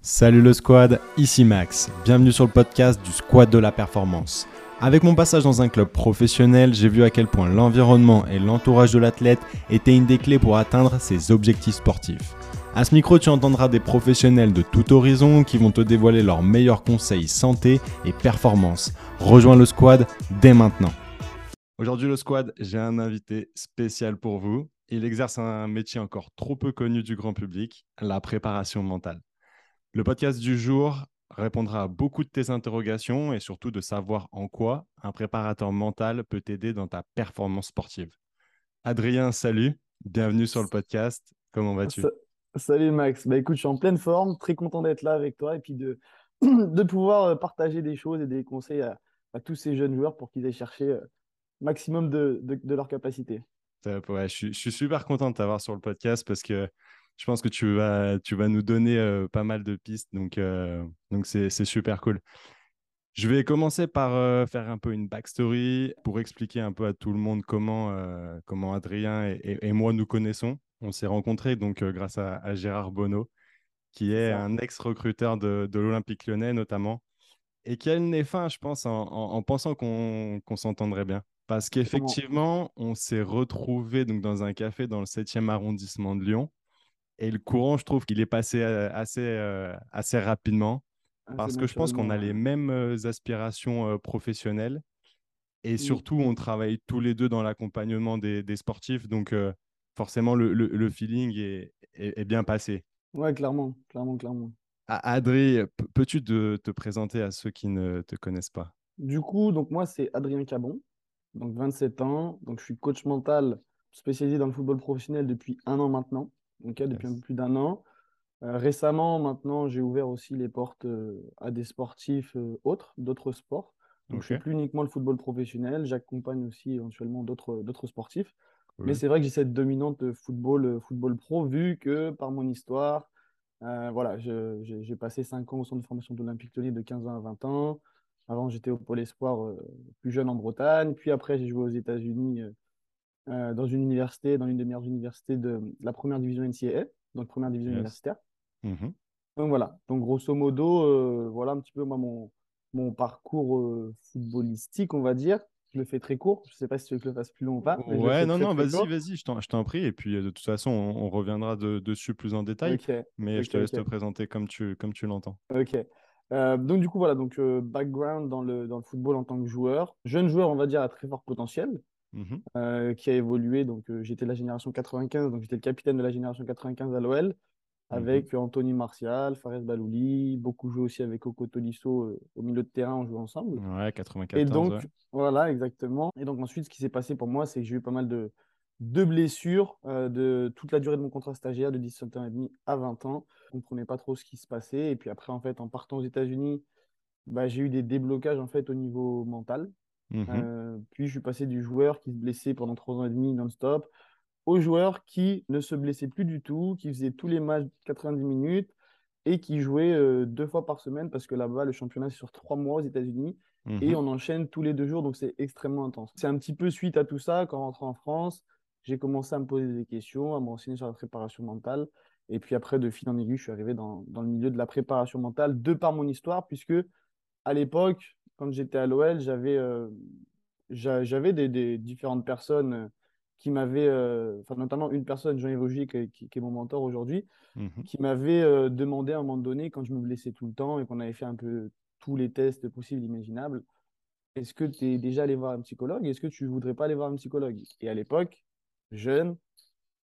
Salut le squad, ici Max. Bienvenue sur le podcast du squad de la performance. Avec mon passage dans un club professionnel, j'ai vu à quel point l'environnement et l'entourage de l'athlète étaient une des clés pour atteindre ses objectifs sportifs. À ce micro, tu entendras des professionnels de tout horizon qui vont te dévoiler leurs meilleurs conseils santé et performance. Rejoins le squad dès maintenant. Aujourd'hui, le squad, j'ai un invité spécial pour vous. Il exerce un métier encore trop peu connu du grand public, la préparation mentale. Le podcast du jour répondra à beaucoup de tes interrogations et surtout de savoir en quoi un préparateur mental peut t'aider dans ta performance sportive. Adrien, salut, bienvenue sur le podcast. Comment vas-tu? Salut Max, bah écoute, je suis en pleine forme, très content d'être là avec toi et puis de, de pouvoir euh, partager des choses et des conseils à, tous ces jeunes joueurs pour qu'ils aient cherché euh, maximum de, de, leur capacité. Ouais, je, suis, je suis super content de t'avoir sur le podcast parce que je pense que tu vas, tu vas nous donner euh, pas mal de pistes. Donc, euh, donc c'est, super cool. Je vais commencer par euh, faire un peu une backstory pour expliquer un peu à tout le monde comment, comment Adrien et, moi nous connaissons. On s'est rencontrés donc grâce à, Gérard Bonneau, qui est un ex-recruteur de, de l'Olympique lyonnais notamment, et qui a une nez fin, je pense, en, en, pensant qu'on, qu'on s'entendrait bien. Parce qu'effectivement, on s'est retrouvés donc, dans un café dans le 7e arrondissement de Lyon. Et le courant, je trouve qu'il est passé euh, assez, euh, assez rapidement parce que je pense qu'on a les mêmes euh, aspirations professionnelles et mmh. surtout, on travaille tous les deux dans l'accompagnement des, des, sportifs. Donc, forcément, le, le, feeling est, est, bien passé. Ouais, clairement, clairement, clairement. Adrien, peux-tu te, te, présenter à ceux qui ne te connaissent pas? Du coup, donc moi, c'est Adrien Cabon, donc 27 ans. Donc, je suis coach mental spécialisé dans le football professionnel depuis un an maintenant depuis un peu plus d'un an. Euh, récemment, maintenant, j'ai ouvert aussi les portes euh, à des sportifs euh, autres, d'autres sports. Donc, je ne fais plus uniquement le football professionnel, j'accompagne aussi éventuellement d'autres sportifs. Mais c'est vrai que j'ai cette dominante football, football pro, vu que par mon histoire, voilà, j'ai passé 5 ans au centre de formation de l'Olympique Lyonnais de 15 ans à 20 ans. Avant, j'étais au Pôle Espoir plus jeune en Bretagne. Puis après, j'ai joué aux États-Unis euh, dans une université, dans l'une des meilleures universités de, la première division NCAA, donc première division universitaire. Mhm. Donc voilà, donc grosso modo, euh, voilà un petit peu moi, mon, mon parcours euh, footballistique, on va dire. Je le fais très court, je ne sais pas si tu veux que je le fasse plus long ou pas. Ouais, non, non, vas-y, vas-y, je t'en prie. Et puis de toute façon, on, reviendra dessus plus en détail. Mais je te laisse te présenter comme tu, comme tu l'entends. Ok. donc du coup, voilà, donc background dans le, dans le football en tant que joueur. Jeune joueur, on va dire, à très fort potentiel. Mhm. Euh, qui a évolué. Donc, euh, j'étais la génération 95, donc j'étais le capitaine de la génération 95 à l'OL, avec mhm. Anthony Martial, Fares Balouli, beaucoup joué aussi avec Coco Tolisso euh, au milieu de terrain, on jouait ensemble. Ouais, 94. Et donc, voilà, exactement. Et donc, ensuite, ce qui s'est passé pour moi, c'est que j'ai eu pas mal de, de blessures de toute la durée de mon contrat stagiaire, de 17 ans et demi à 20 ans. Je ne comprenais pas trop ce qui se passait. Et puis après, en fait, en partant aux États-Unis, bah, j'ai eu des déblocages en fait au niveau mental. Mmh euh, puis je suis passé du joueur qui se blessait pendant trois ans et demi non-stop au joueur qui ne se blessait plus du tout, qui faisait tous les matchs 90 minutes et qui jouait euh, deux fois par semaine parce que là-bas, le championnat, c'est sur trois mois aux États-Unis et mmh on enchaîne tous les deux jours, donc c'est extrêmement intense. C'est un petit peu suite à tout ça, quand rentré en France, j'ai commencé à me poser des questions, à me renseigner sur la préparation mentale. Et puis après, de fil en aiguille, je suis arrivé dans, dans le milieu de la préparation mentale de par mon histoire, puisque à l'époque, quand j'étais à l'OL, j'avais euh, j'avais des, différentes personnes euh, qui m'avaient, euh, enfin notamment une personne, Jean-Yves qui, est mon mentor aujourd'hui, mhm. qui m'avait demandé à un moment donné, quand je me blessais tout le temps et qu'on avait fait un peu tous les tests possibles, imaginables, est-ce que tu es déjà allé voir un psychologue Est-ce que tu voudrais pas aller voir un psychologue? Et à l'époque, jeune,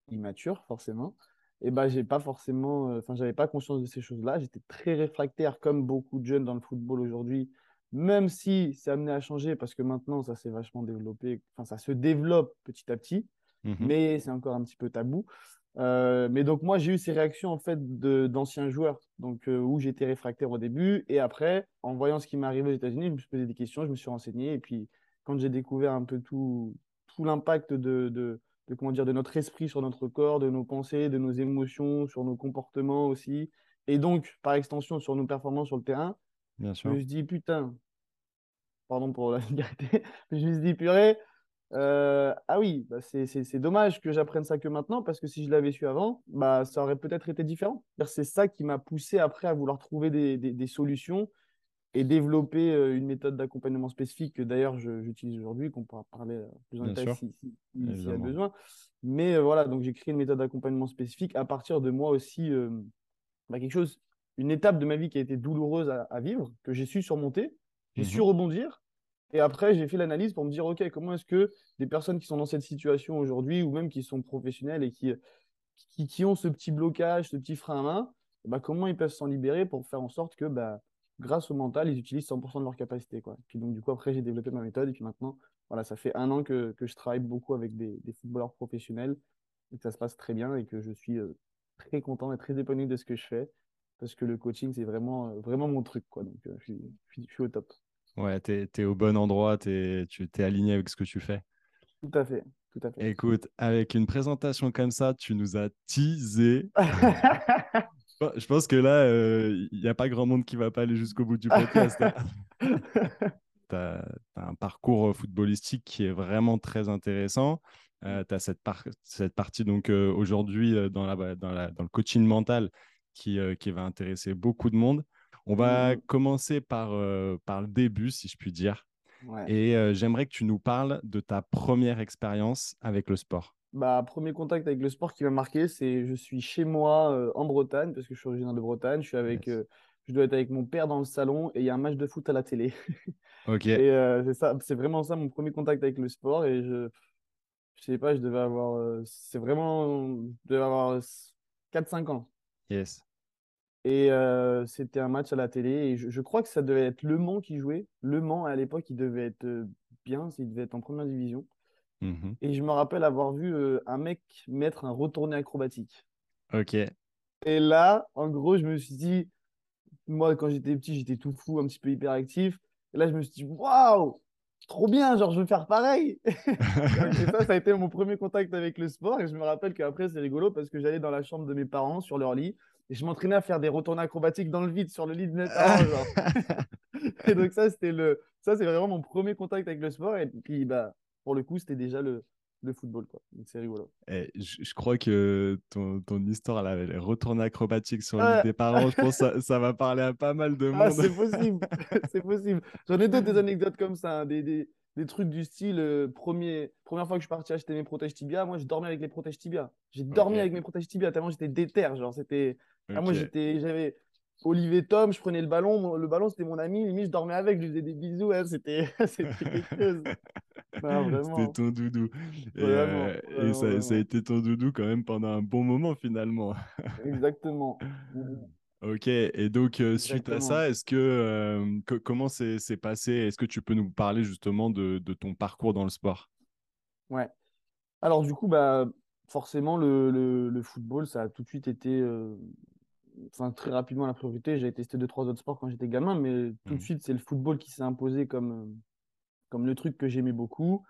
immature forcément, et eh ben j'ai pas forcément, enfin j'avais pas conscience de ces choses-là. J'étais très réfractaire, comme beaucoup de jeunes dans le football aujourd'hui, même si c'est amené à changer parce que maintenant ça s'est vachement développé, enfin ça se développe petit à petit, mmh mais c'est encore un petit peu tabou. Euh, mais donc moi j'ai eu ces réactions en fait d'anciens joueurs, donc euh, où j'étais réfractaire au début. Et après en voyant ce qui m'est arrivé aux États-Unis, je me suis posé des questions, je me suis renseigné. Et puis quand j'ai découvert un peu tout, tout l'impact de, de, comment dire de notre esprit sur notre corps, de nos pensées, de nos émotions, sur nos comportements aussi, et donc par extension sur nos performances sur le terrain, Bien sûr. Je me suis dit, putain, pardon pour la vulgarité, je me suis dit, purée, Euh, ah oui, bah c'est dommage que j'apprenne ça que maintenant parce que si je l'avais su avant, bah ça aurait peut-être été différent. C'est ça qui m'a poussé après à vouloir trouver des, des, des solutions et développer euh, une méthode d'accompagnement spécifique que d'ailleurs j'utilise aujourd'hui, qu'on pourra parler euh, plus en détail s'il si, si, y a besoin. Mais euh, voilà, donc j'ai créé une méthode d'accompagnement spécifique à partir de moi aussi, bah, quelque chose, une étape de ma vie qui a été douloureuse à, vivre, que j'ai su surmonter, j'ai su mhm. rebondir. Et après, j'ai fait l'analyse pour me dire, OK, comment est-ce que des personnes qui sont dans cette situation aujourd'hui, ou même qui sont professionnelles et qui, qui, qui, ont ce petit blocage, ce petit frein à main, bah, comment ils peuvent s'en libérer pour faire en sorte que bah, grâce au mental, ils utilisent 100% de leur capacité. Quoi. Puis donc, du coup, après, j'ai développé ma méthode. Et puis maintenant, voilà, ça fait un an que, que je travaille beaucoup avec des, des, footballeurs professionnels et que ça se passe très bien et que je suis euh, très content et très épanoui de ce que je fais parce que le coaching, c'est vraiment, euh, vraiment mon truc. Quoi. Donc, euh, je, suis, je, suis, au top. Ouais, tu es, au bon endroit, es, tu es aligné avec ce que tu fais. Tout à fait. Tout à fait. Écoute, avec une présentation comme ça, tu nous as teasé. Je pense que là, il euh, n'y a pas grand monde qui va pas aller jusqu'au bout du podcast. Hein. tu as, un parcours euh, footballistique qui est vraiment très intéressant. Euh, tu as cette, cette, partie donc aujourd'hui dans, la, dans, la, dans, le coaching mental qui, qui va intéresser beaucoup de monde. On va mmh. commencer par, par le début, si je puis dire. Et j'aimerais que tu nous parles de ta première expérience avec le sport bah, premier contact avec le sport qui m'a marqué, c'est je suis chez moi euh, en Bretagne, parce que je suis originaire de Bretagne. Je suis avec, euh, je dois être avec mon père dans le salon et il y a un match de foot à la télé. ok. Et euh, c'est ça, c'est vraiment ça mon premier contact avec le sport. Et je, je sais pas, je devais avoir, c'est vraiment, je devais avoir 4-5 ans. Yes. Et c'était un match à la télé. Et je, je, crois que ça devait être Le Mans qui jouait. Le Mans, à l'époque, il devait être bien, il devait être en première division. Mmh et je me rappelle avoir vu euh, un mec mettre un retourné acrobatique. Ok. Et là, en gros, je me suis dit, moi, quand j'étais petit, j'étais tout fou, un petit peu hyperactif. Et là, je me suis dit, waouh, trop bien, genre, je veux faire pareil. et ça, ça a été mon premier contact avec le sport. Et je me rappelle qu'après, c'est rigolo parce que j'allais dans la chambre de mes parents sur leur lit et je m'entraînais à faire des retournées acrobatiques dans le vide sur le lit de mes parents. et donc, ça, c'était le, ça, c'est vraiment mon premier contact avec le sport. Et puis, bah, pour le coup, c'était déjà le, le football. Quoi. c'est rigolo. Et eh, je, crois que ton, ton histoire, là, les retournées acrobatiques sur les tes parents, je pense que ça, ça, va parler à pas mal de ah, monde. c'est possible. c'est possible. J'en ai d'autres des anecdotes comme ça, hein, des, des, des, trucs du style euh, premier, première fois que je suis parti acheter mes protèges tibia, moi je dormais avec les protèges tibia. J'ai dormi avec mes protèges tibia tellement j'étais déter. Genre, c'était. Ah, moi, j'étais, j'avais. Olivier Tom, je prenais le ballon, le ballon c'était mon ami, limite je dormais avec, je lui faisais des bisous, hein, c'était quelque chose. C'était ton doudou. Et, euh, ça, a été ton doudou quand même pendant un bon moment finalement. Exactement. Ok, et donc euh, suite à ça, est-ce que, euh, comment c'est passé? Est-ce que tu peux nous parler justement de, de, ton parcours dans le sport? Ouais. Alors du coup, bah, forcément, le, le, le, football, ça a tout de suite été enfin, très rapidement la priorité. J'ai testé deux, trois autres sports quand j'étais gamin, mais tout de mmh. suite, c'est le football qui s'est imposé comme, comme le truc que j'aimais beaucoup.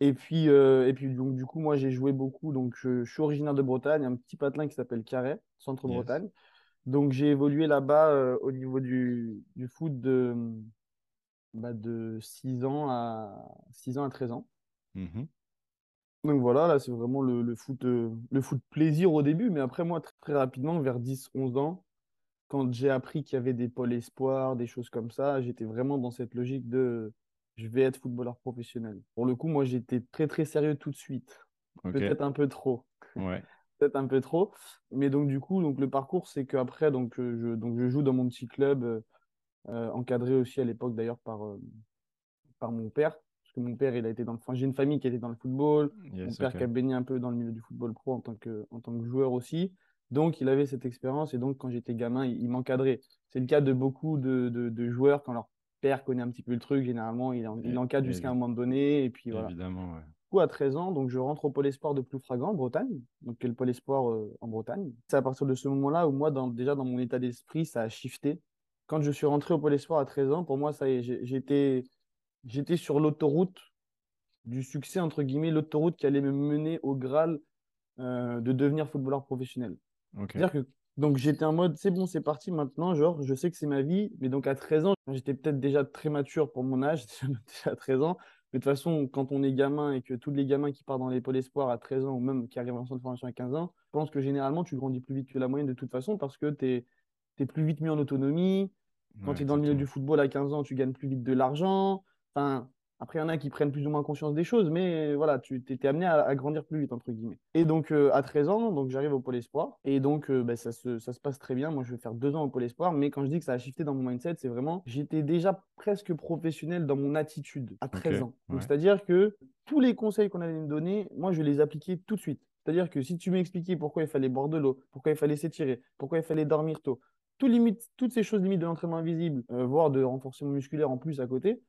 Et puis, euh, et puis donc, du coup, moi, j'ai joué beaucoup. Donc, je, suis originaire de Bretagne, un petit patelin qui s'appelle Carré, centre-Bretagne. Donc, j'ai évolué là-bas euh, au niveau du, du foot de, bah, de 6 ans, à, 6 ans à 13 ans. Mmh donc voilà, là, c'est vraiment le, le foot, euh, le foot plaisir au début. Mais après, moi, très, très rapidement, vers 10-11 ans, quand j'ai appris qu'il y avait des pôles espoirs, des choses comme ça, j'étais vraiment dans cette logique de je vais être footballeur professionnel. Pour le coup, moi, j'étais très, très sérieux tout de suite. Peut-être un peu trop. Ouais. Peut-être un peu trop. Mais donc, du coup, donc, le parcours, c'est qu'après, donc, euh, je, donc, je joue dans mon petit club, euh, encadré aussi à l'époque d'ailleurs par, par mon père. Que mon père, il a été dans le... Enfin, j'ai une famille qui était dans le football. mon père qui a baigné un peu dans le milieu du football pro en tant que, en tant que joueur aussi. Donc, il avait cette expérience. Et donc, quand j'étais gamin, il, m'encadrait. C'est le cas de beaucoup de, de, de joueurs quand leur père connaît un petit peu le truc, généralement, il, il encadre jusqu'à un moment donné. Et puis voilà. Évidemment, ouais. Du coup, à 13 ans, donc je rentre au Pôle Espoir de Ploufragan, en Bretagne. Donc, quel Pôle Espoir euh, en Bretagne? C'est à partir de ce moment-là où, moi, dans, déjà dans mon état d'esprit, ça a shifté. Quand je suis rentré au Pôle Espoir à 13 ans, pour moi, ça y est, j'étais, j'étais sur l'autoroute du succès, entre guillemets, l'autoroute qui allait me mener au Graal euh, de devenir footballeur professionnel. C'est-à-dire que donc j'étais en mode, c'est bon, c'est parti maintenant, genre, je sais que c'est ma vie. Mais donc à 13 ans, j'étais peut-être déjà très mature pour mon âge, déjà à 13 ans. Mais de toute façon, quand on est gamin et que tous les gamins qui partent dans les pôles espoirs à 13 ans ou même qui arrivent en centre de formation à 15 ans, je pense que généralement, tu grandis plus vite que la moyenne de toute façon parce que tu es, es, plus vite mis en autonomie. Quand tu es dans le milieu du football à 15 ans, tu gagnes plus vite de l'argent. Enfin, après, il y en a qui prennent plus ou moins conscience des choses, mais voilà, tu étais amené à, grandir plus vite, entre guillemets. Et donc, euh, à 13 ans, donc j'arrive au Pôle Espoir. Et donc, euh, bah, ça, se, ça, se, passe très bien. Moi, je vais faire deux ans au Pôle Espoir. Mais quand je dis que ça a shifté dans mon mindset, c'est vraiment, j'étais déjà presque professionnel dans mon attitude à 13 ans. C'est-à-dire que tous les conseils qu'on allait me donner, moi, je les appliquais tout de suite. C'est-à-dire que si tu m'expliquais pourquoi il fallait boire de l'eau, pourquoi il fallait s'étirer, pourquoi il fallait dormir tôt, tout limite, toutes ces choses limites de l'entraînement invisible, euh, voire de renforcement musculaire en plus à côté,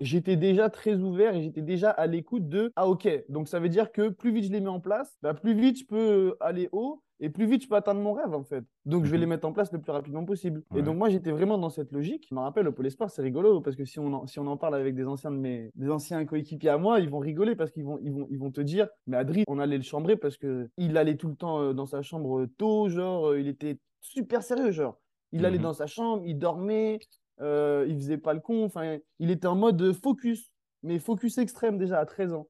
J'étais déjà très ouvert et j'étais déjà à l'écoute de Ah, ok, donc ça veut dire que plus vite je les mets en place, bah, plus vite je peux aller haut et plus vite je peux atteindre mon rêve en fait. Donc je vais mhm. les mettre en place le plus rapidement possible. Et donc moi j'étais vraiment dans cette logique. Je me rappelle au Pôle Espoir, c'est rigolo parce que si on, en, si on en parle avec des anciens de mes des anciens coéquipiers à moi, ils vont rigoler parce qu'ils vont, ils vont, ils vont te dire Mais Adri, on allait le chambrer parce que il allait tout le temps euh, dans sa chambre tôt, genre euh, il était super sérieux, genre. Il allait mhm. dans sa chambre, il dormait, euh, il faisait pas le con. Enfin, il était en mode focus, mais focus extrême déjà à 13 ans.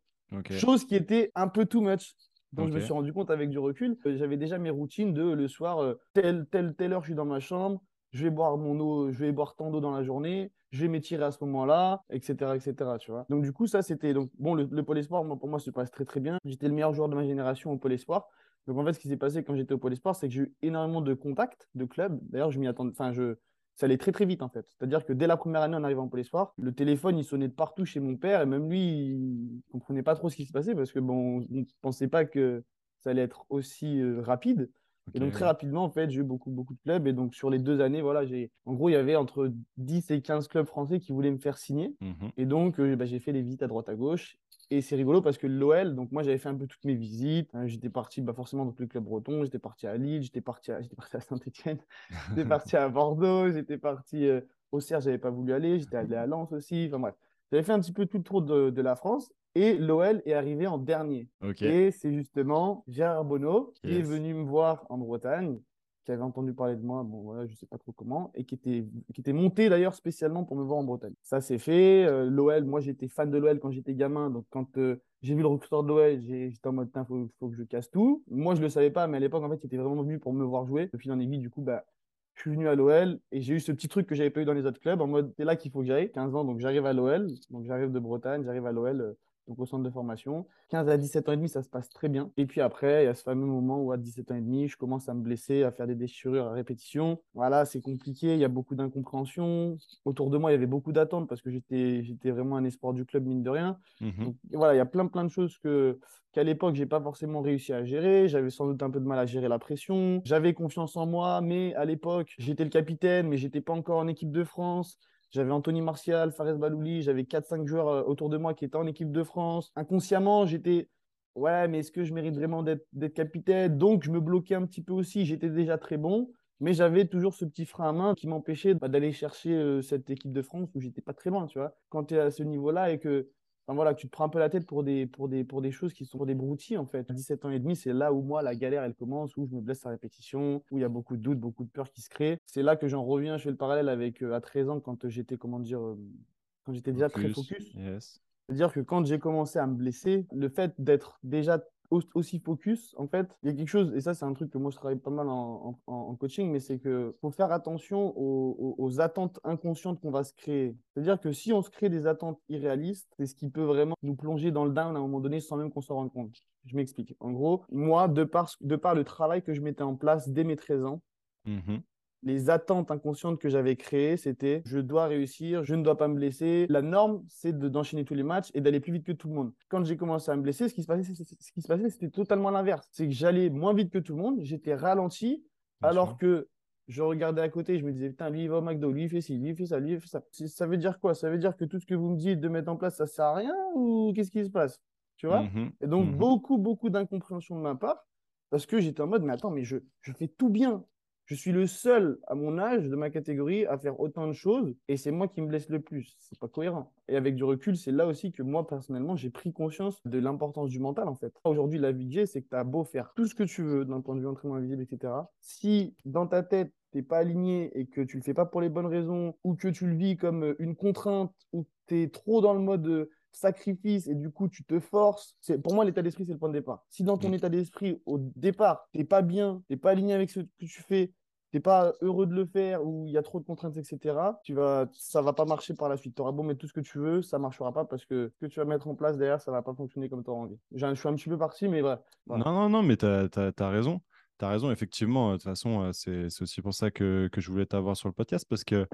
Chose qui était un peu too much. Donc je me suis rendu compte avec du recul. J'avais déjà mes routines de le soir, euh, telle, telle, telle heure, je suis dans ma chambre, je vais boire mon eau, je vais boire tant d'eau dans la journée, je vais m'étirer à ce moment-là, etc., etc. Tu vois. Donc du coup, ça c'était donc bon le, le pôle espoir. pour moi, ça passe très très bien. J'étais le meilleur joueur de ma génération au pôle espoir. Donc en fait, ce qui s'est passé quand j'étais au pôle espoir, c'est que j'ai eu énormément de contacts de clubs. D'ailleurs, je m'y attendais. Enfin, je ça allait très très vite en fait. C'est-à-dire que dès la première année en arrivant en soir, le téléphone il sonnait de partout chez mon père et même lui il comprenait pas trop ce qui se passait parce que bon, on ne pensait pas que ça allait être aussi euh, rapide. et donc très rapidement en fait, j'ai eu beaucoup beaucoup de clubs et donc sur les deux années, voilà, j'ai en gros il y avait entre 10 et 15 clubs français qui voulaient me faire signer mmh et donc euh, bah, j'ai fait les visites à droite à gauche et c'est rigolo parce que l'OL, donc moi j'avais fait un peu toutes mes visites. Hein, j'étais parti bah, forcément dans le club breton, j'étais parti à Lille, j'étais parti à, à Saint-Etienne, j'étais parti à Bordeaux, j'étais parti euh, au Cerf, j'avais pas voulu aller, j'étais allé à Lens aussi. Enfin bref, j'avais fait un petit peu tout le tour de, de la France et l'OL est arrivé en dernier. Et c'est justement Gérard Bonneau qui est venu me voir en Bretagne qui avait entendu parler de moi, bon voilà, je sais pas trop comment, et qui était, qui était monté d'ailleurs spécialement pour me voir en Bretagne. Ça c'est fait. Euh, L'OL, moi j'étais fan de l'OL quand j'étais gamin, donc quand euh, j'ai vu le recruteur de l'OL, j'étais en mode, il faut, faut, que je casse tout. Moi je le savais pas, mais à l'époque en fait, il était vraiment venu pour me voir jouer. De fil en aiguille, du coup, bah, je suis venu à l'OL et j'ai eu ce petit truc que j'avais pas eu dans les autres clubs en mode, c'est là qu'il faut que j'aille, 15 ans, donc j'arrive à l'OL, donc j'arrive de Bretagne, j'arrive à l'OL. Euh, donc au centre de formation. 15 à 17 ans et demi, ça se passe très bien. Et puis après, il y a ce fameux moment où à 17 ans et demi, je commence à me blesser, à faire des déchirures à répétition. Voilà, c'est compliqué, il y a beaucoup d'incompréhension. Autour de moi, il y avait beaucoup d'attentes parce que j'étais, j'étais vraiment un espoir du club, mine de rien. Mhm. Donc, voilà, il y a plein, plein de choses que, qu'à l'époque, j'ai pas forcément réussi à gérer. J'avais sans doute un peu de mal à gérer la pression. J'avais confiance en moi, mais à l'époque, j'étais le capitaine, mais j'étais pas encore en équipe de France. J'avais Anthony Martial, Fares Balouli, j'avais 4-5 joueurs euh, autour de moi qui étaient en équipe de France. Inconsciemment, j'étais ouais, mais est-ce que je mérite vraiment d'être capitaine? Donc, je me bloquais un petit peu aussi. J'étais déjà très bon, mais j'avais toujours ce petit frein à main qui m'empêchait bah, d'aller chercher euh, cette équipe de France où j'étais pas très loin, tu vois. Quand tu es à ce niveau-là et que voilà, tu te prends un peu la tête pour des, pour des, pour des choses qui sont pour des broutilles, en fait. À 17 ans et demi, c'est là où moi, la galère, elle commence, où je me blesse à répétition, où il y a beaucoup de doutes, beaucoup de peurs qui se créent. C'est là que j'en reviens, je fais le parallèle avec euh, à 13 ans, quand j'étais, comment dire, euh, quand j'étais déjà très focus. C'est-à-dire que quand j'ai commencé à me blesser, le fait d'être déjà aussi focus, en fait, il y a quelque chose, et ça c'est un truc que moi je travaille pas mal en, coaching, mais c'est que faut faire attention aux, attentes inconscientes qu'on va se créer. C'est-à-dire que si on se crée des attentes irréalistes, c'est ce qui peut vraiment nous plonger dans le down à un moment donné sans même qu'on s'en rende compte. Je m'explique. En gros, moi, de par, le travail que je mettais en place dès mes 13 ans, mmh les attentes inconscientes que j'avais créées, c'était je dois réussir, je ne dois pas me blesser. La norme, c'est d'enchaîner tous les matchs et d'aller plus vite que tout le monde. Quand j'ai commencé à me blesser, ce qui se passait, ce qui se passait, c'était totalement l'inverse. C'est que j'allais moins vite que tout le monde, j'étais ralenti, alors que je regardais à côté, je me disais, putain, lui, il va au McDo, lui, il fait ci, lui, il fait ça, lui, il fait ça. Ça veut dire quoi? Ça veut dire que tout ce que vous me dites de mettre en place, ça sert à rien ou qu'est-ce qui se passe? Tu vois? Mmh Et donc, mmh beaucoup, beaucoup d'incompréhension de ma part parce que j'étais en mode, mais attends, mais je, je fais tout bien. Je suis le seul à mon âge de ma catégorie à faire autant de choses et c'est moi qui me blesse le plus. C'est pas cohérent. Et avec du recul, c'est là aussi que moi personnellement, j'ai pris conscience de l'importance du mental en fait. Aujourd'hui, la vie que j'ai, c'est que tu as beau faire tout ce que tu veux d'un point de vue entraînement invisible, etc. Si dans ta tête, t'es pas aligné et que tu le fais pas pour les bonnes raisons ou que tu le vis comme une contrainte ou tu es trop dans le mode sacrifice et du coup tu te forces. C'est pour moi l'état d'esprit c'est le point de départ. Si dans ton Mm. état d'esprit au départ t'es pas bien, t'es pas aligné avec ce que tu fais, t'es pas heureux de le faire ou il y a trop de contraintes etc. Tu vas, ça va pas marcher par la suite. T'auras beau mettre tout ce que tu veux, ça marchera pas parce que ce que tu vas mettre en place derrière ça va pas fonctionner comme tu auras envie. Je suis un petit peu parti mais bref. Non, non, non, mais tu as, raison. Tu as raison, effectivement. De toute façon, euh, c'est c'est aussi pour ça que, que je voulais t'avoir sur le podcast parce que,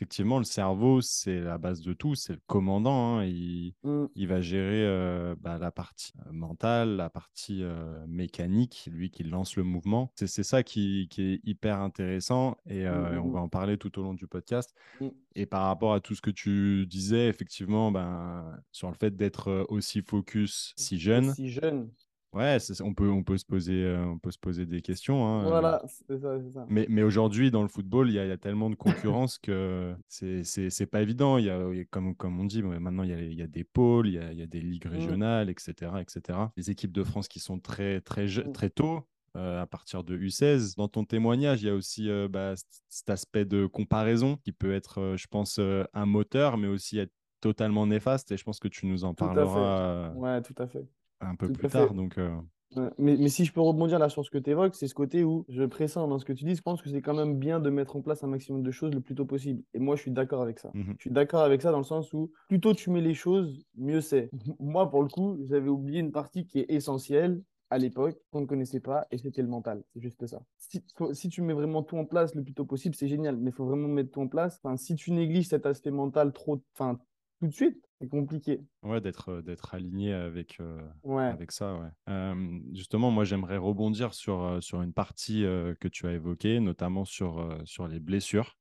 effectivement, le cerveau, c'est la base de tout. C'est le commandant. hein. Il, Mm, il va gérer euh, bah, la partie euh, mentale, la partie euh, mécanique, lui qui lance le mouvement. C'est c'est ça qui, qui est hyper intéressant et euh, mm, on va en parler tout au long du podcast. mm. Et par rapport à tout ce que tu disais, effectivement, ben, sur le fait d'être aussi focus si jeune, Si jeune. Ouais, on peut, on peut se poser, euh, on peut se poser des questions. hein, euh. Voilà, c'est ça, ça. Mais, mais aujourd'hui, dans le football, il y, a- il y a tellement de concurrence que c'est pas évident. Il y a, il y a- comme, comme on dit, maintenant, il y a, y a des pôles, il y a, il y a des ligues Mm. régionales, etc., etc. Les équipes de France qui sont très, très, je- Mm. très tôt, euh, à partir de U16. Dans ton témoignage, il y a aussi euh, bah, cet aspect de comparaison qui peut être, euh, je pense, un moteur, mais aussi être totalement néfaste. Et je pense que tu nous en Tout à fait. parleras Ouais, tout à fait. Un peu Tout plus fait. tard. Donc, euh, Mais, mais si je peux rebondir là sur ce que tu évoques, c'est ce côté où je pressens dans ce que tu dis. Je pense que c'est quand même bien de mettre en place un maximum de choses le plus tôt possible. Et moi, je suis d'accord avec ça. mhm. Je suis d'accord avec ça dans le sens où plus tôt tu mets les choses, mieux c'est. Moi, pour le coup, j'avais oublié une partie qui est essentielle à l'époque, qu'on ne connaissait pas, et c'était le mental. C'est juste ça. Si, faut- si tu mets vraiment tout en place le plus tôt possible, c'est génial, mais il faut vraiment mettre tout en place. Enfin, si tu négliges cet aspect mental trop, enfin, tout de suite, c'est compliqué. Ouais, d'être euh, d'être aligné avec, euh, Ouais. avec ça. Ouais. Euh, justement, moi, j'aimerais rebondir sur, euh, sur une partie euh, que tu as évoquée, notamment sur, sur les blessures.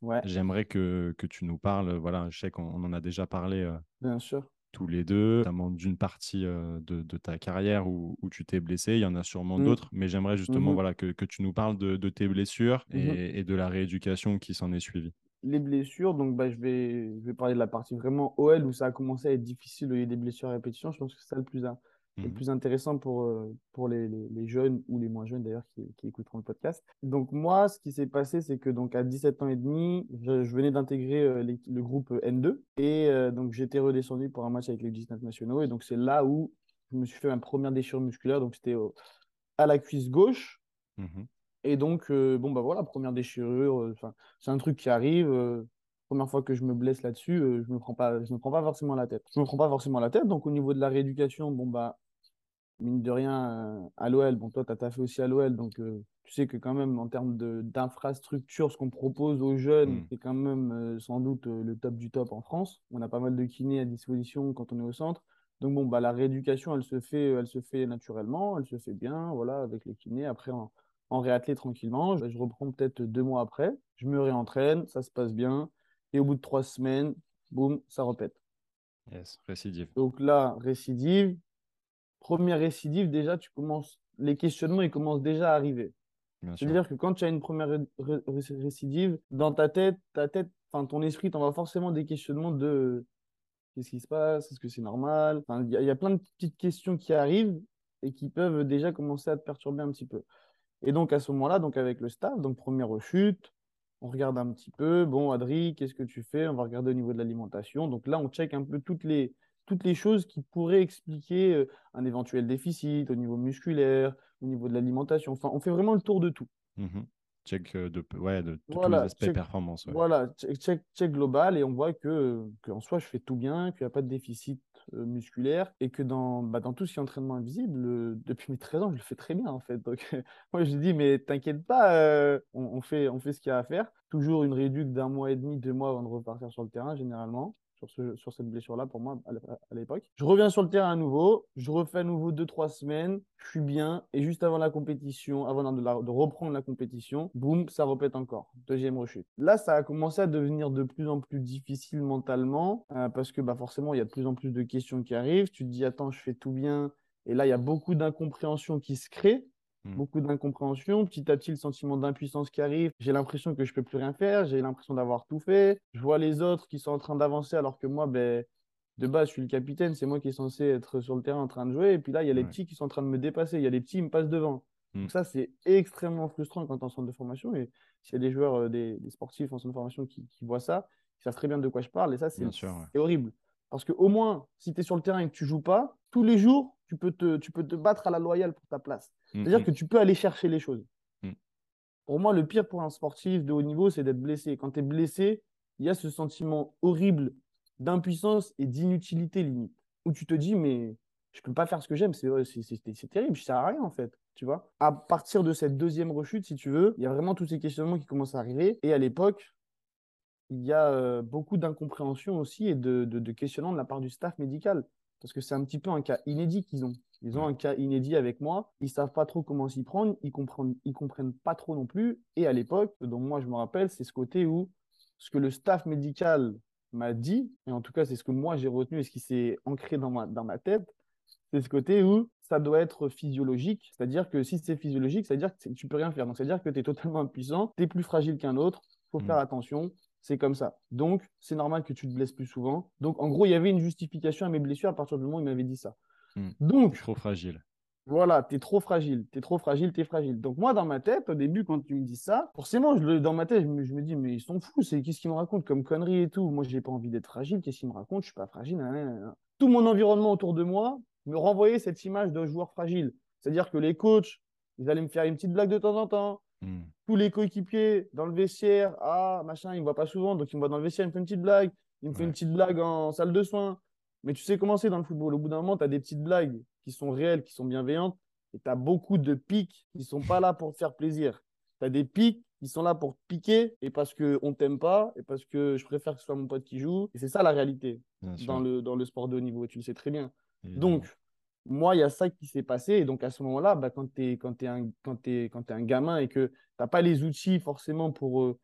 Ouais, J'aimerais que, que tu nous parles. Voilà, je sais qu'on on en a déjà parlé bien sûr. tous les deux, notamment d'une partie de, de ta carrière où, où tu t'es blessé. Il y en a sûrement Mm. d'autres, mais j'aimerais justement Mhm. voilà, que, que tu nous parles de, de tes blessures et, et de la rééducation qui s'en est suivie. Les blessures, donc bah, je, vais, je vais parler de la partie vraiment OL où ça a commencé à être difficile, il y a des blessures à répétition. Je pense que c'est ça le plus, le Mhm. plus intéressant pour, euh, pour les, les- les jeunes ou les moins jeunes d'ailleurs qui, qui écouteront le podcast. Donc moi, ce qui s'est passé, c'est que donc à 17 ans et demi, je, je venais d'intégrer euh, le groupe N2 et euh, donc j'étais redescendu pour un match avec les 19 nationaux et donc c'est là où je me suis fait ma première déchirure musculaire, donc c'était à la cuisse gauche. Mhm. Et donc, euh, bon, bah voilà, première déchirure, euh, c'est un truc qui arrive. euh, première fois que je me blesse là-dessus, je me prends pas, je me prends pas forcément la tête. Je me prends pas forcément la tête. Donc, au niveau de la rééducation, bon, bah, mine de rien, à l'OL, bon, toi, tu as taffé aussi à l'OL, donc tu sais que quand même, en termes d'infrastructure, ce qu'on propose aux jeunes, Mm. c'est quand même euh, sans doute euh, le top du top en France. On a pas mal de kinés à disposition quand on est au centre. Donc, bon, bah, la rééducation, elle se fait, elle se fait naturellement, elle se fait bien, voilà, avec les kinés. Après, en, en réathlé tranquillement. Je, je reprends peut-être deux mois après. Je me réentraîne, ça se passe bien. Et au bout de trois semaines, boum, ça repète. Yes, récidive. Donc là, récidive. Première récidive, déjà, tu commences, les questionnements, ils commencent déjà à arriver. C'est-à-dire que quand tu as une première ré- ré- ré- récidive, dans ta tête, ta tête, enfin ton esprit t'envoie forcément des questionnements de qu'est-ce qui se passe, est-ce que c'est normal? Y, il y a plein de petites questions qui arrivent et qui peuvent déjà commencer à te perturber un petit peu. Et donc à ce moment-là, donc avec le staff, donc première rechute, on regarde un petit peu, bon Adri, qu'est-ce que tu fais? On va regarder au niveau de l'alimentation. Donc là, on check un peu toutes les, toutes les choses qui pourraient expliquer euh, un éventuel déficit au niveau musculaire, au niveau de l'alimentation. Enfin, on fait vraiment le tour de tout. Mhm. Check euh, de, ouais, de, de tous les aspects check- performance. ouais. Voilà, check, check, check global et on voit que, que en soi, je fais tout bien, qu'il n'y a pas de déficit euh, musculaire et que dans, bah, dans tout ce qui est entraînement invisible, euh, depuis mes 13 ans, je le fais très bien en fait. Donc, moi, je dis, mais t'inquiète pas, euh, on, on fait, on fait ce qu'il y a à faire. Toujours une réduction d'un mois et demi, deux mois avant de repartir sur le terrain, généralement, sur, ce, sur cette blessure-là, pour moi, à l'é- à l'époque. Je reviens sur le terrain à nouveau, je refais à nouveau deux, trois semaines, je suis bien et juste avant la compétition, avant de reprendre la compétition, boum, ça repète encore. Deuxième rechute. Là, ça a commencé à devenir de plus en plus difficile mentalement euh, parce que bah, forcément, il y a de plus en plus de questions qui arrivent. Tu te dis, attends, je fais tout bien. Et là, il y a beaucoup d'incompréhension qui se crée. Mm. Beaucoup d'incompréhension. Petit à petit, le sentiment d'impuissance qui arrive. J'ai l'impression que je peux plus rien faire. J'ai l'impression d'avoir tout fait. Je vois les autres qui sont en train d'avancer alors que moi, ben, de base, je suis le capitaine. C'est moi qui est censé être sur le terrain en train de jouer. Et puis là, il y a les petits qui sont en train de me dépasser. Il y a les petits, ils me passent devant. Mm. Donc ça, c'est extrêmement frustrant quand es en centre de formation. Et s'il y a des joueurs, euh, des, des sportifs en centre de formation qui, qui voient ça, ils savent très bien de quoi je parle. Et ça, c'est ouais. horrible. Parce qu'au moins, si tu es sur le terrain et que tu joues pas, tous les jours, tu peux te, tu peux te battre à la loyale pour ta place. Mm, C'est-à-dire mm. que tu peux aller chercher les choses. Mm. Pour moi, le pire pour un sportif de haut niveau, c'est d'être blessé. Quand tu es blessé, il y a ce sentiment horrible d'impuissance et d'inutilité limite, où tu te dis, mais je peux pas faire ce que j'aime, c'est terrible, je sers à rien en fait, tu vois. À partir de cette deuxième rechute, si tu veux, il y a vraiment tous ces questionnements qui commencent à arriver. Et à l'époque, il y a euh, beaucoup d'incompréhension aussi et de, de, de questionnement de la part du staff médical. Parce que c'est un petit peu un cas inédit qu'ils ont. Ils ont un cas inédit avec moi. Ils savent pas trop comment s'y prendre. Ils comprennent, ils comprennent pas trop non plus. Et à l'époque, dont moi je me rappelle, c'est ce côté où ce que le staff médical m'a dit, et en tout cas c'est ce que moi j'ai retenu et ce qui s'est ancré dans ma, dans ma tête, c'est ce côté où ça doit être physiologique. C'est-à-dire que si c'est physiologique, c'est-à-dire que tu peux rien faire. Donc c'est-à-dire que tu es totalement impuissant, tu es plus fragile qu'un autre, faut Mm. faire attention, c'est comme ça. Donc c'est normal que tu te blesses plus souvent. Donc en gros, il y avait une justification à mes blessures à partir du moment où il m'avait dit ça. Mm. Donc Trop fragile. voilà, t'es trop fragile, t'es trop fragile, t'es fragile. Donc moi, dans ma tête, au début, quand tu me dis ça, forcément, je dans ma tête, je me, je me dis, mais ils sont fous, c'est qu'est-ce qu'ils me racontent comme conneries et tout. Moi, j'ai pas envie d'être fragile, qu'est-ce qu'ils me racontent, je suis pas fragile. Tout mon environnement autour de moi me renvoyait cette image d'un joueur fragile. C'est-à-dire que les coachs, ils allaient me faire une petite blague de temps en temps. Mm. Tous les coéquipiers dans le vestiaire, ah, machin, il me voit pas souvent, donc il me voit dans le vestiaire, il me fait une petite blague. Il me fait Ouais. une petite blague en salle de soins. Mais tu sais comment c'est dans le football. Au bout d'un moment, tu as des petites blagues qui sont réelles, qui sont bienveillantes. Et tu as beaucoup de pics qui sont pas là pour te faire plaisir. Tu as des pics qui sont là pour te piquer et parce qu'on t'aime pas et parce que je préfère que ce soit mon pote qui joue. Et c'est ça la réalité dans le, dans le sport de haut niveau. Et tu le sais très bien. évidemment. Donc, moi, il y a ça qui s'est passé. Et donc, à ce moment-là, bah, quand tu es, t'es un, quand t'es un gamin et que tu n'as pas les outils forcément pour, euh,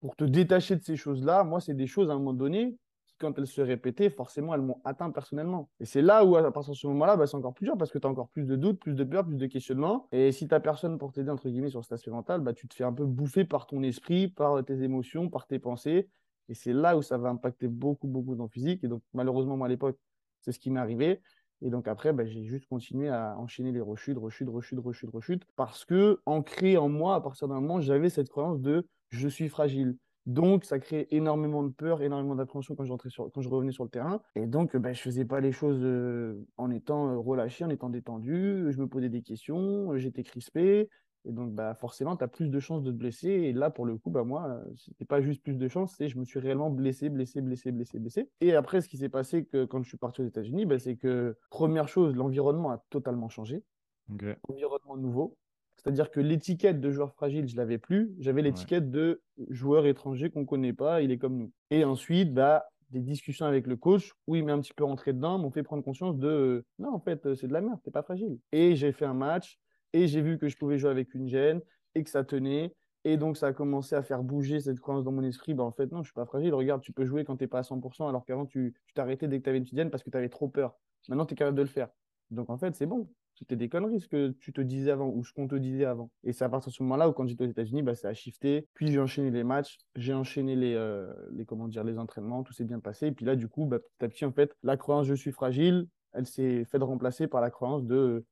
pour te détacher de ces choses-là, moi, c'est des choses à un moment donné qui, quand elles se répétaient, forcément, elles m'ont atteint personnellement. Et c'est là où, à partir de ce moment-là, bah, c'est encore plus dur parce que tu as encore plus de doutes, plus de peur, plus de questionnements. Et si tu n'as personne pour t'aider, entre guillemets, sur cet aspect mental, bah, tu te fais un peu bouffer par ton esprit, par tes émotions, par tes pensées. Et c'est là où ça va impacter beaucoup, beaucoup dans physique. Et donc, malheureusement, moi, à l'époque, c'est ce qui m'est arrivé. Et donc après, bah, j'ai juste continué à enchaîner les rechutes, rechutes, rechutes, rechutes, rechutes, parce que ancré en moi, à partir d'un moment, j'avais cette croyance de je suis fragile. Donc, ça crée énormément de peur, énormément d'appréhension quand, sur, quand je revenais sur le terrain. Et donc, bah, je faisais pas les choses euh, en étant euh, relâché, en étant détendu. Je me posais des questions, j'étais crispé. Et donc, bah, forcément, tu as plus de chances de te blesser. Et là, pour le coup, bah, moi, euh, c'était pas juste plus de chances, c'est je me suis réellement blessé, blessé, blessé, blessé, blessé. Et après, ce qui s'est passé que, quand je suis parti aux États-Unis, bah, c'est que, première chose, l'environnement a totalement changé. Ok. Environnement nouveau. C'est-à-dire que l'étiquette de joueur fragile, je l'avais plus. J'avais Ouais. l'étiquette de joueur étranger qu'on connaît pas, il est comme nous. Et ensuite, bah, des discussions avec le coach où il m'est un petit peu rentré dedans, m'ont fait prendre conscience de euh, non, en fait, euh, c'est de la merde, t'es pas fragile. Et j'ai fait un match et j'ai vu que je pouvais jouer avec une gêne et que ça tenait. Et donc, ça a commencé à faire bouger cette croyance dans mon esprit. Bah, en fait, non, je suis pas fragile. Regarde, tu peux jouer quand t'es pas à 100%, alors qu'avant, tu tu t'arrêtais dès que tu avais une petite gêne parce que tu avais trop peur. Maintenant, tu es capable de le faire. Donc, en fait, c'est bon. C'était des conneries ce que tu te disais avant ou ce qu'on te disait avant. Et c'est à partir de ce moment-là où, quand j'étais aux États-Unis, bah, ça a shifté. Puis j'ai enchaîné les matchs, j'ai enchaîné les, euh, les, comment dire, les entraînements, tout s'est bien passé. Et puis là, du coup, bah, petit à petit, en fait, la croyance je suis fragile, elle s'est faite remplacer par la croyance de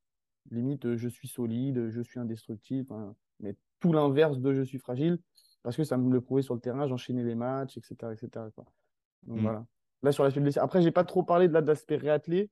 limite euh, je suis solide, je suis indestructible. hein. mais tout l'inverse de je suis fragile parce que ça me le prouvait sur le terrain, j'enchaînais les matchs, etc. etc. quoi. Donc Mm. voilà. Là, sur l'aspect blessé. Après, j'ai pas trop parlé de là, de l'aspect réathlé.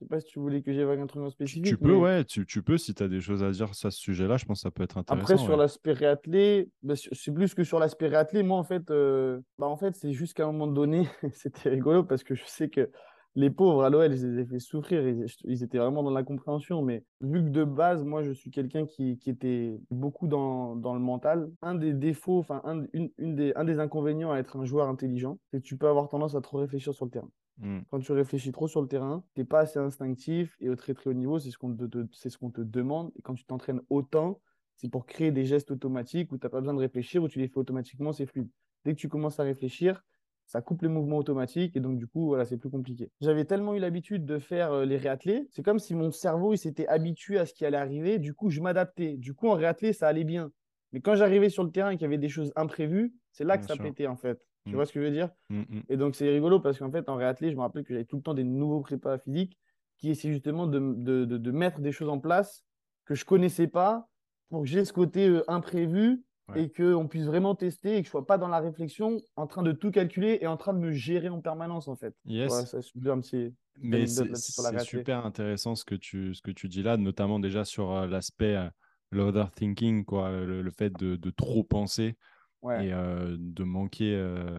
Je sais pas si tu voulais que j'évoque un truc en spécifique. tu peux, mais- ouais, tu, tu peux si tu as des choses à dire sur ce sujet-là, je pense que ça peut être intéressant. Après, sur ouais. l'aspect réathlé, bah, c'est plus que sur l'aspect réathlé. Moi, en fait, euh, bah, en fait c'est juste qu'à un moment donné, c'était rigolo parce que je sais que les pauvres à l'OL, je les ai fait souffrir. Ils, ils étaient vraiment dans l'incompréhension. Mais vu que de base, moi, je suis quelqu'un qui, qui était beaucoup dans, dans le mental, un des défauts, enfin, un, une, une des, un des inconvénients à être un joueur intelligent, c'est que tu peux avoir tendance à trop réfléchir sur le terrain. Mm. Quand tu réfléchis trop sur le terrain, tu n'es pas assez instinctif et au très très haut niveau, c'est ce qu'on te, te- c'est ce qu'on te demande. Et quand tu t'entraînes autant, c'est pour créer des gestes automatiques où tu n'as pas besoin de réfléchir, où tu les fais automatiquement, c'est fluide. Dès que tu commences à réfléchir, ça coupe les mouvements automatiques et donc du coup, voilà, c'est plus compliqué. J'avais tellement eu l'habitude de faire euh, les réathlés, c'est comme si mon cerveau il s'était habitué à ce qui allait arriver, du coup, je m'adaptais. Du coup, en réathlé, ça allait bien. Mais quand j'arrivais sur le terrain et qu'il y avait des choses imprévues, c'est là que ça sûr. pétait en fait. Tu Mm. vois ce que je veux dire? Mm, mm. et donc, c'est rigolo parce qu'en fait, en réathlé, je me rappelle que j'avais tout le temps des nouveaux prépas physiques qui essaient justement de, de, de, de mettre des choses en place que je connaissais pas pour que j'ai ce côté euh, imprévu et qu'on puisse vraiment tester et que je sois pas dans la réflexion en train de tout calculer et en train de me gérer en permanence en fait. Yes. Ça, c'est un petit. Mais c'est super intéressant ce que tu, ce que tu dis là, notamment déjà sur euh, l'aspect euh, l'overthinking, quoi, le, le fait de, de trop penser Ouais. et euh, de manquer euh,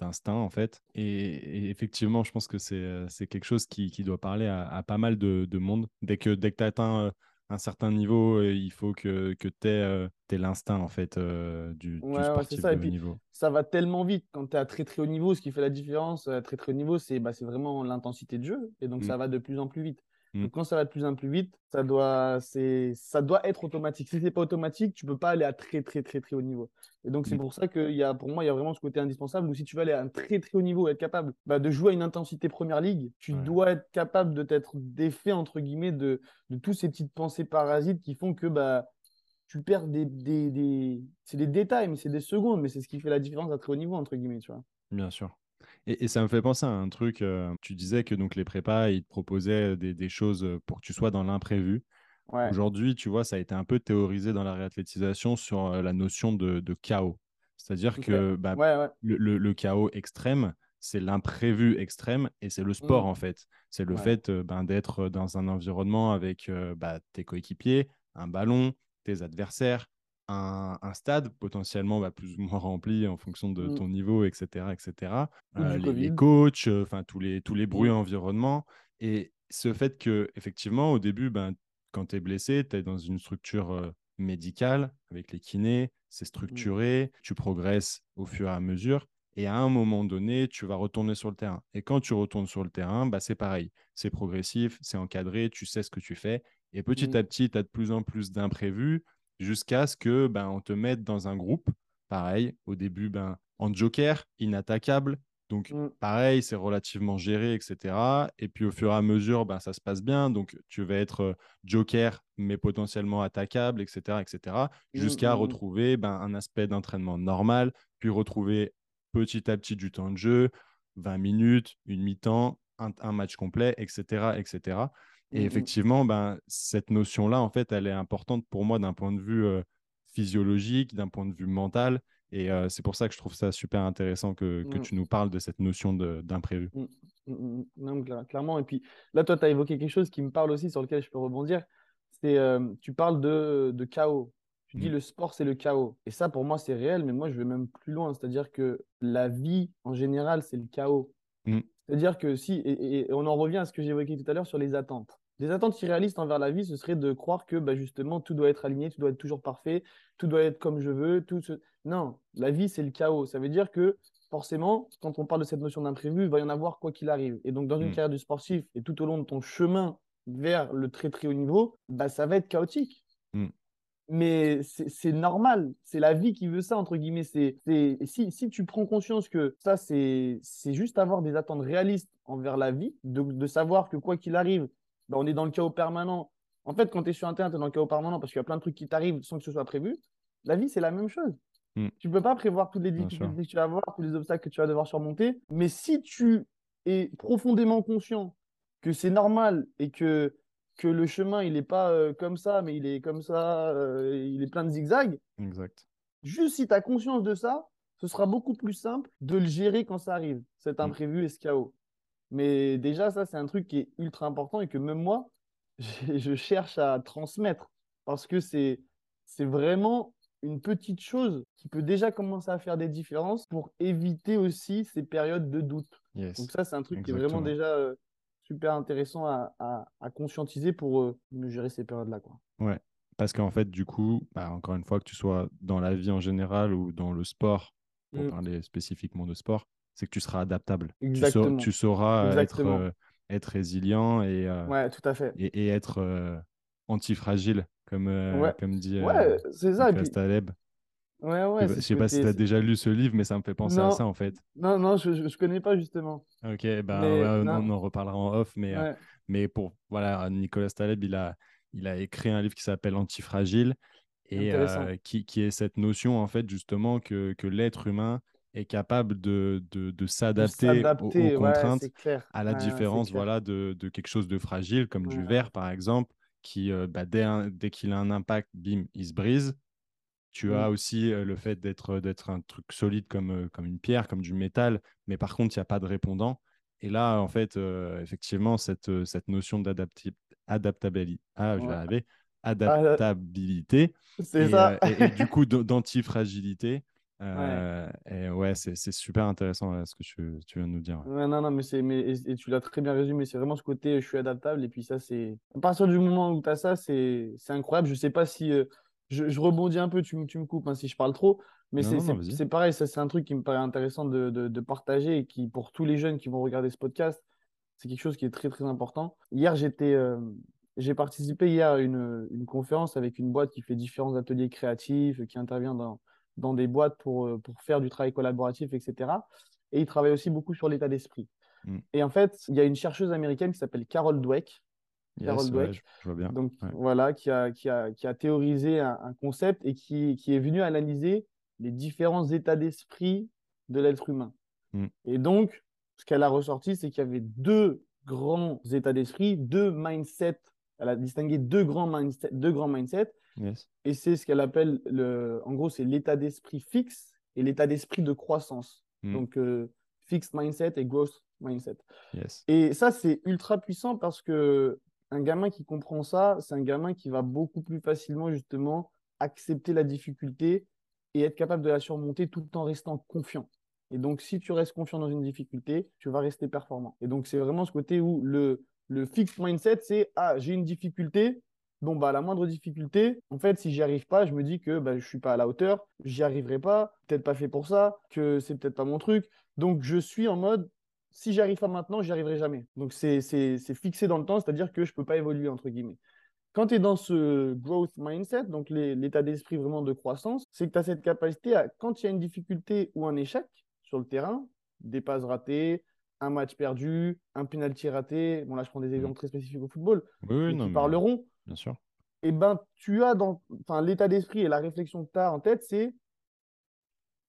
d'instinct en fait. Et, et effectivement, je pense que c'est euh, c'est quelque chose qui, qui doit parler à, à pas mal de, de monde. Dès que, dès que tu atteins un certain niveau, euh, il faut que, que tu aies, l'instinct en fait euh, du, du ouais, ça. de Et haut puis, niveau. ça va tellement vite quand tu es à très très haut niveau. Ce qui fait la différence à très très haut niveau, c'est bah, c'est vraiment l'intensité de jeu. Et donc, Mm. ça va de plus en plus vite. Mm. Donc, quand ça va de plus en plus vite, ça doit, ça doit être automatique. Si c'est pas automatique, tu peux pas aller à très très très très haut niveau. Et donc, c'est Mm. pour ça que y a, pour moi, il y a vraiment ce côté indispensable où si tu veux aller à un très très haut niveau, être capable bah, de jouer à une intensité première ligue, tu Ouais. dois être capable de t'être défait, entre guillemets, de, de tous ces petites pensées parasites qui font que bah, tu perds des, des, des... C'est des détails, mais c'est des secondes, mais c'est ce qui fait la différence à très haut niveau, entre guillemets, tu vois. Bien sûr. Et, et ça me fait penser à un truc, euh, tu disais que donc les prépas, ils te proposaient des, des choses pour que tu sois dans l'imprévu. Ouais, Aujourd'hui, tu vois, ça a été un peu théorisé dans la réathlétisation sur euh, la notion de, de chaos. C'est-à-dire que bah, ouais, ouais. le, le- le chaos extrême, c'est l'imprévu extrême et c'est le sport Mm. en fait. C'est le fait euh, ben, d'être dans un environnement avec euh, bah, tes coéquipiers, un ballon, tes adversaires, un, un stade potentiellement bah, plus ou moins rempli en fonction de Mm. ton niveau, etc. etc. Euh, les, coachs, euh, enfin tous les, tous les bruits Mm. environnements. Et ce fait que, effectivement, au début, ben, quand tu es blessé, tu es dans une structure euh, médicale avec les kinés, c'est structuré, tu progresses au fur et à mesure. Et à un moment donné, tu vas retourner sur le terrain. Et quand tu retournes sur le terrain, bah, c'est pareil. C'est progressif, c'est encadré, tu sais ce que tu fais. Et petit à petit, tu as de plus en plus d'imprévus jusqu'à ce que ben, on te mette dans un groupe. Pareil, au début, ben, en joker, inattaquable. Donc, Mm. pareil, c'est relativement géré, etc. Et puis, au fur et à mesure, ben, ça se passe bien. Donc, tu vas être euh, joker, mais potentiellement attaquable, etc. etc. jusqu'à Mm, mm, mm. retrouver ben, un aspect d'entraînement normal, puis retrouver petit à petit du temps de jeu, 20 minutes, une mi-temps, un, un match complet, etc. etc. Et Mm, mm. effectivement, ben, cette notion-là, en fait, elle est importante pour moi d'un point de vue euh, physiologique, d'un point de vue mental. Et euh, c'est pour ça que je trouve ça super intéressant que, que Mm. tu nous parles de cette notion d'imprévu. Mm, mm, mm. Non, clairement. Et puis là, toi, tu as évoqué quelque chose qui me parle aussi, sur lequel je peux rebondir. C'est, euh, tu parles de, de chaos. Tu dis le sport, c'est le chaos. Et ça, pour moi, c'est réel, mais moi, je vais même plus loin. C'est-à-dire que la vie, en général, c'est le chaos. C'est-à-dire que si, et, et- et on en revient à ce que j'évoquais tout à l'heure sur les attentes. Les attentes irréalistes envers la vie, ce serait de croire que bah, justement, tout doit être aligné, tout doit être toujours parfait, tout doit être comme je veux. Tout ce... Non, la vie, c'est le chaos. Ça veut dire que forcément, quand on parle de cette notion d'imprévu, il va y en avoir quoi qu'il arrive. Et donc, dans une Mm. carrière du sportif et tout au long de ton chemin vers le très très haut niveau, bah, ça va être chaotique. Mm. Mais c'est normal, c'est la vie qui veut ça, entre guillemets. C'est, si, si tu prends conscience que ça, c'est c'est juste avoir des attentes réalistes envers la vie, de, de savoir que quoi qu'il arrive, bah, on est dans le chaos permanent. En fait, quand tu es sur un terrain, tu es dans le chaos permanent parce qu'il y a plein de trucs qui t'arrivent sans que ce soit prévu. La vie, c'est la même chose. Mm. Tu peux pas prévoir toutes les difficultés que tu vas avoir, tous les obstacles que tu vas devoir surmonter. Mais si tu es profondément conscient que c'est normal et que, que le chemin, il n'est pas euh, comme ça, mais il est comme ça, euh, il est plein de zigzags, Exact. juste si tu as conscience de ça, ce sera beaucoup plus simple de le gérer quand ça arrive, cet Mm. imprévu et ce chaos. Mais déjà, ça, c'est un truc qui est ultra important et que même moi, je cherche à transmettre parce que c'est vraiment une petite chose qui peut déjà commencer à faire des différences pour éviter aussi ces périodes de doute. Yes. Donc ça, c'est un truc qui est vraiment déjà euh, super intéressant à, à- à conscientiser pour euh, mieux gérer ces périodes-là. Ouais, parce qu'en fait, du coup, bah, encore une fois, que tu sois dans la vie en général ou dans le sport, pour Mm. parler spécifiquement de sport, c'est que tu seras adaptable. Tu, sauras être, Exactement. euh, être résilient et, euh, Ouais, tout à fait. et, et être euh, antifragile, comme, euh, Ouais. comme dit euh, Ouais, c'est ça. Et Nicolas puis, Taleb. ouais, Je ouais, sais pas- c'est je sais pas si tu as déjà lu ce livre, mais ça me fait penser à ça, en fait. Non, non, je, je connais pas justement. Ok, ben Mais non. on en reparlera en off, mais, euh, mais pour voilà, Nicolas Taleb, il a, il a écrit un livre qui s'appelle Antifragile et euh, qui, qui est cette notion en fait justement que, que l'être humain est capable de, de, s'adapter aux, aux s'adapter, ouais, contraintes, clair. à la Ouais, différence voilà, de, de quelque chose de fragile comme du verre par exemple, qui euh, bah, dès, dès qu'il a un impact, bim, il se brise. Tu Mm. as aussi euh, le fait d'être un truc solide comme, euh, comme une pierre, comme du métal, mais par contre, il n'y a pas de répondant. Et là, en fait, euh, effectivement, cette, cette notion d'adaptabilité, ah, je vais Ouais. arriver, Ah, adaptabilité c'est et, ça. et- et du coup d'antifragilité. Euh, et ouais, c'est super intéressant là, ce que tu, tu viens de nous dire. ouais. Ouais, non, non, mais mais, et, et tu l'as très bien résumé. C'est vraiment ce côté, je suis adaptable. Et puis ça, c'est. À partir du moment où tu as ça, c'est incroyable. Je sais pas si. euh, je, je rebondis un peu, tu, me- tu me coupes hein, si je parle trop. Mais c'est pareil, ça, c'est un truc qui me paraît intéressant de, de, de partager et qui, pour tous les jeunes qui vont regarder ce podcast, c'est quelque chose qui est très, très important. Hier, j'étais. euh, J'ai participé hier à une, une conférence avec une boîte qui fait différents ateliers créatifs, qui intervient dans, dans des boîtes pour, euh, pour faire du travail collaboratif, etc. Et il travaille aussi beaucoup sur l'état d'esprit. Mm. Et en fait, il y a une chercheuse américaine qui s'appelle Carol Dweck. Carol Dweck. ouais, je, je vois bien. Donc Ouais. voilà, qui a, qui a, qui a théorisé un, un concept et qui, qui est venu analyser les différents états d'esprit de l'être humain. Mm. Et donc, ce qu'elle a ressorti, c'est qu'il y avait deux grands états d'esprit, deux mindsets. Elle a distingué deux grands mindsets, deux grands mindsets Yes. et c'est ce qu'elle appelle, le, en gros, c'est l'état d'esprit fixe et l'état d'esprit de croissance. Mm. Donc, euh, fixed mindset et growth mindset. Yes. Et ça, c'est ultra puissant parce que un gamin qui comprend ça, c'est un gamin qui va beaucoup plus facilement, justement, accepter la difficulté et être capable de la surmonter tout en restant confiant. Et donc, si tu restes confiant dans une difficulté, tu vas rester performant. Et donc, c'est vraiment ce côté où le, le fixed mindset, c'est Ah, j'ai une difficulté. Bon, bah, la moindre difficulté, en fait, si j'y arrive pas, je me dis que bah, je suis pas à la hauteur, j'y arriverai pas, peut-être pas fait pour ça, que c'est peut-être pas mon truc. Donc, je suis en mode si j'y arrive pas maintenant, j'y arriverai jamais. Donc, c'est fixé dans le temps, c'est-à-dire que je peux pas évoluer, entre guillemets. Quand tu es dans ce growth mindset, donc l'état d'esprit vraiment de croissance, c'est que tu as cette capacité à, quand il y a une difficulté ou un échec sur le terrain, des passes ratées, un match perdu, un penalty raté, bon là je prends des exemples très spécifiques au football, Oui, oui, mais non, qui mais parleront, bien sûr. et ben tu as dans l'état d'esprit et la réflexion que tu as en tête, c'est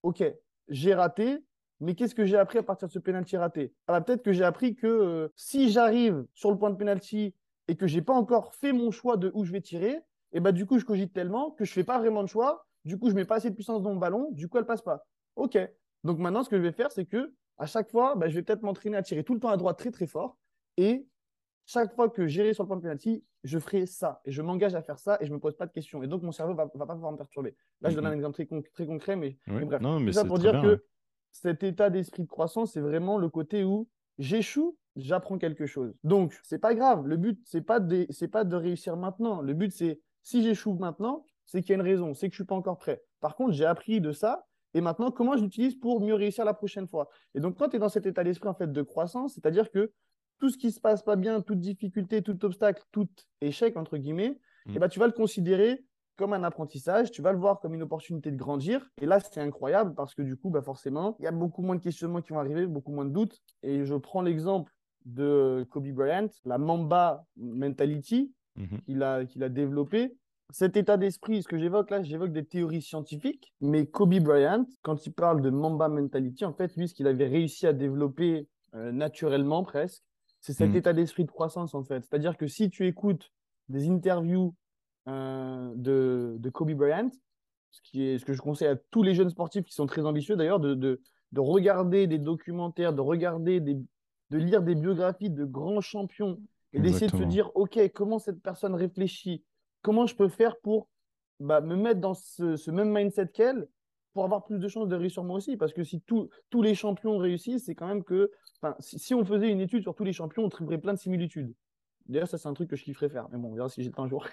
OK, j'ai raté, mais qu'est-ce que j'ai appris à partir de ce penalty raté? Ah bah, Peut-être que j'ai appris que euh, si j'arrive sur le point de penalty et que j'ai pas encore fait mon choix de où je vais tirer, et bah du coup je cogite tellement que je fais pas vraiment de choix, du coup je mets pas assez de puissance dans mon ballon, du coup elle passe pas. OK. Donc maintenant ce que je vais faire c'est que à chaque fois, bah, je vais peut-être m'entraîner à tirer tout le temps à droite très très fort et chaque fois que j'irai sur le point de penalty, je ferai ça et je m'engage à faire ça et je me pose pas de questions et donc mon cerveau va, va pas pouvoir me perturber. Là, je donne un exemple très, con- très concret, mais, Oui. mais bref. Non, mais ça c'est pour dire bien, que ouais. cet état d'esprit de croissance, c'est vraiment le côté où j'échoue, j'apprends quelque chose. Donc, c'est pas grave. Le but, c'est pas de, c'est pas de réussir maintenant. Le but, c'est si j'échoue maintenant, c'est qu'il y a une raison, c'est que je suis pas encore prêt. Par contre, j'ai appris de ça et maintenant, comment je l'utilise pour mieux réussir la prochaine fois? Et donc, quand tu es dans cet état d'esprit en fait de croissance, c'est-à-dire que tout ce qui se passe pas bien, toute difficulté, tout obstacle, tout échec entre guillemets, Mm. eh ben, tu vas le considérer comme un apprentissage, tu vas le voir comme une opportunité de grandir. Et là, c'est incroyable parce que du coup, bah forcément, il y a beaucoup moins de questionnements qui vont arriver, beaucoup moins de doutes. Et je prends l'exemple de Kobe Bryant, la Mamba Mentality Mhm. qu'il a, a développé. Cet état d'esprit, ce que j'évoque là, j'évoque des théories scientifiques, mais Kobe Bryant, quand il parle de Mamba Mentality, en fait, lui, ce qu'il avait réussi à développer euh, naturellement presque, c'est cet Mm. état d'esprit de croissance, en fait. C'est-à-dire que si tu écoutes des interviews euh, de, de Kobe Bryant, ce, qui est, ce que je conseille à tous les jeunes sportifs qui sont très ambitieux d'ailleurs, de, de, de regarder des documentaires, de regarder des, de lire des biographies de grands champions et d'essayer de se dire, OK, comment cette personne réfléchit? Comment je peux faire pour bah, me mettre dans ce, ce même mindset qu'elle pour avoir plus de chances de réussir moi aussi? Parce que si tous tous les champions réussissent, c'est quand même que, enfin, si, si on faisait une étude sur tous les champions, on trouverait plein de similitudes. D'ailleurs, ça, c'est un truc que je kifferais faire. Mais bon, on verra si j'ai un jour.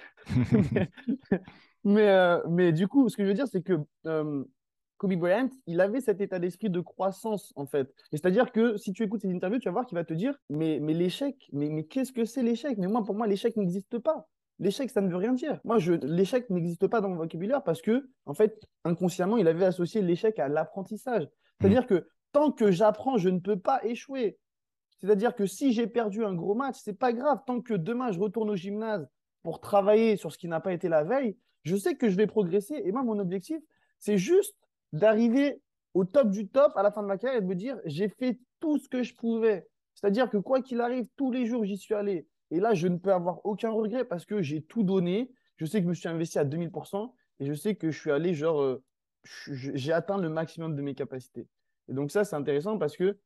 mais, mais, euh, mais du coup, ce que je veux dire, c'est que euh, Kobe Bryant, il avait cet état d'esprit de croissance, en fait. C'est-à-dire que si tu écoutes ses interviews, tu vas voir qu'il va te dire Mais, mais l'échec, mais, mais qu'est-ce que c'est l'échec? Mais moi, pour moi, l'échec n'existe pas. L'échec, ça ne veut rien dire. Moi, je, l'échec n'existe pas dans mon vocabulaire parce que, en fait, inconsciemment, il avait associé l'échec à l'apprentissage. C'est-à-dire que tant que j'apprends, je ne peux pas échouer. C'est-à-dire que si j'ai perdu un gros match, c'est pas grave. Tant que demain je retourne au gymnase pour travailler sur ce qui n'a pas été la veille, je sais que je vais progresser. Et moi, mon objectif, c'est juste d'arriver au top du top à la fin de ma carrière et de me dire j'ai fait tout ce que je pouvais. C'est-à-dire que quoi qu'il arrive, tous les jours, j'y suis allé. Et là, je ne peux avoir aucun regret parce que j'ai tout donné. Je sais que je me suis investi à 2000% et je sais que je suis allé, genre, euh, j'ai atteint le maximum de mes capacités. Et donc, ça, c'est intéressant parce que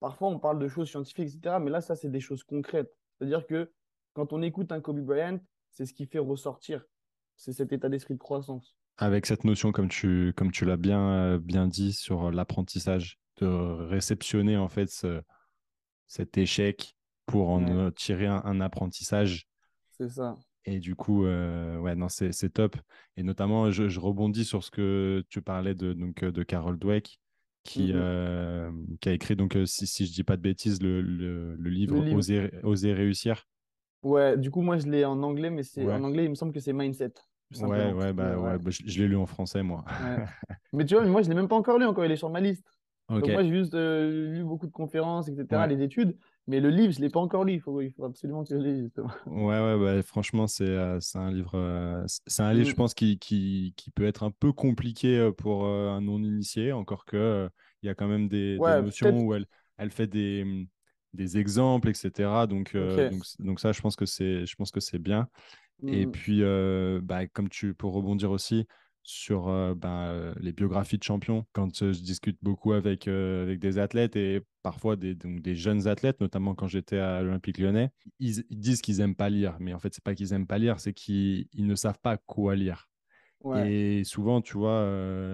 parfois, on parle de choses scientifiques, etc. Mais là, ça, c'est des choses concrètes. C'est-à-dire que quand on écoute un Kobe Bryant, c'est ce qui fait ressortir. C'est cet état d'esprit de croissance. Avec cette notion, comme tu, comme tu l'as bien, euh, bien dit, sur l'apprentissage, de réceptionner en fait cet échec pour en tirer un, apprentissage. C'est ça. Et du coup, euh, ouais, non, c'est top. Et notamment, je, rebondis sur ce que tu parlais de, donc, de Carol Dweck, qui, mm-hmm. euh, qui a écrit, donc, si, si je dis pas de bêtises, le, le, livre, Oser, Oser, réussir. Ouais, du coup, moi, je l'ai en anglais, mais c'est en anglais, il me semble que c'est Mindset. Ouais, ouais, bah, ouais. Bah, je, l'ai lu en français, moi. mais tu vois, moi, je l'ai même pas encore lu encore, il est sur ma liste. Donc, moi, j'ai juste euh, lu beaucoup de conférences, etc., les études. Mais le livre, je ne l'ai pas encore lu. Il faut, il faut absolument que je le lise. Ouais, ouais, bah, franchement, c'est euh, un livre, euh, c'est un livre, je mm. pense, qui, qui, qui, peut être un peu compliqué pour un non-initié, encore que il y a quand même des, des notions où elle, elle fait des, des exemples, etc. Donc, donc, donc, ça, je pense que c'est bien. Et mmh. puis, bah, comme tu, pour rebondir aussi sur bah, les biographies de champions, quand je discute beaucoup avec, avec des athlètes et parfois des, donc des jeunes athlètes, notamment quand j'étais à l'Olympique lyonnais, ils, disent qu'ils n'aiment pas lire. Mais en fait, c'est pas qu'ils n'aiment pas lire, c'est qu'ils ne savent pas quoi lire. Et souvent, tu vois,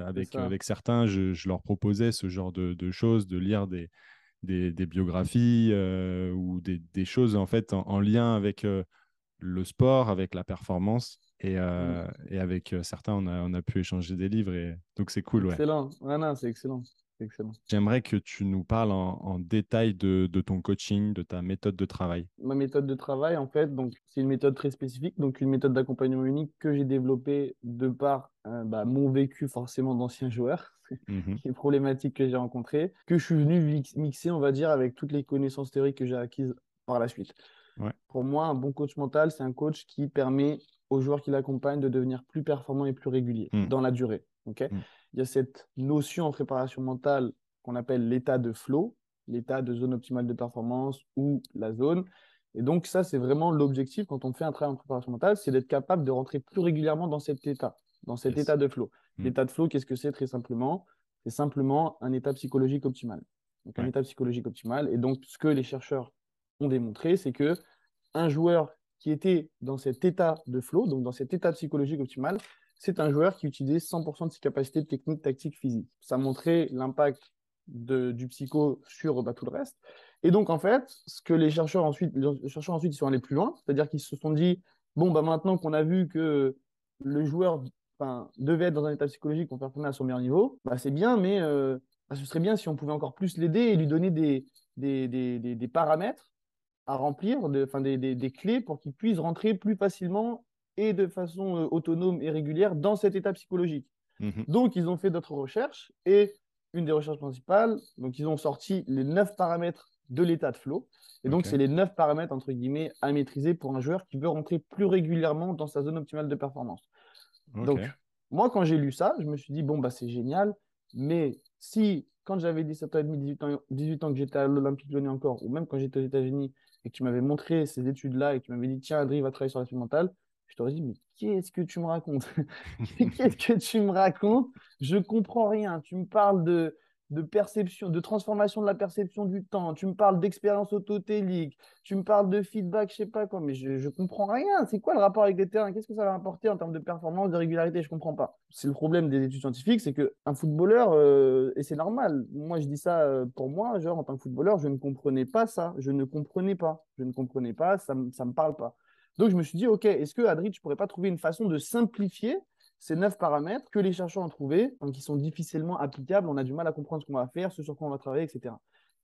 avec, avec certains, je, je, leur proposais ce genre de, de choses, de lire des, des, des biographies ou des, des, choses en fait en, lien avec le sport, avec la performance. Et, euh, mmh. et avec euh, certains, on a, on a pu échanger des livres. Et... Donc, c'est cool. Excellent. Ouais. c'est excellent. excellent. J'aimerais que tu nous parles en, détail de, de, ton coaching, de ta méthode de travail. Ma méthode de travail, en fait, donc c'est une méthode très spécifique, donc une méthode d'accompagnement unique que j'ai développée de par euh, bah, mon vécu forcément d'ancien joueur, mmh les problématiques que j'ai rencontrées, que je suis venu mixer, on va dire, avec toutes les connaissances théoriques que j'ai acquises par la suite. Pour moi, un bon coach mental, c'est un coach qui permet aux joueurs qui l'accompagnent de devenir plus performants et plus réguliers hmm. dans la durée. Ok? Hmm. Il y a cette notion en préparation mentale qu'on appelle l'état de flow, l'état de zone optimale de performance ou la zone. Et donc, ça, c'est vraiment l'objectif quand on fait un travail en préparation mentale, c'est d'être capable de rentrer plus régulièrement dans cet état, dans cet état de flow. Hmm. L'état de flow, qu'est-ce que c'est très simplement? C'est simplement un état psychologique optimal. Donc, un état psychologique optimal. Et donc, ce que les chercheurs ont démontré, c'est que un joueur qui était dans cet état de flow, donc dans cet état psychologique optimal, c'est un joueur qui utilisait 100% de ses capacités techniques, tactiques, physiques. Ça montrait l'impact du psycho sur bah, tout le reste. Et donc, en fait, ce que les chercheurs ensuite, les chercheurs ensuite ils sont allés plus loin, c'est-à-dire qu'ils se sont dit, bon, bah, maintenant qu'on a vu que le joueur devait être dans un état psychologique pour performer à son meilleur niveau, bah, c'est bien, mais euh, bah, ce serait bien si on pouvait encore plus l'aider et lui donner des, des, des, des paramètres à remplir, de, des, des, clés pour qu'ils puissent rentrer plus facilement et de façon euh, autonome et régulière dans cet état psychologique. Mhm. Donc, ils ont fait d'autres recherches et une des recherches principales, donc ils ont sorti les neuf paramètres de l'état de flow. Et donc, c'est les neuf paramètres, entre guillemets, à maîtriser pour un joueur qui veut rentrer plus régulièrement dans sa zone optimale de performance. Donc, moi, quand j'ai lu ça, je me suis dit, bon, bah, c'est génial, mais si, quand j'avais 17 ans et demi, 18 ans, 18 ans que j'étais à l'Olympique Lyonnais encore, ou même quand j'étais aux États-Unis, et que tu m'avais montré ces études-là et que tu m'avais dit, tiens, Adri, va travailler sur la mentale, je t'aurais dit, mais qu'est-ce que tu me racontes? Qu'est-ce que tu me racontes? Je comprends rien. Tu me parles de, de perception, de transformation de la perception du temps. Tu me parles d'expérience autotélique. Tu me parles de feedback, je sais pas quoi, mais je, ne comprends rien. C'est quoi le rapport avec les terrains? Qu'est-ce que ça va apporter en termes de performance, de régularité? Je comprends pas. C'est le problème des études scientifiques, c'est qu'un footballeur, euh, et c'est normal, moi je dis ça euh, pour moi, genre en tant que footballeur, je ne comprenais pas ça. Je ne comprenais pas. Je ne comprenais pas, ça, ça me parle pas. Donc je me suis dit, ok, est-ce que Adri, tu pourrais pas trouver une façon de simplifier ces neuf paramètres que les chercheurs ont trouvés, qui sont difficilement applicables, on a du mal à comprendre ce qu'on va faire, ce sur quoi on va travailler, etc.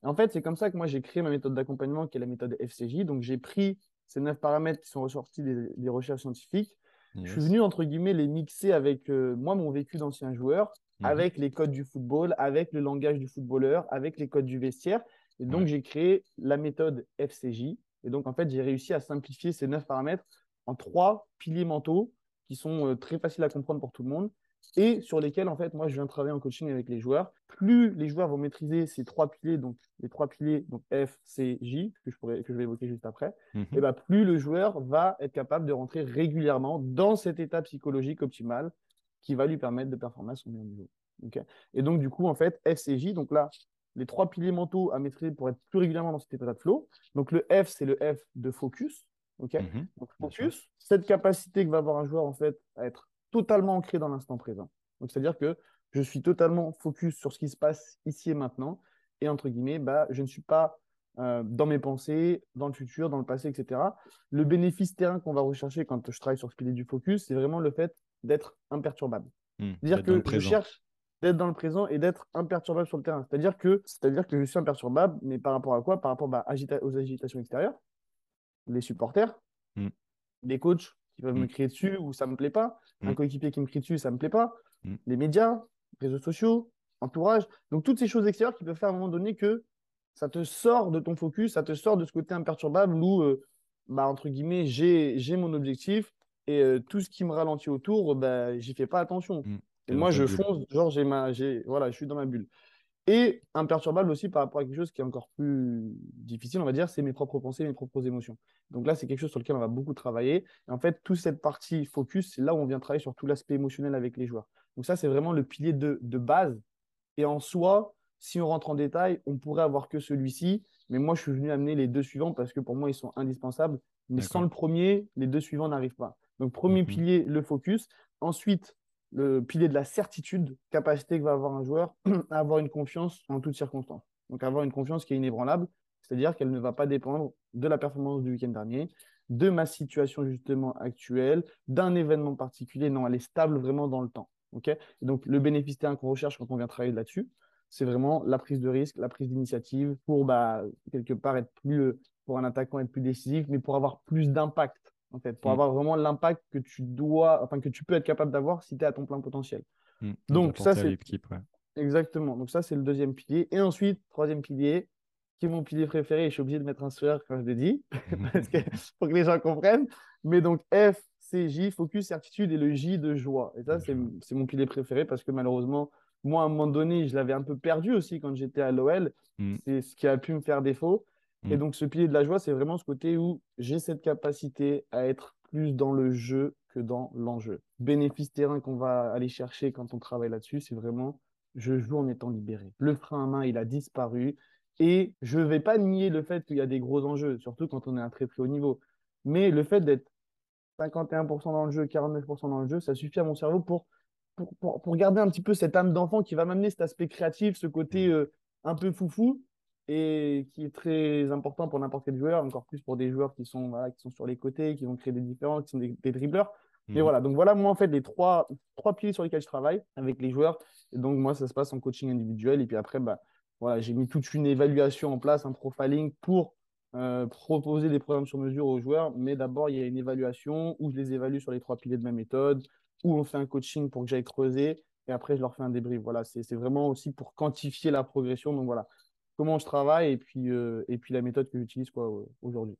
en fait, c'est comme ça que moi, j'ai créé ma méthode d'accompagnement, qui est la méthode FCJ. Donc, j'ai pris ces neuf paramètres qui sont ressortis des, recherches scientifiques. Je suis venu, entre guillemets, les mixer avec euh, moi, mon vécu d'ancien joueur, mhm. avec les codes du football, avec le langage du footballeur, avec les codes du vestiaire. Et donc, j'ai créé la méthode FCJ. Et donc, en fait, j'ai réussi à simplifier ces neuf paramètres en trois piliers mentaux qui sont euh, très faciles à comprendre pour tout le monde et sur lesquels, en fait, moi, je viens travailler en coaching avec les joueurs. Plus les joueurs vont maîtriser ces trois piliers, donc les trois piliers, donc F, C, J, que je, pourrais, que je vais évoquer juste après, mhm. et bah, plus le joueur va être capable de rentrer régulièrement dans cet état psychologique optimal qui va lui permettre de performer à son meilleur niveau. et donc, du coup, en fait, F, C, J, donc là, les trois piliers mentaux à maîtriser pour être plus régulièrement dans cet état de flow. Donc, le F, c'est le F de focus. Ok donc, focus, cette capacité que va avoir un joueur, en fait, à être totalement ancré dans l'instant présent. Donc, c'est-à-dire que je suis totalement focus sur ce qui se passe ici et maintenant. Et entre guillemets, bah, je ne suis pas euh, dans mes pensées, dans le futur, dans le passé, etc. Le bénéfice terrain qu'on va rechercher quand je travaille sur ce pilier du focus, c'est vraiment le fait d'être imperturbable. Hmm, C'est-à-dire que je cherche d'être dans le présent et d'être imperturbable sur le terrain. C'est-à-dire que, c'est-à-dire que je suis imperturbable, mais par rapport à quoi? Par rapport bah, agita- aux agitations extérieures, les supporters, Mm. les coachs qui peuvent Mm. me crier dessus ou ça me plaît pas, un Mm. coéquipier qui me crie dessus, ça me plaît pas, Mm. les médias, réseaux sociaux, entourage. Donc toutes ces choses extérieures qui peuvent faire à un moment donné que ça te sort de ton focus, ça te sort de ce côté imperturbable où, euh, bah, entre guillemets, j'ai j'ai mon objectif et euh, tout ce qui me ralentit autour, bah, j'y fais pas attention. Mm. Et moi, je fonce, genre, j'ai ma, j'ai, voilà, je suis dans ma bulle. Et imperturbable aussi par rapport à quelque chose qui est encore plus difficile, on va dire, c'est mes propres pensées, mes propres émotions. Donc là, c'est quelque chose sur lequel on va beaucoup travailler. Et en fait, toute cette partie focus, c'est là où on vient travailler sur tout l'aspect émotionnel avec les joueurs. Donc ça, c'est vraiment le pilier de, de base. Et en soi, si on rentre en détail, on pourrait avoir que celui-ci. Mais moi, je suis venu amener les deux suivants parce que pour moi, ils sont indispensables. Mais sans le premier, les deux suivants n'arrivent pas. Donc, premier Mhm. pilier, le focus. Ensuite, le pilier de la certitude, capacité que va avoir un joueur à avoir une confiance en toutes circonstances. Donc, avoir une confiance qui est inébranlable, c'est-à-dire qu'elle ne va pas dépendre de la performance du week-end dernier, de ma situation justement actuelle, d'un événement particulier. Non, elle est stable vraiment dans le temps. donc, le bénéfice terrain qu'on recherche quand on vient travailler là-dessus, c'est vraiment la prise de risque, la prise d'initiative pour, bah, quelque part, être plus, euh, pour un attaquant, être plus décisif, mais pour avoir plus d'impact, en fait, pour Mm. avoir vraiment l'impact que tu dois, enfin, que tu peux être capable d'avoir si tu es à ton plein potentiel. Hmm, Donc, ça, c'est- ouais. Exactement. Donc, ça, c'est le deuxième pilier. Et ensuite, troisième pilier, qui est mon pilier préféré, et je suis obligé de mettre un sourire quand je le dis, parce que pour que les gens comprennent. Mais donc, F, C, J, focus, certitude, et le J de joie. Et ça, c'est mon pilier préféré parce que malheureusement, moi, à un moment donné, je l'avais un peu perdu aussi quand j'étais à l'OL. Mm. C'est ce qui a pu me faire défaut. Et Mm. donc, ce pilier de la joie, c'est vraiment ce côté où j'ai cette capacité à être plus dans le jeu que dans l'enjeu. Bénéfice terrain qu'on va aller chercher quand on travaille là-dessus, c'est vraiment je joue en étant libéré. Le frein à main, il a disparu. Et je ne vais pas nier le fait qu'il y a des gros enjeux, surtout quand on est à un très très haut niveau. Mais le fait d'être 51% dans le jeu, 49% dans le jeu, ça suffit à mon cerveau pour, pour, pour, pour garder un petit peu cette âme d'enfant qui va m'amener cet aspect créatif, ce côté euh, un peu foufou, et qui est très important pour n'importe quel joueur, encore plus pour des joueurs qui sont, voilà, qui sont sur les côtés, qui vont créer des différences, qui sont des, des dribbleurs. Mais Mhm. voilà, donc voilà, moi, en fait, les trois, trois piliers sur lesquels je travaille avec les joueurs. Et donc, moi, ça se passe en coaching individuel. Et puis après, bah, voilà, j'ai mis toute une évaluation en place, un profiling pour euh, proposer des programmes sur mesure aux joueurs. Mais d'abord, il y a une évaluation où je les évalue sur les trois piliers de ma méthode, où on fait un coaching pour que j'aille creuser. Et après, je leur fais un débrief. Voilà, c'est c'est vraiment aussi pour quantifier la progression. Donc voilà, comment je travaille et puis, euh, et puis la méthode que j'utilise quoi, aujourd'hui.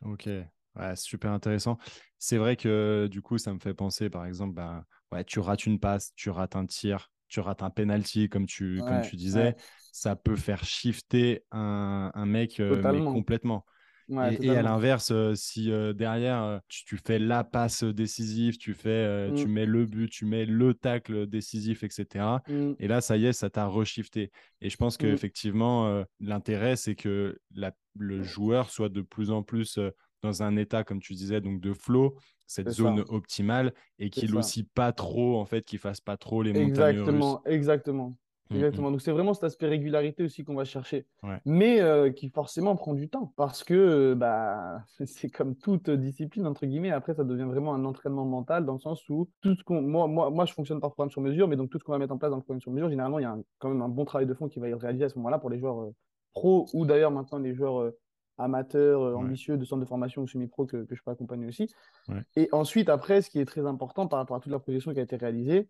Ok, ouais, super intéressant. C'est vrai que du coup, ça me fait penser, par exemple, ben, ouais, tu rates une passe, tu rates un tir, tu rates un penalty, comme tu, comme tu disais, ça peut faire shifter un, un mec, euh, mais complètement. Ouais, et, et à l'inverse, euh, si euh, derrière, euh, tu, tu fais la passe décisive, tu, fais, tu Mm. mets le but, tu mets le tacle décisif, etc. Mm, Et là, ça y est, ça t'a reshifté. Et je pense Mm. qu'effectivement, l'intérêt, c'est que la- le joueur soit de plus en plus dans un état, comme tu disais, donc de flow, cette ça. zone optimale, et qu'il aussi pas trop, en fait, qu'il fasse pas trop les montagnes russes. Exactement, exactement. Mm, Exactement. Donc, c'est vraiment cet aspect régularité aussi qu'on va chercher. Ouais. Mais euh, qui forcément prend du temps. Parce que euh, bah, c'est comme toute discipline, entre guillemets. Après, ça devient vraiment un entraînement mental dans le sens où tout ce qu'on. Moi, moi, moi, je fonctionne par programme sur mesure, mais donc tout ce qu'on va mettre en place dans le programme sur mesure, généralement, il y a un- quand même un bon travail de fond qui va être réalisé à ce moment-là pour les joueurs euh, pros ou d'ailleurs maintenant les joueurs euh, amateurs, Ouais. ambitieux de centres de formation ou semi-pro que, que je peux accompagner aussi. Ouais. Et ensuite, après, ce qui est très important par rapport à toute la progression qui a été réalisée,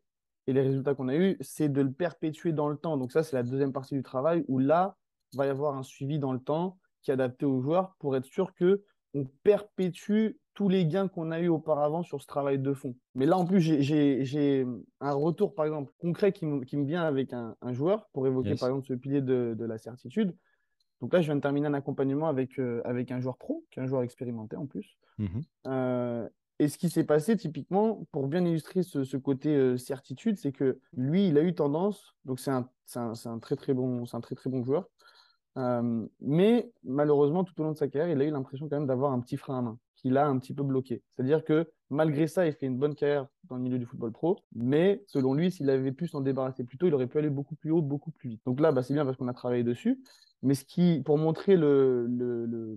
et les résultats qu'on a eus, c'est de le perpétuer dans le temps. Donc ça, c'est la deuxième partie du travail où là, il va y avoir un suivi dans le temps qui est adapté aux joueurs pour être sûr que on perpétue tous les gains qu'on a eus auparavant sur ce travail de fond. Mais là, en plus, j'ai- un retour, par exemple, concret qui me, qui me vient avec un, un joueur pour évoquer, Yes. par exemple, ce pilier de, de la certitude. Donc là, je viens de terminer un accompagnement avec, euh, avec un joueur pro, qui est un joueur expérimenté en plus. Euh, Et ce qui s'est passé, typiquement, pour bien illustrer ce, côté certitude, c'est que lui, il a eu tendance, donc c'est un, très très bon, un très très bon joueur, mais malheureusement, tout au long de sa carrière, il a eu l'impression quand même d'avoir un petit frein à main, qu'il a un petit peu bloqué. C'est-à-dire que malgré ça, il fait une bonne carrière dans le milieu du football pro, mais selon lui, s'il avait pu s'en débarrasser plus tôt, il aurait pu aller beaucoup plus haut, beaucoup plus vite. Donc là, bah, c'est bien parce qu'on a travaillé dessus, mais pour montrer le le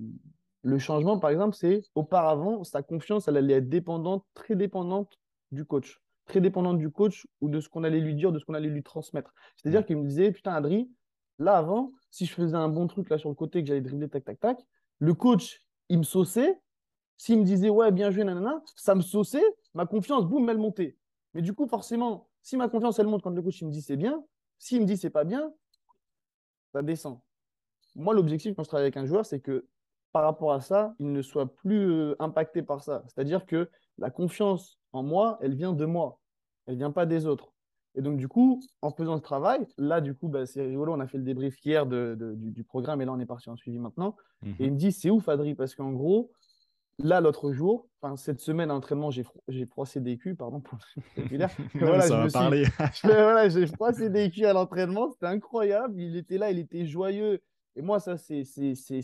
changement, par exemple, c'est auparavant, sa confiance, elle allait être dépendante, très dépendante du coach. Très dépendante du coach ou de ce qu'on allait lui dire, de ce qu'on allait lui transmettre. C'est-à-dire qu'il me disait, putain, Adri, là avant, si je faisais un bon truc là sur le côté, que j'allais dribbler, tac, tac, tac, le coach, il me sauçait. S'il me disait, ouais, bien joué, nanana, ça me sauçait, ma confiance, boum, elle montait. Mais du coup, forcément, si ma confiance, elle monte quand le coach, il me dit c'est bien, s'il me dit c'est pas bien, ça descend. Moi, l'objectif quand je travaille avec un joueur, c'est que par rapport à ça, il ne soit plus euh, impacté par ça. C'est-à-dire que la confiance en moi, elle vient de moi. Elle vient pas des autres. Et donc, du coup, en faisant ce travail, là, du coup, bah, c'est rigolo, on a fait le débrief hier du, programme et là, on est parti en suivi maintenant. Et il me dit, c'est ouf, Adri, parce qu'en gros, là, l'autre jour, cette semaine à l'entraînement, j'ai, j'ai froissé des culs, pardon pour le voilà, ça va parler. voilà, j'ai froissé des culs à l'entraînement, c'était incroyable. Il était là, il était joyeux. Et moi, ça, c'est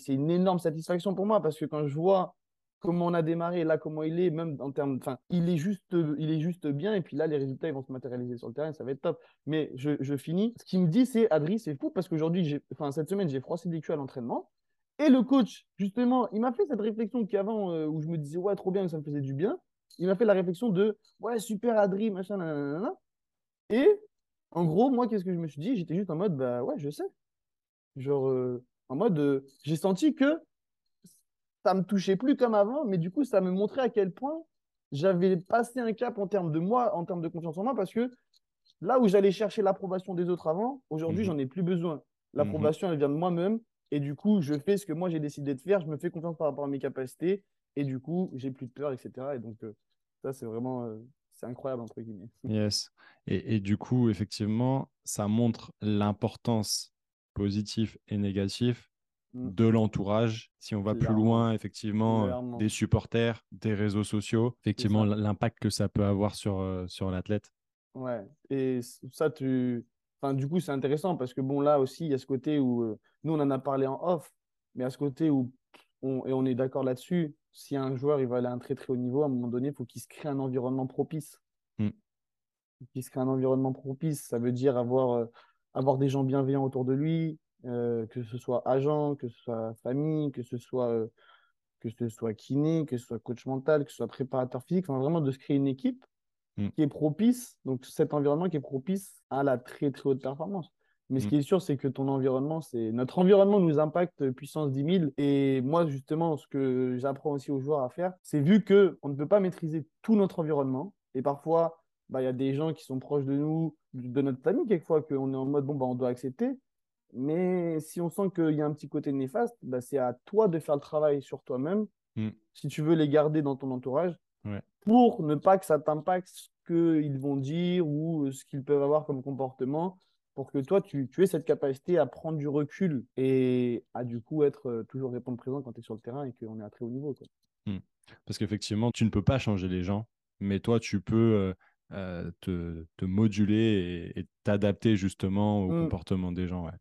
une énorme satisfaction pour moi parce que quand je vois comment on a démarré, là, comment il est, même en termes. Enfin, il, est juste, il est juste bien. Et puis là, les résultats, ils vont se matérialiser sur le terrain. Ça va être top. Mais je, je finis. Ce qu'il me dit, c'est Adri, c'est fou parce qu'aujourd'hui, enfin, cette semaine, j'ai froissé des culs à l'entraînement. Et le coach, justement, il m'a fait cette réflexion qu'avant, euh, où je me disais, ouais, trop bien, ça me faisait du bien. Il m'a fait la réflexion de, ouais, super Adri, machin, nanana. Et en gros, moi, qu'est-ce que je me suis dit? J'étais juste en mode, bah ouais, je sais. Genre, euh, en mode, euh, j'ai senti que ça me touchait plus comme avant, mais du coup, ça me montrait à quel point j'avais passé un cap en termes de moi, en termes de confiance en moi, parce que là où j'allais chercher l'approbation des autres avant, aujourd'hui, mhm. j'en ai plus besoin. L'approbation, elle vient de moi-même, et du coup, je fais ce que moi j'ai décidé de faire, je me fais confiance par rapport à mes capacités, et du coup, j'ai plus de peur, etc. Et donc, euh, ça, c'est vraiment. c'est incroyable, entre guillemets. Yes. Et, et, du coup, effectivement, ça montre l'importance positif et négatif mmh. de l'entourage. Si on va plus loin, effectivement, euh, des supporters, des réseaux sociaux, effectivement, l'impact que ça peut avoir sur, euh, sur l'athlète. Ouais, et ça, tu. Enfin, du coup, c'est intéressant parce que, bon, là aussi, il y a ce côté où. Euh, nous, on en a parlé en off, mais à ce côté où. On, et on est d'accord là-dessus, si un joueur il va aller à un très très haut niveau, à un moment donné, il faut qu'il se crée un environnement propice. Mmh. Qu'il se crée un environnement propice, ça veut dire avoir avoir des gens bienveillants autour de lui, euh, que ce soit agent, que ce soit famille, que ce soit, euh, que ce soit kiné, que ce soit coach mental, que ce soit préparateur physique, enfin, vraiment de se créer une équipe mm. qui est propice, donc cet environnement qui est propice à la très très haute performance. Mais ce mm. qui est sûr, c'est que ton environnement, c'est notre environnement nous impacte puissance 10 000. Et moi, justement, ce que j'apprends aussi aux joueurs à faire, c'est vu que on ne peut pas maîtriser tout notre environnement. Et parfois, bah, il y a des gens qui sont proches de nous, de notre famille, quelquefois, qu'on est en mode, bon, bah, on doit accepter. Mais si on sent qu'il y a un petit côté néfaste, bah, c'est à toi de faire le travail sur toi-même, mm. si tu veux les garder dans ton entourage, pour ne pas que ça t'impacte ce qu'ils vont dire ou ce qu'ils peuvent avoir comme comportement, pour que toi, tu, tu, aies cette capacité à prendre du recul et à du coup être euh, toujours répondre présent quand tu es sur le terrain et qu'on est à très haut niveau. Quoi. Mm. Parce qu'effectivement, tu ne peux pas changer les gens, mais toi, tu peux euh, euh, te, te, moduler et t'adapter justement au mmh. comportement des gens. Ouais.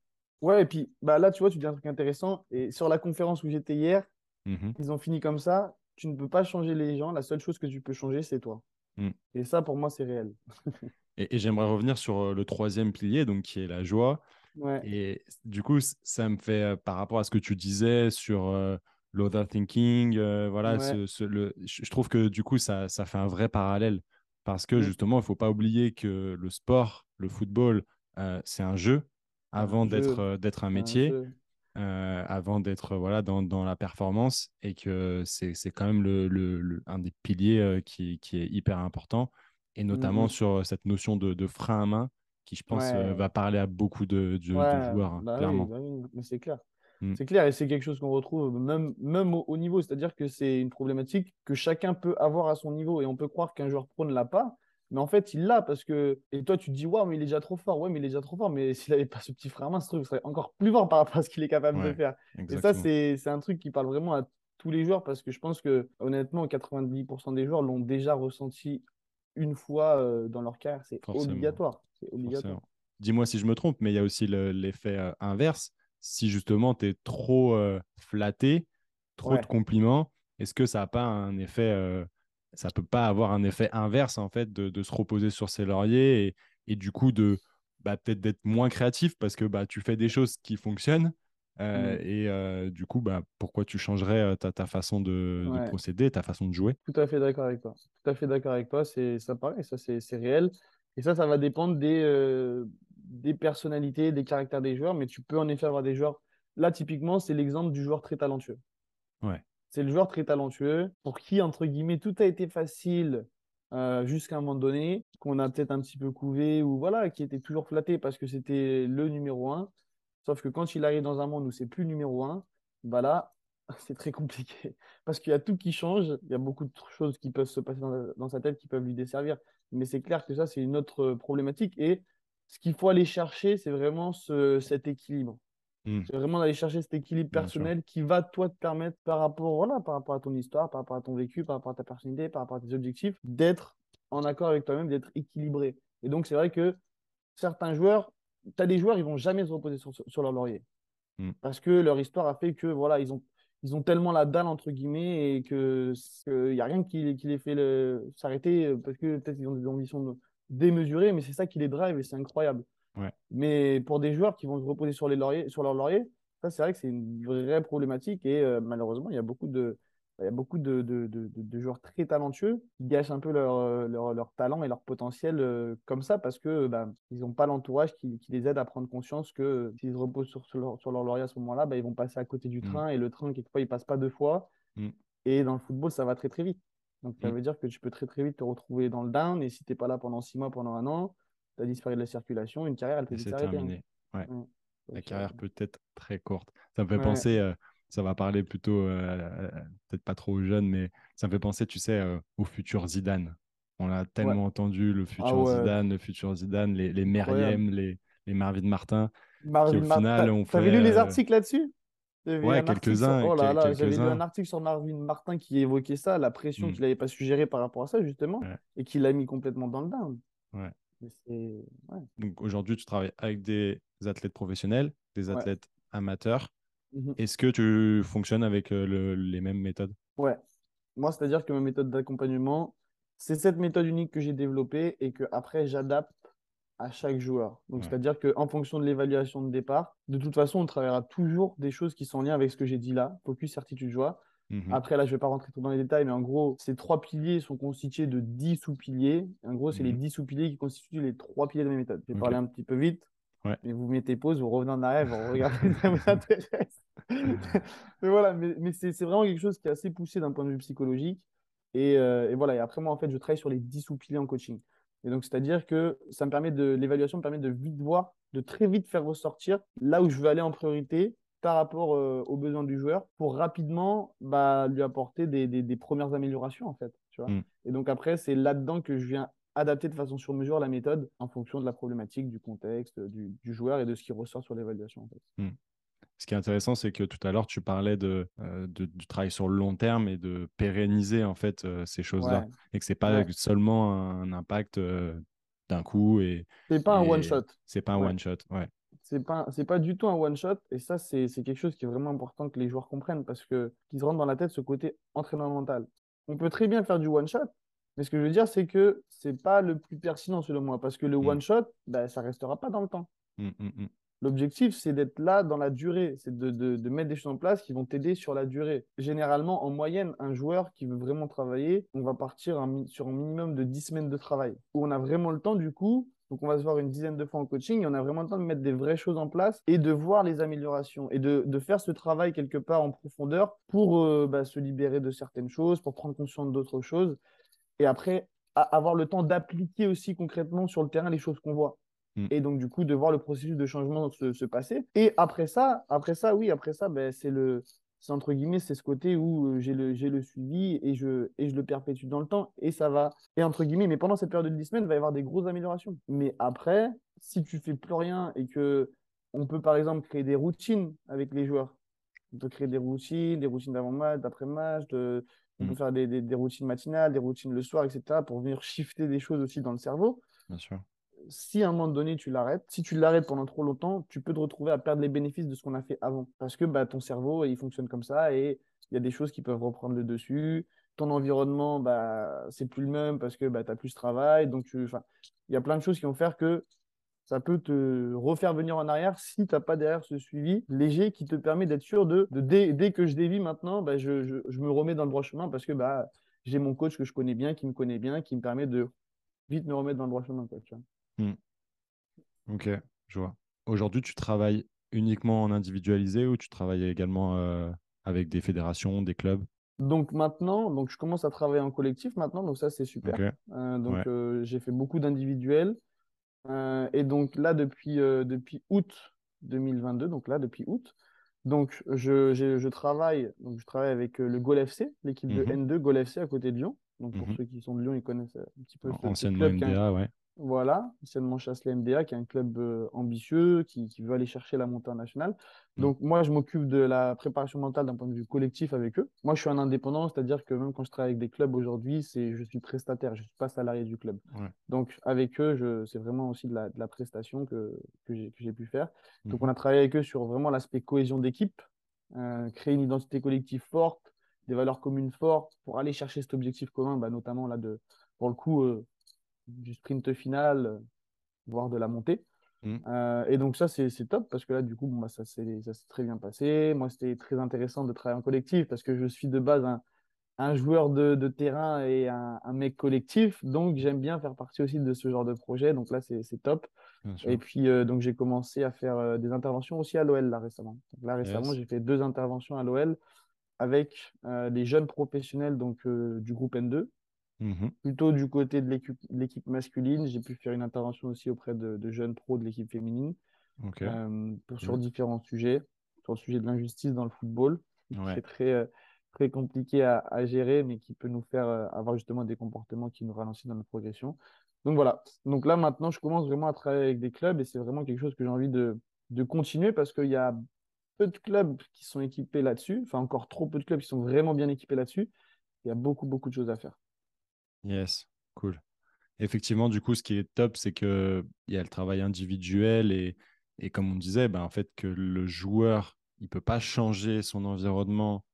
ouais, et puis bah là, tu vois, tu dis un truc intéressant. Et sur la conférence où j'étais hier, mmh ils ont fini comme ça. Tu ne peux pas changer les gens. La seule chose que tu peux changer, c'est toi. Mmh. Et ça, pour moi, c'est réel. et, j'aimerais revenir sur euh, le troisième pilier, donc qui est la joie. Ouais. Et du coup, ça me fait, euh, par rapport à ce que tu disais sur l'otherthinking, voilà, ce, le, je trouve que du coup, ça, ça fait un vrai parallèle parce que mmh. justement, il ne faut pas oublier que le sport, le football, euh, c'est un jeu avant d'être euh, d'être un métier, euh, avant d'être voilà, dans, dans, la performance, et que c'est quand même le, le, un des piliers qui, qui, est hyper important, et mmh notamment sur cette notion de, de, frein à main, qui je pense va parler à beaucoup de, de, joueurs, hein, bah clairement. Bah mais c'est clair. Mmh. C'est clair, et c'est quelque chose qu'on retrouve même, même au, niveau, c'est-à-dire que c'est une problématique que chacun peut avoir à son niveau, et on peut croire qu'un joueur pro ne l'a pas, mais en fait, il l'a parce que. Et toi, tu te dis, waouh, mais il est déjà trop fort. Ouais, mais il est déjà trop fort. Mais s'il n'avait pas ce petit frère main, ce truc serait encore plus fort par rapport à ce qu'il est capable de faire. Et ça, c'est un truc qui parle vraiment à tous les joueurs parce que je pense que honnêtement 90% des joueurs l'ont déjà ressenti une fois euh, dans leur carrière. C'est obligatoire. obligatoire. Dis-moi si je me trompe, mais il y a aussi l'effet euh, inverse. Si justement tu es trop euh, flatté, trop de compliments, est-ce que ça n'a pas un effet, ça peut pas avoir un effet inverse en fait de, se reposer sur ses lauriers et, et du coup de bah, peut-être d'être moins créatif parce que bah, tu fais des choses qui fonctionnent euh, mmh. Et euh, du coup, bah, pourquoi tu changerais euh, ta, ta façon de, procéder, ta façon de jouer? Tout à fait d'accord avec toi. Tout à fait d'accord avec toi. C'est ça pareil, ça c'est réel. Et ça, ça va dépendre des, des personnalités, des caractères des joueurs. Mais tu peux en effet avoir des joueurs. Là, typiquement, c'est l'exemple du joueur très talentueux. Ouais. C'est le joueur très talentueux pour qui, entre guillemets, tout a été facile jusqu'à un moment donné, qu'on a peut-être un petit peu couvé ou voilà, qui était toujours flatté parce que c'était le numéro un. Sauf que quand il arrive dans un monde où c'est plus numéro un, bah là, c'est très compliqué. Parce qu'il y a tout qui change, il y a beaucoup de choses qui peuvent se passer dans, sa tête qui peuvent lui desservir. Mais c'est clair que ça, c'est une autre problématique. Et ce qu'il faut aller chercher, c'est vraiment cet équilibre. Hmm. C'est vraiment d'aller chercher cet équilibre personnel qui va, toi, te permettre, par rapport, voilà, par rapport à ton histoire, par rapport à ton vécu, par rapport à ta personnalité, par rapport à tes objectifs, d'être en accord avec toi-même, d'être équilibré. Et donc, c'est vrai que certains joueurs tu as des joueurs, ils vont jamais se reposer sur, sur leur laurier. Hmm. Parce que leur histoire a fait que voilà, ils ont, ils ont tellement la dalle, entre guillemets, et qu'il n'y a rien qui, qui les fait le, s'arrêter parce que peut-être ils ont des ambitions démesurées, mais c'est ça qui les drive et c'est incroyable. Mais pour des joueurs qui vont se reposer sur, les lauriers, sur leur laurier, ça, c'est vrai que c'est une vraie problématique et euh, malheureusement, il y a beaucoup de, il y a beaucoup de, de, de, de, joueurs très talentueux qui gâchent un peu leur, euh, leur, leur talent et leur potentiel euh, comme ça parce que bah, ils n'ont pas l'entourage qui, qui, les aide à prendre conscience que s'ils se reposent sur, sur, leur, sur leur laurier à ce moment-là, bah, ils vont passer à côté du mmh. train et le train, quelquefois, il passe pas deux fois. Mmh. Et dans le football, ça va très très vite. Donc ça mmh. veut dire que tu peux très très vite te retrouver dans le down et si tu n'es pas là pendant six mois, pendant un an, tu as disparu de la circulation, une carrière, elle peut s'arrêter. C'est hein. terminé. La carrière peut être très courte. Ça me fait penser. Euh, ça va parler plutôt, euh, peut-être pas trop aux jeunes, mais ça me fait penser, tu sais, euh, au futur Zidane. On l'a tellement entendu, le futur ah Zidane, le futur Zidane, les, les Meriem, les, les Marvin Martin. Marvin qui, au final, on fait. vu les euh, articles là-dessus? Ouais, quelques-uns. Oh là là, j'avais lu un article sur Marvin Martin qui évoquait ça, la pression hmm. qu'il n'avait pas suggérée par rapport à ça, justement, et qui l'a mis complètement dans le down. Ouais. Donc aujourd'hui, tu travailles avec des athlètes professionnels, des athlètes amateurs. Mmh Est-ce que tu fonctionnes avec les mêmes méthodes? Ouais. Moi, c'est-à-dire que ma méthode d'accompagnement, c'est cette méthode unique que j'ai développée et que après j'adapte à chaque joueur. Donc, c'est-à-dire qu'en fonction de l'évaluation de départ, de toute façon, on travaillera toujours des choses qui sont en lien avec ce que j'ai dit là, focus, certitude, joie. Mmh après, là, je ne vais pas rentrer trop dans les détails, mais en gros, ces trois piliers sont constitués de 10 sous-piliers. En gros, c'est les 10 mmh sous-piliers qui constituent les trois piliers de ma méthode. Je vais parler un petit peu vite. Mais vous mettez pause, vous revenez en arrière, vous regardez, ça vous intéresse. mais voilà, mais, mais c'est vraiment quelque chose qui est assez poussé d'un point de vue psychologique. Et, euh, et, voilà, et après moi, en fait, je travaille sur les 10 sous-piliers en coaching. Et donc, c'est-à-dire que ça me permet de, l'évaluation me permet de vite voir, de très vite faire ressortir là où je veux aller en priorité par rapport euh, aux besoins du joueur pour rapidement bah, lui apporter des, des, des, premières améliorations, en fait. Tu vois mm. Et donc, après, c'est là-dedans que je viens adapter de façon sur mesure la méthode en fonction de la problématique, du contexte, du, joueur et de ce qui ressort sur l'évaluation. En fait. Hmm. Ce qui est intéressant, c'est que tout à l'heure, tu parlais de, euh, du travail sur le long terme et de pérenniser en fait euh, ces choses-là. Et que ce n'est pas seulement un impact euh, d'un coup. et C'est pas un one-shot. C'est pas un one-shot, ouais. C'est pas, c'est pas du tout un one-shot. Et ça, c'est, quelque chose qui est vraiment important que les joueurs comprennent parce que qu'ils se rendent dans la tête ce côté entraînement mental. On peut très bien faire du one-shot, mais ce que je veux dire, c'est que c'est pas le plus pertinent selon moi, parce que le mm. one shot, ben, ça restera pas dans le temps. Mm, mm, L'objectif, c'est d'être là dans la durée, c'est de, de, mettre des choses en place qui vont t'aider sur la durée. Généralement, en moyenne, un joueur qui veut vraiment travailler, on va partir sur un minimum de 10 semaines de travail, où on a vraiment le temps, du coup, donc on va se voir une dizaine de fois en coaching, et on a vraiment le temps de mettre des vraies choses en place et de voir les améliorations, et de, de faire ce travail quelque part en profondeur pour euh, bah, se libérer de certaines choses, pour prendre conscience d'autres choses et après avoir le temps d'appliquer aussi concrètement sur le terrain les choses qu'on voit. Mm. Et donc, du coup, de voir le processus de changement se, passer. Et après ça, après ça, oui, après ça, ben, c'est le, c'est entre guillemets, c'est ce côté où euh, j'ai le, j'ai le suivi et je, et je le perpétue dans le temps et ça va. Et entre guillemets, mais pendant cette période de 10 semaines, il va y avoir des grosses améliorations. Mais après, si tu fais plus rien et que on peut par exemple créer des routines avec les joueurs, On peut créer des routines, des routines d'avant-match, d'après-match, de... on peut Mm. faire des, des- des routines matinales, des routines le soir, etc. pour venir shifter des choses aussi dans le cerveau. Bien sûr. Si à un moment donné tu l'arrêtes, si tu l'arrêtes pendant trop longtemps, tu peux te retrouver à perdre les bénéfices de ce qu'on a fait avant. Parce que bah, ton cerveau, il fonctionne comme ça et il y a des choses qui peuvent reprendre le dessus. Ton environnement, bah, c'est plus le même parce que bah, tu as plus de travail. Donc, tu... enfin, il y a plein de choses qui vont faire que ça peut te refaire venir en arrière si tu n'as pas derrière ce suivi léger qui te permet d'être sûr de, dès, dès que je dévie maintenant, bah, je, je- me remets dans le droit chemin parce que bah, j'ai mon coach que je connais bien, qui me connaît bien, qui me permet de vite me remettre dans le droit chemin. Quoi. Ok, je vois. Aujourd'hui, tu travailles uniquement en individualisé ou tu travailles également euh, avec des fédérations, des clubs? Donc maintenant, donc je commence à travailler en collectif maintenant, donc ça c'est super. Euh, donc Ouais. euh, j'ai fait beaucoup d'individuels. Euh, et donc là, depuis, euh, depuis août 2022, donc là, depuis août, donc je, je travaille, donc je travaille avec euh, le Gol FC, l'équipe de Mhm. N2 Gol FC à côté de Lyon. Donc pour Mhm. ceux qui sont de Lyon, ils connaissent un petit peu anciennement MDA, ouais. Voilà, anciennement Chasselet MDA, qui est un club euh, ambitieux, qui, qui veut aller chercher la montée nationale. Mm. Donc, moi, je m'occupe de la préparation mentale d'un point de vue collectif avec eux. Moi, je suis un indépendant, c'est-à-dire que même quand je travaille avec des clubs aujourd'hui, c'est, je suis prestataire, je ne suis pas salarié du club. Ouais. Donc, avec eux, c'est vraiment aussi de la, de la prestation que, que j'ai, pu faire. Donc, Mhm. on a travaillé avec eux sur vraiment l'aspect cohésion d'équipe, euh, créer une identité collective forte, des valeurs communes fortes pour aller chercher cet objectif commun, bah, notamment là, de, pour le coup, euh, du sprint final, voire de la montée. Mm. Euh, et donc ça, c'est top parce que là, du coup, bon, bah, ça s'est très bien passé. Moi, c'était très intéressant de travailler en collectif parce que je suis de base un, un joueur de, de terrain et un, un mec collectif. Donc, j'aime bien faire partie aussi de ce genre de projet. Donc là, c'est top. Et puis, euh, donc, j'ai commencé à faire euh, des interventions aussi à l'OL là récemment. Donc là, récemment, Yes. j'ai fait deux interventions à l'OL avec des jeunes professionnels donc, du groupe N2 Mhm. plutôt du côté de l'équipe masculine. J'ai pu faire une intervention aussi auprès de, de jeunes pros de l'équipe féminine euh, pour- sur Cool. différents sujets, sur le sujet de l'injustice dans le football, qui Ouais. est très, euh, très compliqué à, à gérer, mais qui peut nous faire euh, avoir justement des comportements qui nous ralentissent dans notre progression. Donc voilà. Donc là, maintenant, je commence vraiment à travailler avec des clubs et c'est vraiment quelque chose que j'ai envie de, de continuer parce qu'il y a peu de clubs qui sont équipés là-dessus, enfin encore trop peu de clubs qui sont vraiment bien équipés là-dessus. Il y a beaucoup, beaucoup de choses à faire. Yes, cool. Effectivement, du coup, ce qui est top, c'est qu'il y a le travail individuel et, et comme on disait, ben, en fait, que le joueur, il ne peut pas changer son environnement,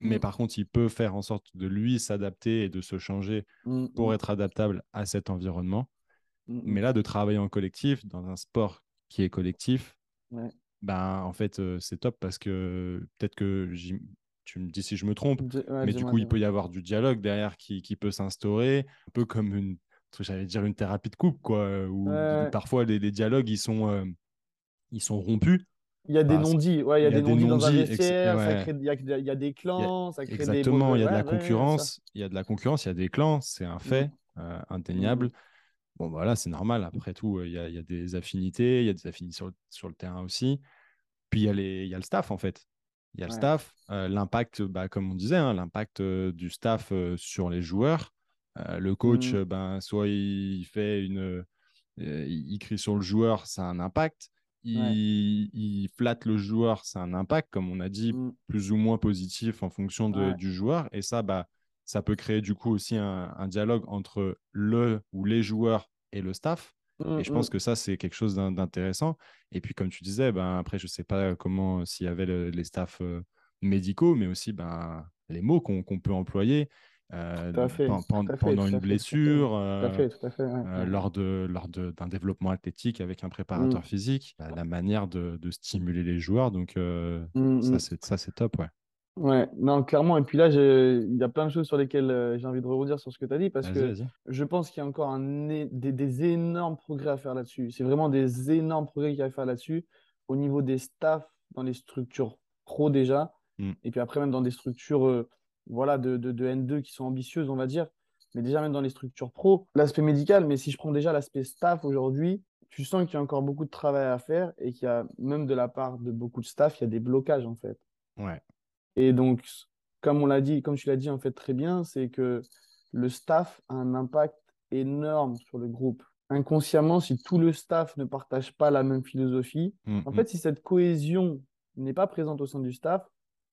mais Mm. par contre, il peut faire en sorte de lui s'adapter et de se changer Mm, pour mm, être adaptable à cet environnement. Mais là, de travailler en collectif, dans un sport qui est collectif, Ouais. ben, en fait, euh, c'est top parce que peut-être que tu me dis si je me trompe, ouais, mais du coup, il peut y avoir du dialogue derrière qui, qui peut s'instaurer, un peu comme une, j'allais dire une thérapie de couple, quoi, euh, où parfois les, les dialogues, ils sont, euh, ils sont rompus. Il y a des Parce- non-dits, ouais, il y a il y a des non-dits dans un ça crée, il y a, il y des clans, ça crée Exactement, il y a de la concurrence, il y a de la concurrence, il y a des clans, c'est un fait euh, indéniable. Mhm. Bon, voilà, c'est normal. Après tout, euh, il y a, il y a des affinités, il y a des affinités sur, le- sur le terrain aussi. Puis il y, a les- il y a le staff, en fait. Il y a le staff, euh, l'impact, bah, comme on disait, hein, l'impact euh, du staff euh, sur les joueurs. Le coach, euh, ben, soit il fait une. il crie sur le joueur, ça a un impact. Il, Ouais. il flatte le joueur, ça a un impact, comme on a dit, Mhm. plus ou moins positif en fonction de- Ouais. du joueur. Et ça, bah, ça peut créer du coup aussi un, un dialogue entre le ou les joueurs et le staff. Et je pense Mhm. que ça, c'est quelque chose d'in- d'intéressant. Et puis, comme tu disais, ben, après, je ne sais pas comment, s'il y avait le- les staffs euh, médicaux, mais aussi ben, les mots qu'on peut employer euh, Tout à fait, pen- pen- tout à fait, pendant tout une à fait. blessure, lors de lors de- d'un développement athlétique avec un préparateur Mm. physique, la, la manière de, de stimuler les joueurs. Donc, ça, c'est ça, c'est top, ouais. Ouais, non, clairement. Et puis là, il y a plein de choses sur lesquelles euh, j'ai envie de rebondir sur ce que tu as dit parce Vas-y, que vas-y. je pense qu'il y a encore un é- des, des énormes progrès à faire là-dessus. C'est vraiment des énormes progrès qu'il y a à faire là-dessus au niveau des staffs, dans les structures pro déjà, Mm. et puis après même dans des structures euh, voilà, de, de, de N2 qui sont ambitieuses, on va dire, mais déjà même dans les structures pro, l'aspect médical, mais si je prends déjà l'aspect staff aujourd'hui, tu sens qu'il y a encore beaucoup de travail à faire et qu'il y a même de la part de beaucoup de staff, il y a des blocages en fait. Ouais. Et donc, comme on l'a dit, comme tu l'as dit en fait très bien, c'est que le staff a un impact énorme sur le groupe. Inconsciemment, si tout le staff ne partage pas la même philosophie, Mm, en mm. fait, si cette cohésion n'est pas présente au sein du staff,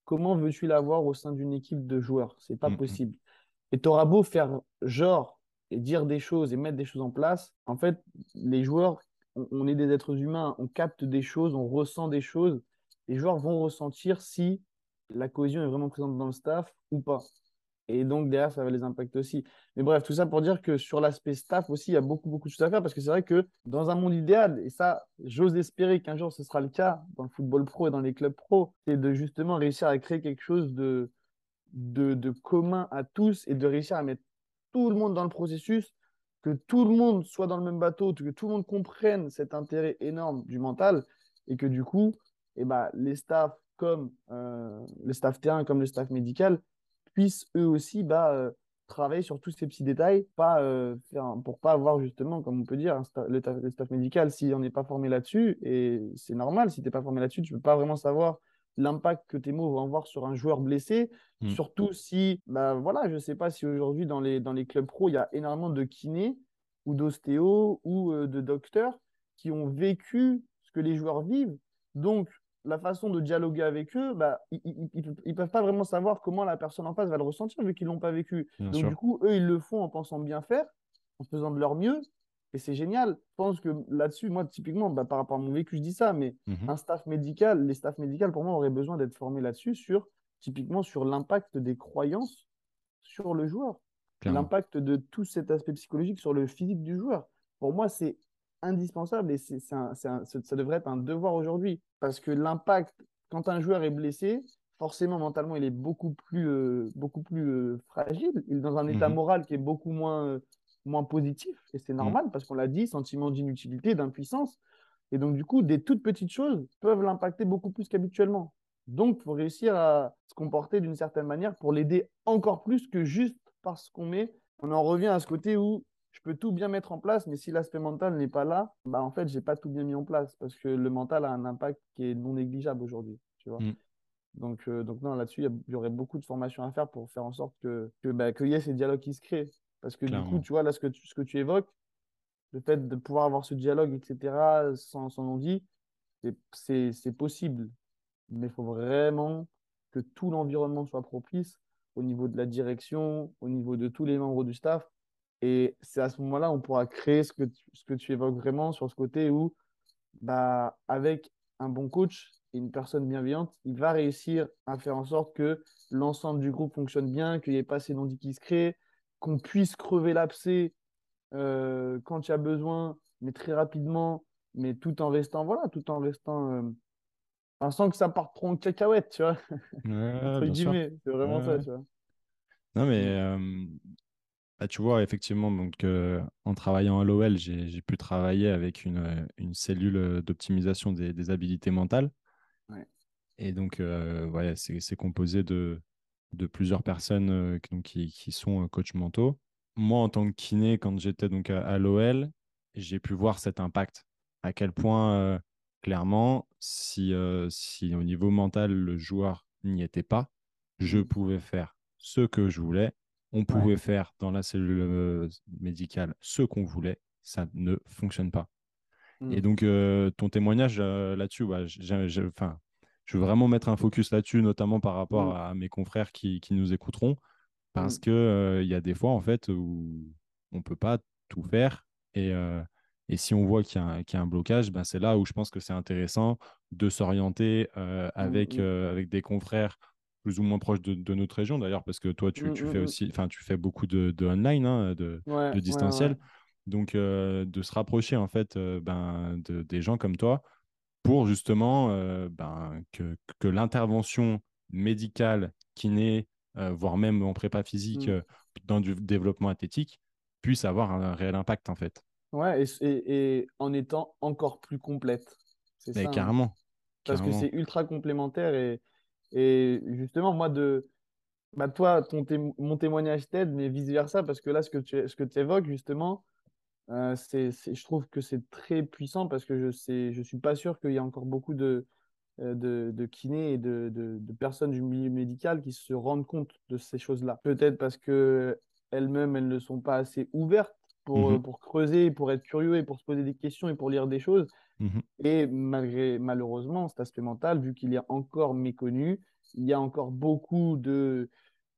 comment veux-tu l'avoir au sein d'une équipe de joueurs? C'est pas Mm, mm. possible. Et tu auras beau faire genre et dire des choses et mettre des choses en place, en fait, les joueurs, on, on est des êtres humains, on capte des choses, on ressent des choses. Les joueurs vont ressentir si la cohésion est vraiment présente dans le staff ou pas. Et donc, derrière, ça va les impacter aussi. Mais bref, tout ça pour dire que sur l'aspect staff aussi, il y a beaucoup, beaucoup de choses à faire parce que c'est vrai que dans un monde idéal, et ça, j'ose espérer qu'un jour ce sera le cas dans le football pro et dans les clubs pro, c'est de justement réussir à créer quelque chose de, de, de commun à tous et de réussir à mettre tout le monde dans le processus, que tout le monde soit dans le même bateau, que tout le monde comprenne cet intérêt énorme du mental et que du coup, eh ben, les staffs comme euh, le staff terrain, comme le staff médical, puissent eux aussi bah, euh, travailler sur tous ces petits détails, pas, euh, faire pour pas avoir justement, comme on peut dire, sta- le, le staff médical, si on n'est pas formé là-dessus, et c'est normal, si tu n'es pas formé là-dessus, tu ne peux pas vraiment savoir l'impact que tes mots vont avoir sur un joueur blessé, Mm. surtout si, bah, voilà, je ne sais pas si aujourd'hui dans les, dans les clubs pro, il y a énormément de kinés ou d'ostéos ou euh, de docteurs qui ont vécu ce que les joueurs vivent. Donc, la façon de dialoguer avec eux, bah, ils ne peuvent pas vraiment savoir comment la personne en face va le ressentir vu qu'ils ne l'ont pas vécu. Bien Donc, sûr. du coup, eux, ils le font en pensant bien faire, en faisant de leur mieux. Et c'est génial. Je pense que là-dessus, moi, typiquement, bah, par rapport à mon vécu, je dis ça, mais Mhm. un staff médical, les staffs médicaux, pour moi, auraient besoin d'être formés là-dessus, sur typiquement sur l'impact des croyances sur le joueur, l'impact de tout cet aspect psychologique sur le physique du joueur. Pour moi, c'est indispensable et c'est, ça devrait être un devoir aujourd'hui. Parce que l'impact, quand un joueur est blessé, forcément, mentalement, il est beaucoup plus, euh, beaucoup plus euh, fragile. Il est dans un état Mhm. moral qui est beaucoup moins, euh, moins positif. Et c'est normal parce qu'on l'a dit, sentiment d'inutilité, d'impuissance. Et donc, du coup, des toutes petites choses peuvent l'impacter beaucoup plus qu'habituellement. Donc, il faut réussir à se comporter d'une certaine manière pour l'aider encore plus que juste parce qu'on met. On en revient à ce côté où je peux tout bien mettre en place, mais si l'aspect mental n'est pas là, bah en fait, j'ai pas tout bien mis en place parce que le mental a un impact qui est non négligeable aujourd'hui. Tu vois Mm. donc, euh, donc, non, là-dessus, il y, aurait beaucoup de formations à faire pour faire en sorte que, que, bah, qu'il y ait ces dialogues qui se créent. Parce que du coup, tu vois, là, ce que tu, ce que tu évoques, le fait de pouvoir avoir ce dialogue, etc., sans, sans non-dit, c'est- c'est c'est possible. Mais il faut vraiment que tout l'environnement soit propice au niveau de la direction, au niveau de tous les membres du staff. Et c'est à ce moment-là on pourra créer ce que tu, ce que tu évoques vraiment sur ce côté où, bah, avec un bon coach et une personne bienveillante, il va réussir à faire en sorte que l'ensemble du groupe fonctionne bien, qu'il n'y ait pas ces non-dits qui se créent, qu'on puisse crever l'abcès euh, quand il y a besoin, mais très rapidement, mais tout en restant, voilà, tout en restant, euh, enfin, sans que ça parte trop en cacahuète, tu vois, Ouais, entre bien sûr. guillemets. C'est vraiment Ouais, ça, tu vois. Non, mais euh, bah, tu vois, effectivement, donc, euh, en travaillant à l'OL, j'ai pu travailler avec une, une cellule d'optimisation des, des habilités mentales. Ouais. Et donc, euh, ouais, c'est composé de, de plusieurs personnes euh, qui, donc, qui, qui sont coachs mentaux. Moi, en tant que kiné, quand j'étais donc à, à l'OL, j'ai pu voir cet impact. À quel point, clairement, si, si au niveau mental, le joueur n'y était pas, je Mm. pouvais faire ce que je voulais. On Ouais. pouvait faire dans la cellule médicale ce qu'on voulait. Ça ne fonctionne pas. Et donc, euh, ton témoignage euh, là-dessus, ouais, enfin, je veux vraiment mettre un focus là-dessus, notamment par rapport Mm. à mes confrères qui, qui nous écouteront, parce que euh, y a des fois, en fait, où on ne peut pas tout faire. Et, et si on voit qu'il y, a un- qu'il y a un blocage, ben, c'est là où je pense que c'est intéressant de s'orienter avec, avec des confrères plus ou moins proches de, de notre région, d'ailleurs, parce que toi, tu, Mm, tu mm, fais mm. aussi, enfin, tu fais beaucoup de, de online, hein, de, Ouais, de ouais, distanciel. ouais. Donc, euh, de se rapprocher en fait euh, ben, de, des gens comme toi pour justement euh, ben, que, que l'intervention médicale, kiné, voire même en prépa physique dans du développement athlétique puisse avoir un réel impact en fait. Ouais, et, et- et en étant encore plus complète. C'est hein. carrément, Parce que c'est ultra complémentaire et, et justement, moi, de, bah, toi, ton témo- mon témoignage t'aide, mais vice-versa, parce que là, ce que tu, ce que tu évoques, justement, euh, c'est, je trouve que c'est très puissant parce que je sais, je suis pas sûr qu'il y ait encore beaucoup de, euh, de, de kinés et de, de, de personnes du milieu médical qui se rendent compte de ces choses-là. Peut-être parce que elles-mêmes, elles ne sont pas assez ouvertes pour, Mhm. pour creuser, pour être curieux et pour se poser des questions et pour lire des choses. Mhm. Et malgré, malheureusement, cet aspect mental, vu qu'il est encore méconnu, il y a encore beaucoup de,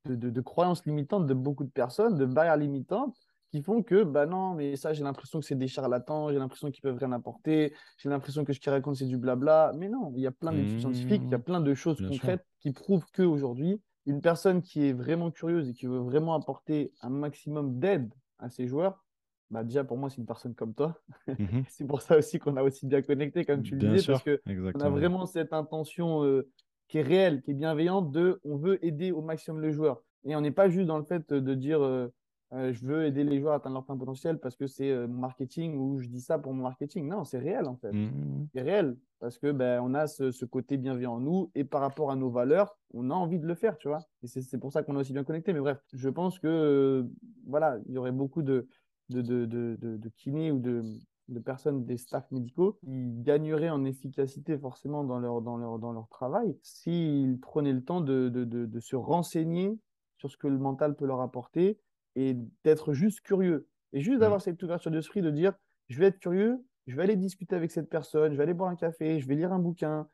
de, de- de croyances limitantes de beaucoup de personnes, de barrières limitantes, qui font que, bah non, mais ça, j'ai l'impression que c'est des charlatans, j'ai l'impression qu'ils peuvent rien apporter, j'ai l'impression que ce qu'ils racontent, c'est du blabla. Mais non, il y a plein d'études scientifiques, il y a plein de choses sûr. concrètes qui prouvent qu'aujourd'hui, une personne qui est vraiment curieuse et qui veut vraiment apporter un maximum d'aide à ses joueurs, bah déjà pour moi, c'est une personne comme toi. Mhm. C'est pour ça aussi qu'on a aussi bien connecté, comme tu le Bien disais, sûr, parce que on a vraiment cette intention euh, qui est réelle, qui est bienveillante de on veut aider au maximum le joueur. Et on n'est pas juste dans le fait de dire euh, euh, je veux aider les joueurs à atteindre leur plein potentiel parce que c'est mon marketing ou je dis ça pour mon marketing. Non, c'est réel en fait. Mhm. C'est réel parce que ben, on a ce, ce côté bienveillant en nous et par rapport à nos valeurs, on a envie de le faire, tu vois. Et c'est c'est pour ça qu'on est aussi bien connecté. Mais bref, je pense que voilà, il y aurait beaucoup de, de, de, de, de, kinés ou de, de personnes, des staffs médicaux, qui gagneraient en efficacité forcément dans leur, dans leur, dans leur travail s'ils prenaient le temps de, de, de, de se renseigner sur ce que le mental peut leur apporter et d'être juste curieux. Et juste Mm. d'avoir cette ouverture d'esprit de dire, je vais être curieux, je vais aller discuter avec cette personne, je vais aller boire un café, je vais lire un bouquin,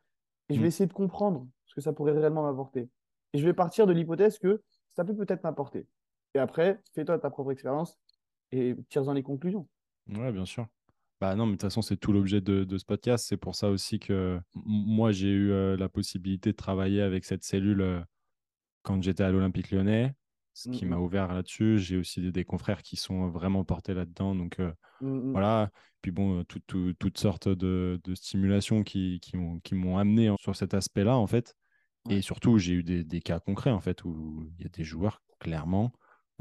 et je vais essayer de comprendre ce que ça pourrait réellement m'apporter. Et je vais partir de l'hypothèse que ça peut peut-être m'apporter. Et après, fais-toi ta propre expérience et tire-en les conclusions. Ouais, bien sûr. Bah non, mais de toute façon, c'est tout l'objet de, de ce podcast. C'est pour ça aussi que moi, j'ai eu euh, la possibilité de travailler avec cette cellule euh, quand j'étais à l'Olympique lyonnais, ce qui m'a mm, ouvert là-dessus. J'ai aussi des, des confrères qui sont vraiment portés là-dedans. Donc euh, mm, voilà. Puis bon, euh, tout- tout- toutes sortes de, de stimulations qui, qui m'ont amené en- sur cet aspect-là, en fait. Et surtout, j'ai eu des, des cas concrets, en fait, où il y a des joueurs, clairement,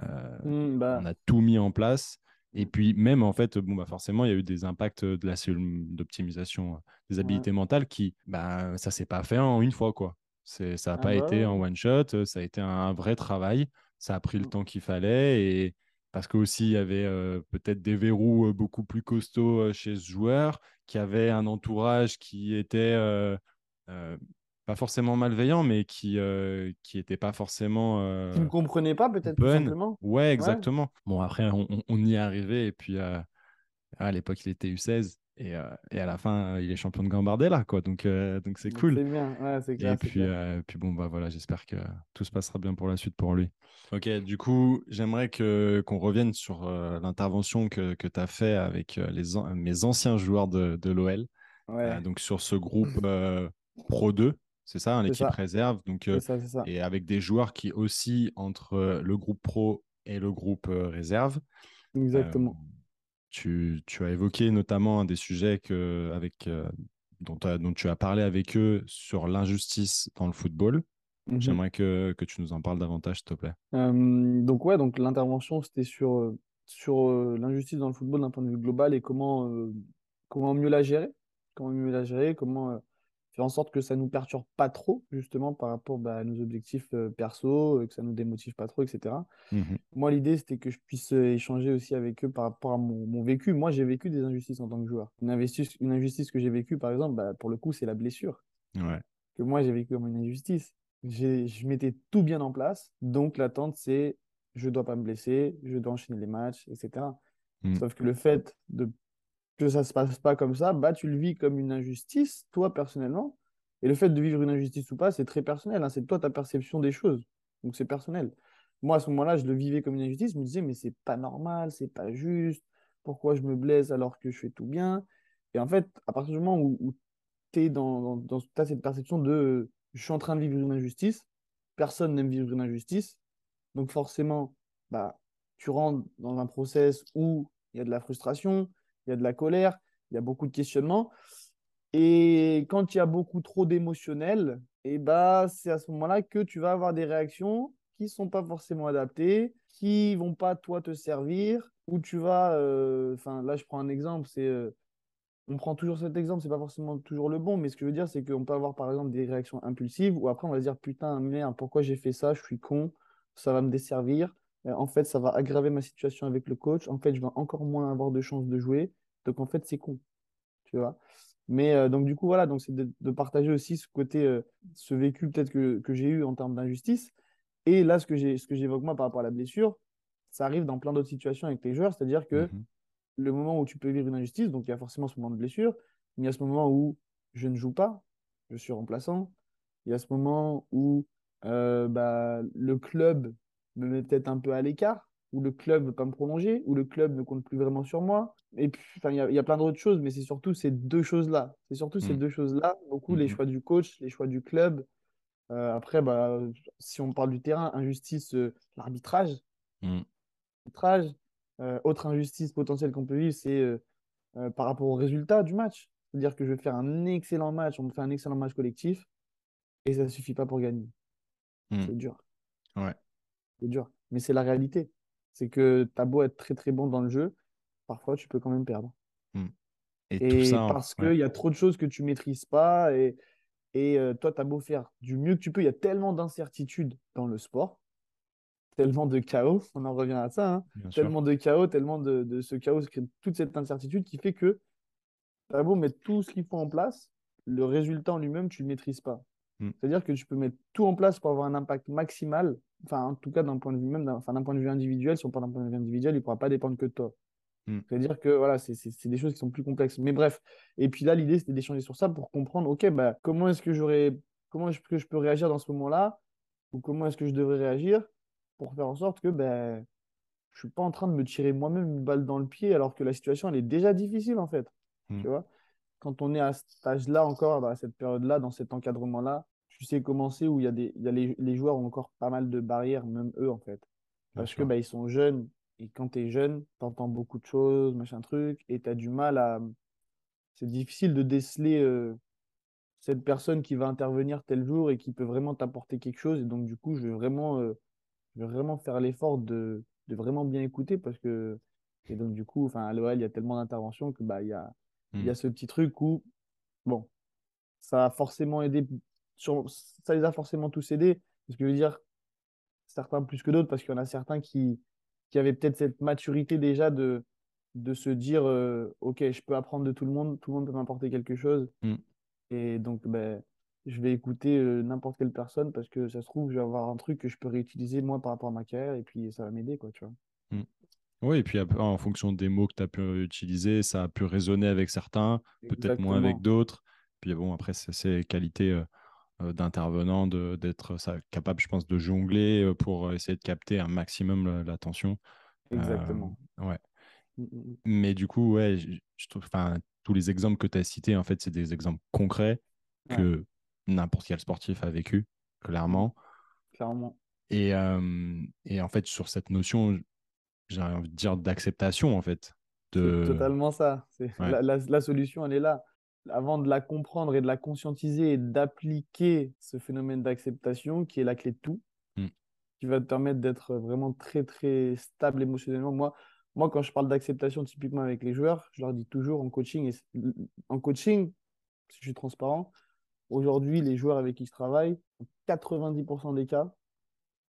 euh, Mm, on bah, a tout mis en place. Et puis, même, en fait, bon, bah, forcément, il y a eu des impacts de la cellule d'optimisation euh, des ouais. habilités mentales qui, bah, ça s'est pas fait en une fois, quoi. C'est, ça n'a Ah pas bah été ouais. en one shot, euh, ça a été un vrai travail. Ça a pris le Mm. temps qu'il fallait. Et parce qu'aussi, il y avait euh, peut-être des verrous beaucoup plus costauds chez ce joueur, qui avait un entourage qui était euh, euh, pas forcément malveillant, mais qui euh, qui était pas forcément euh, Tu ne comprenais pas peut-être tout simplement? Ouais, Ouais. exactement. Bon, après, on, y est arrivé. Et puis, euh, à l'époque, il était U16. Et, euh, et à la fin, euh, il est champion de Gambardella, quoi. Donc, euh, donc c'est cool. C'est bien, ouais, c'est Et clair, c'est puis, clair. euh, puis bon, bah voilà, j'espère que tout se passera bien pour la suite pour lui. Ok, du coup, j'aimerais que qu'on revienne sur euh, l'intervention que, que tu as fait avec euh, les an- mes anciens joueurs de, de l'OL. Euh, Ouais, donc sur ce groupe euh, Pro 2, c'est ça, hein, l'équipe réserve. Donc, euh, ça, ça. et avec des joueurs qui aussi entre le groupe Pro et le groupe réserve. Exactement. tu, tu as évoqué notamment un des sujets que, avec, dont, tu as parlé avec eux sur l'injustice dans le football. Mhm. J'aimerais que, que tu nous en parles davantage, s'il te plaît. Euh, donc ouais, donc l'intervention c'était sur, sur euh, l'injustice dans le football d'un point de vue global et comment, euh, comment mieux la gérer, comment mieux la gérer, comment faire en sorte que ça nous perturbe pas trop justement par rapport bah, à nos objectifs euh, perso, euh, que ça nous démotive pas trop, etc. Mhm. Moi l'idée c'était que je puisse euh, échanger aussi avec eux par rapport à mon, mon vécu. Moi j'ai vécu des injustices en tant que joueur. Une injustice, une injustice que j'ai vécue par exemple, bah, pour le coup c'est la blessure Ouais. que moi j'ai vécu comme une injustice. Je mettais tout bien en place, donc l'attente c'est je dois pas me blesser, je dois enchaîner les matchs, etc. Mm. Sauf que le fait de que ça se passe pas comme ça, bah tu le vis comme une injustice, toi personnellement. Et le fait de vivre une injustice ou pas, c'est très personnel, hein, c'est toi ta perception des choses. Donc c'est personnel. Moi à ce moment-là, je le vivais comme une injustice, je me disais mais c'est pas normal, c'est pas juste, pourquoi je me blesse alors que je fais tout bien? Et en fait, à partir du moment où, où tu dans, dans, t'as cette perception de je suis en train de vivre une injustice, personne n'aime vivre une injustice, donc forcément, bah, tu rentres dans un process où il y a de la frustration, il y a de la colère, il y a beaucoup de questionnements. Et quand il y a beaucoup trop d'émotionnel, et bah, c'est à ce moment-là que tu vas avoir des réactions qui ne sont pas forcément adaptées, qui vont pas, toi, te servir, où tu vas... euh, Enfin, là, je prends un exemple, c'est... euh, on prend toujours cet exemple, c'est pas forcément toujours le bon, mais ce que je veux dire, c'est qu'on peut avoir par exemple des réactions impulsives où après on va se dire putain, merde, pourquoi j'ai fait ça, je suis con, ça va me desservir. En fait, ça va aggraver ma situation avec le coach. En fait, je vais encore moins avoir de chances de jouer. Donc en fait, c'est con, tu vois. Mais euh, donc du coup, voilà, donc c'est de, de partager aussi ce côté, euh, ce vécu peut-être que, que j'ai eu en termes d'injustice. Et là, ce que j'évoque moi par rapport à la blessure, ça arrive dans plein d'autres situations avec les joueurs, c'est-à-dire que Mhm. le moment où tu peux vivre une injustice, donc il y a forcément ce moment de blessure, mais il y a ce moment où je ne joue pas, je suis remplaçant, il y a ce moment où euh, bah, le club me met peut-être un peu à l'écart, où le club ne veut pas me prolonger, où le club ne compte plus vraiment sur moi. Et puis, il y a, il y a plein d'autres choses, mais c'est surtout ces deux choses-là. C'est surtout ces Mhm. deux choses-là, beaucoup les Mhm. choix du coach, les choix du club. Euh, après, bah, si on parle du terrain, injustice, euh, l'arbitrage. L'arbitrage. Euh, autre injustice potentielle qu'on peut vivre, c'est euh, par rapport au résultat du match. C'est-à-dire que je vais faire un excellent match, on me fait un excellent match collectif, et ça ne suffit pas pour gagner. Mhm. C'est dur. Ouais. C'est dur. Mais c'est la réalité. C'est que tu as beau être très très bon dans le jeu, parfois tu peux quand même perdre. Et, tout Et ça, parce ouais. qu'il y a trop de choses que tu maîtrises pas, et, et euh, toi, tu as beau faire du mieux que tu peux, il y a tellement d'incertitudes dans le sport, tellement de chaos, on en revient à ça, hein, sûr. tellement de chaos, tellement de, de ce chaos, toute cette incertitude qui fait que tu as beau mettre tout ce qu'il faut en place, le résultat en lui-même, tu ne le maîtrises pas. Mm. C'est-à-dire que tu peux mettre tout en place pour avoir un impact maximal, enfin, en tout cas, d'un point de vue même, enfin, d'un point de vue individuel, si on parle d'un point de vue individuel, il ne pourra pas dépendre que de toi. Mm. C'est-à-dire que voilà, c'est des choses qui sont plus complexes. Mais bref, et puis là, l'idée, c'était d'échanger sur ça pour comprendre, OK, bah, comment est-ce que j'aurais, comment est-ce que je peux réagir dans ce moment-là, ou comment est-ce que je devrais réagir pour faire en sorte que ben, je suis pas en train de me tirer moi-même une balle dans le pied alors que la situation, elle est déjà difficile, en fait. Mm. Tu vois? Quand on est à cet âge-là encore, à cette période-là, dans cet encadrement-là, tu sais comment c'est où il y a des, il y a les, les joueurs ont encore pas mal de barrières, même eux, en fait. Parce que bah, ils sont jeunes. Et quand tu es jeune, tu entends beaucoup de choses, machin truc, et tu as du mal à. C'est difficile de déceler euh, cette personne qui va intervenir tel jour et qui peut vraiment t'apporter quelque chose. Et donc, du coup, je vais vraiment, euh, je vais vraiment faire l'effort de, de vraiment bien écouter parce que. Et donc, du coup, à l'OL, il y a tellement d'interventions que bah, il y a, y a Mm. ce petit truc où, bon, ça a forcément aidé, sur- ça les a forcément tous aidés. Ce que je veux dire, certains plus que d'autres, parce qu'il y en a certains qui, qui avaient peut-être cette maturité déjà de, de se dire, euh, OK, je peux apprendre de tout le monde, tout le monde peut m'apporter quelque chose. Mm. Et donc, ben, je vais écouter euh, n'importe quelle personne parce que ça se trouve, je vais avoir un truc que je peux réutiliser moi par rapport à ma carrière et puis ça va m'aider, quoi, tu vois. Oui, et puis en fonction des mots que tu as pu utiliser, ça a pu résonner avec certains, peut-être moins avec d'autres. Puis bon, après, c'est ces qualités euh, euh, d'intervenant, de- d'être capable, je pense, de jongler euh, pour essayer de capter un maximum l'attention. Euh, Exactement. ouais. Mm, mm, mm. Mais du coup, ouais, je, je trouve, tous les exemples que tu as cités, en fait, c'est des exemples concrets Ouais. que n'importe quel sportif a vécu, clairement. Clairement. Et, euh, et en fait, sur cette notion, j'ai envie de dire d'acceptation, en fait. C'est De... totalement ça. Ouais. la, la- la solution, elle est là. Avant de la comprendre et de la conscientiser et d'appliquer ce phénomène d'acceptation qui est la clé de tout, Mm. qui va te permettre d'être vraiment très, très stable émotionnellement. Moi, moi quand je parle d'acceptation typiquement avec les joueurs, je leur dis toujours en coaching, et en coaching, si je suis transparent, aujourd'hui, les joueurs avec qui je travaille, en 90% des cas,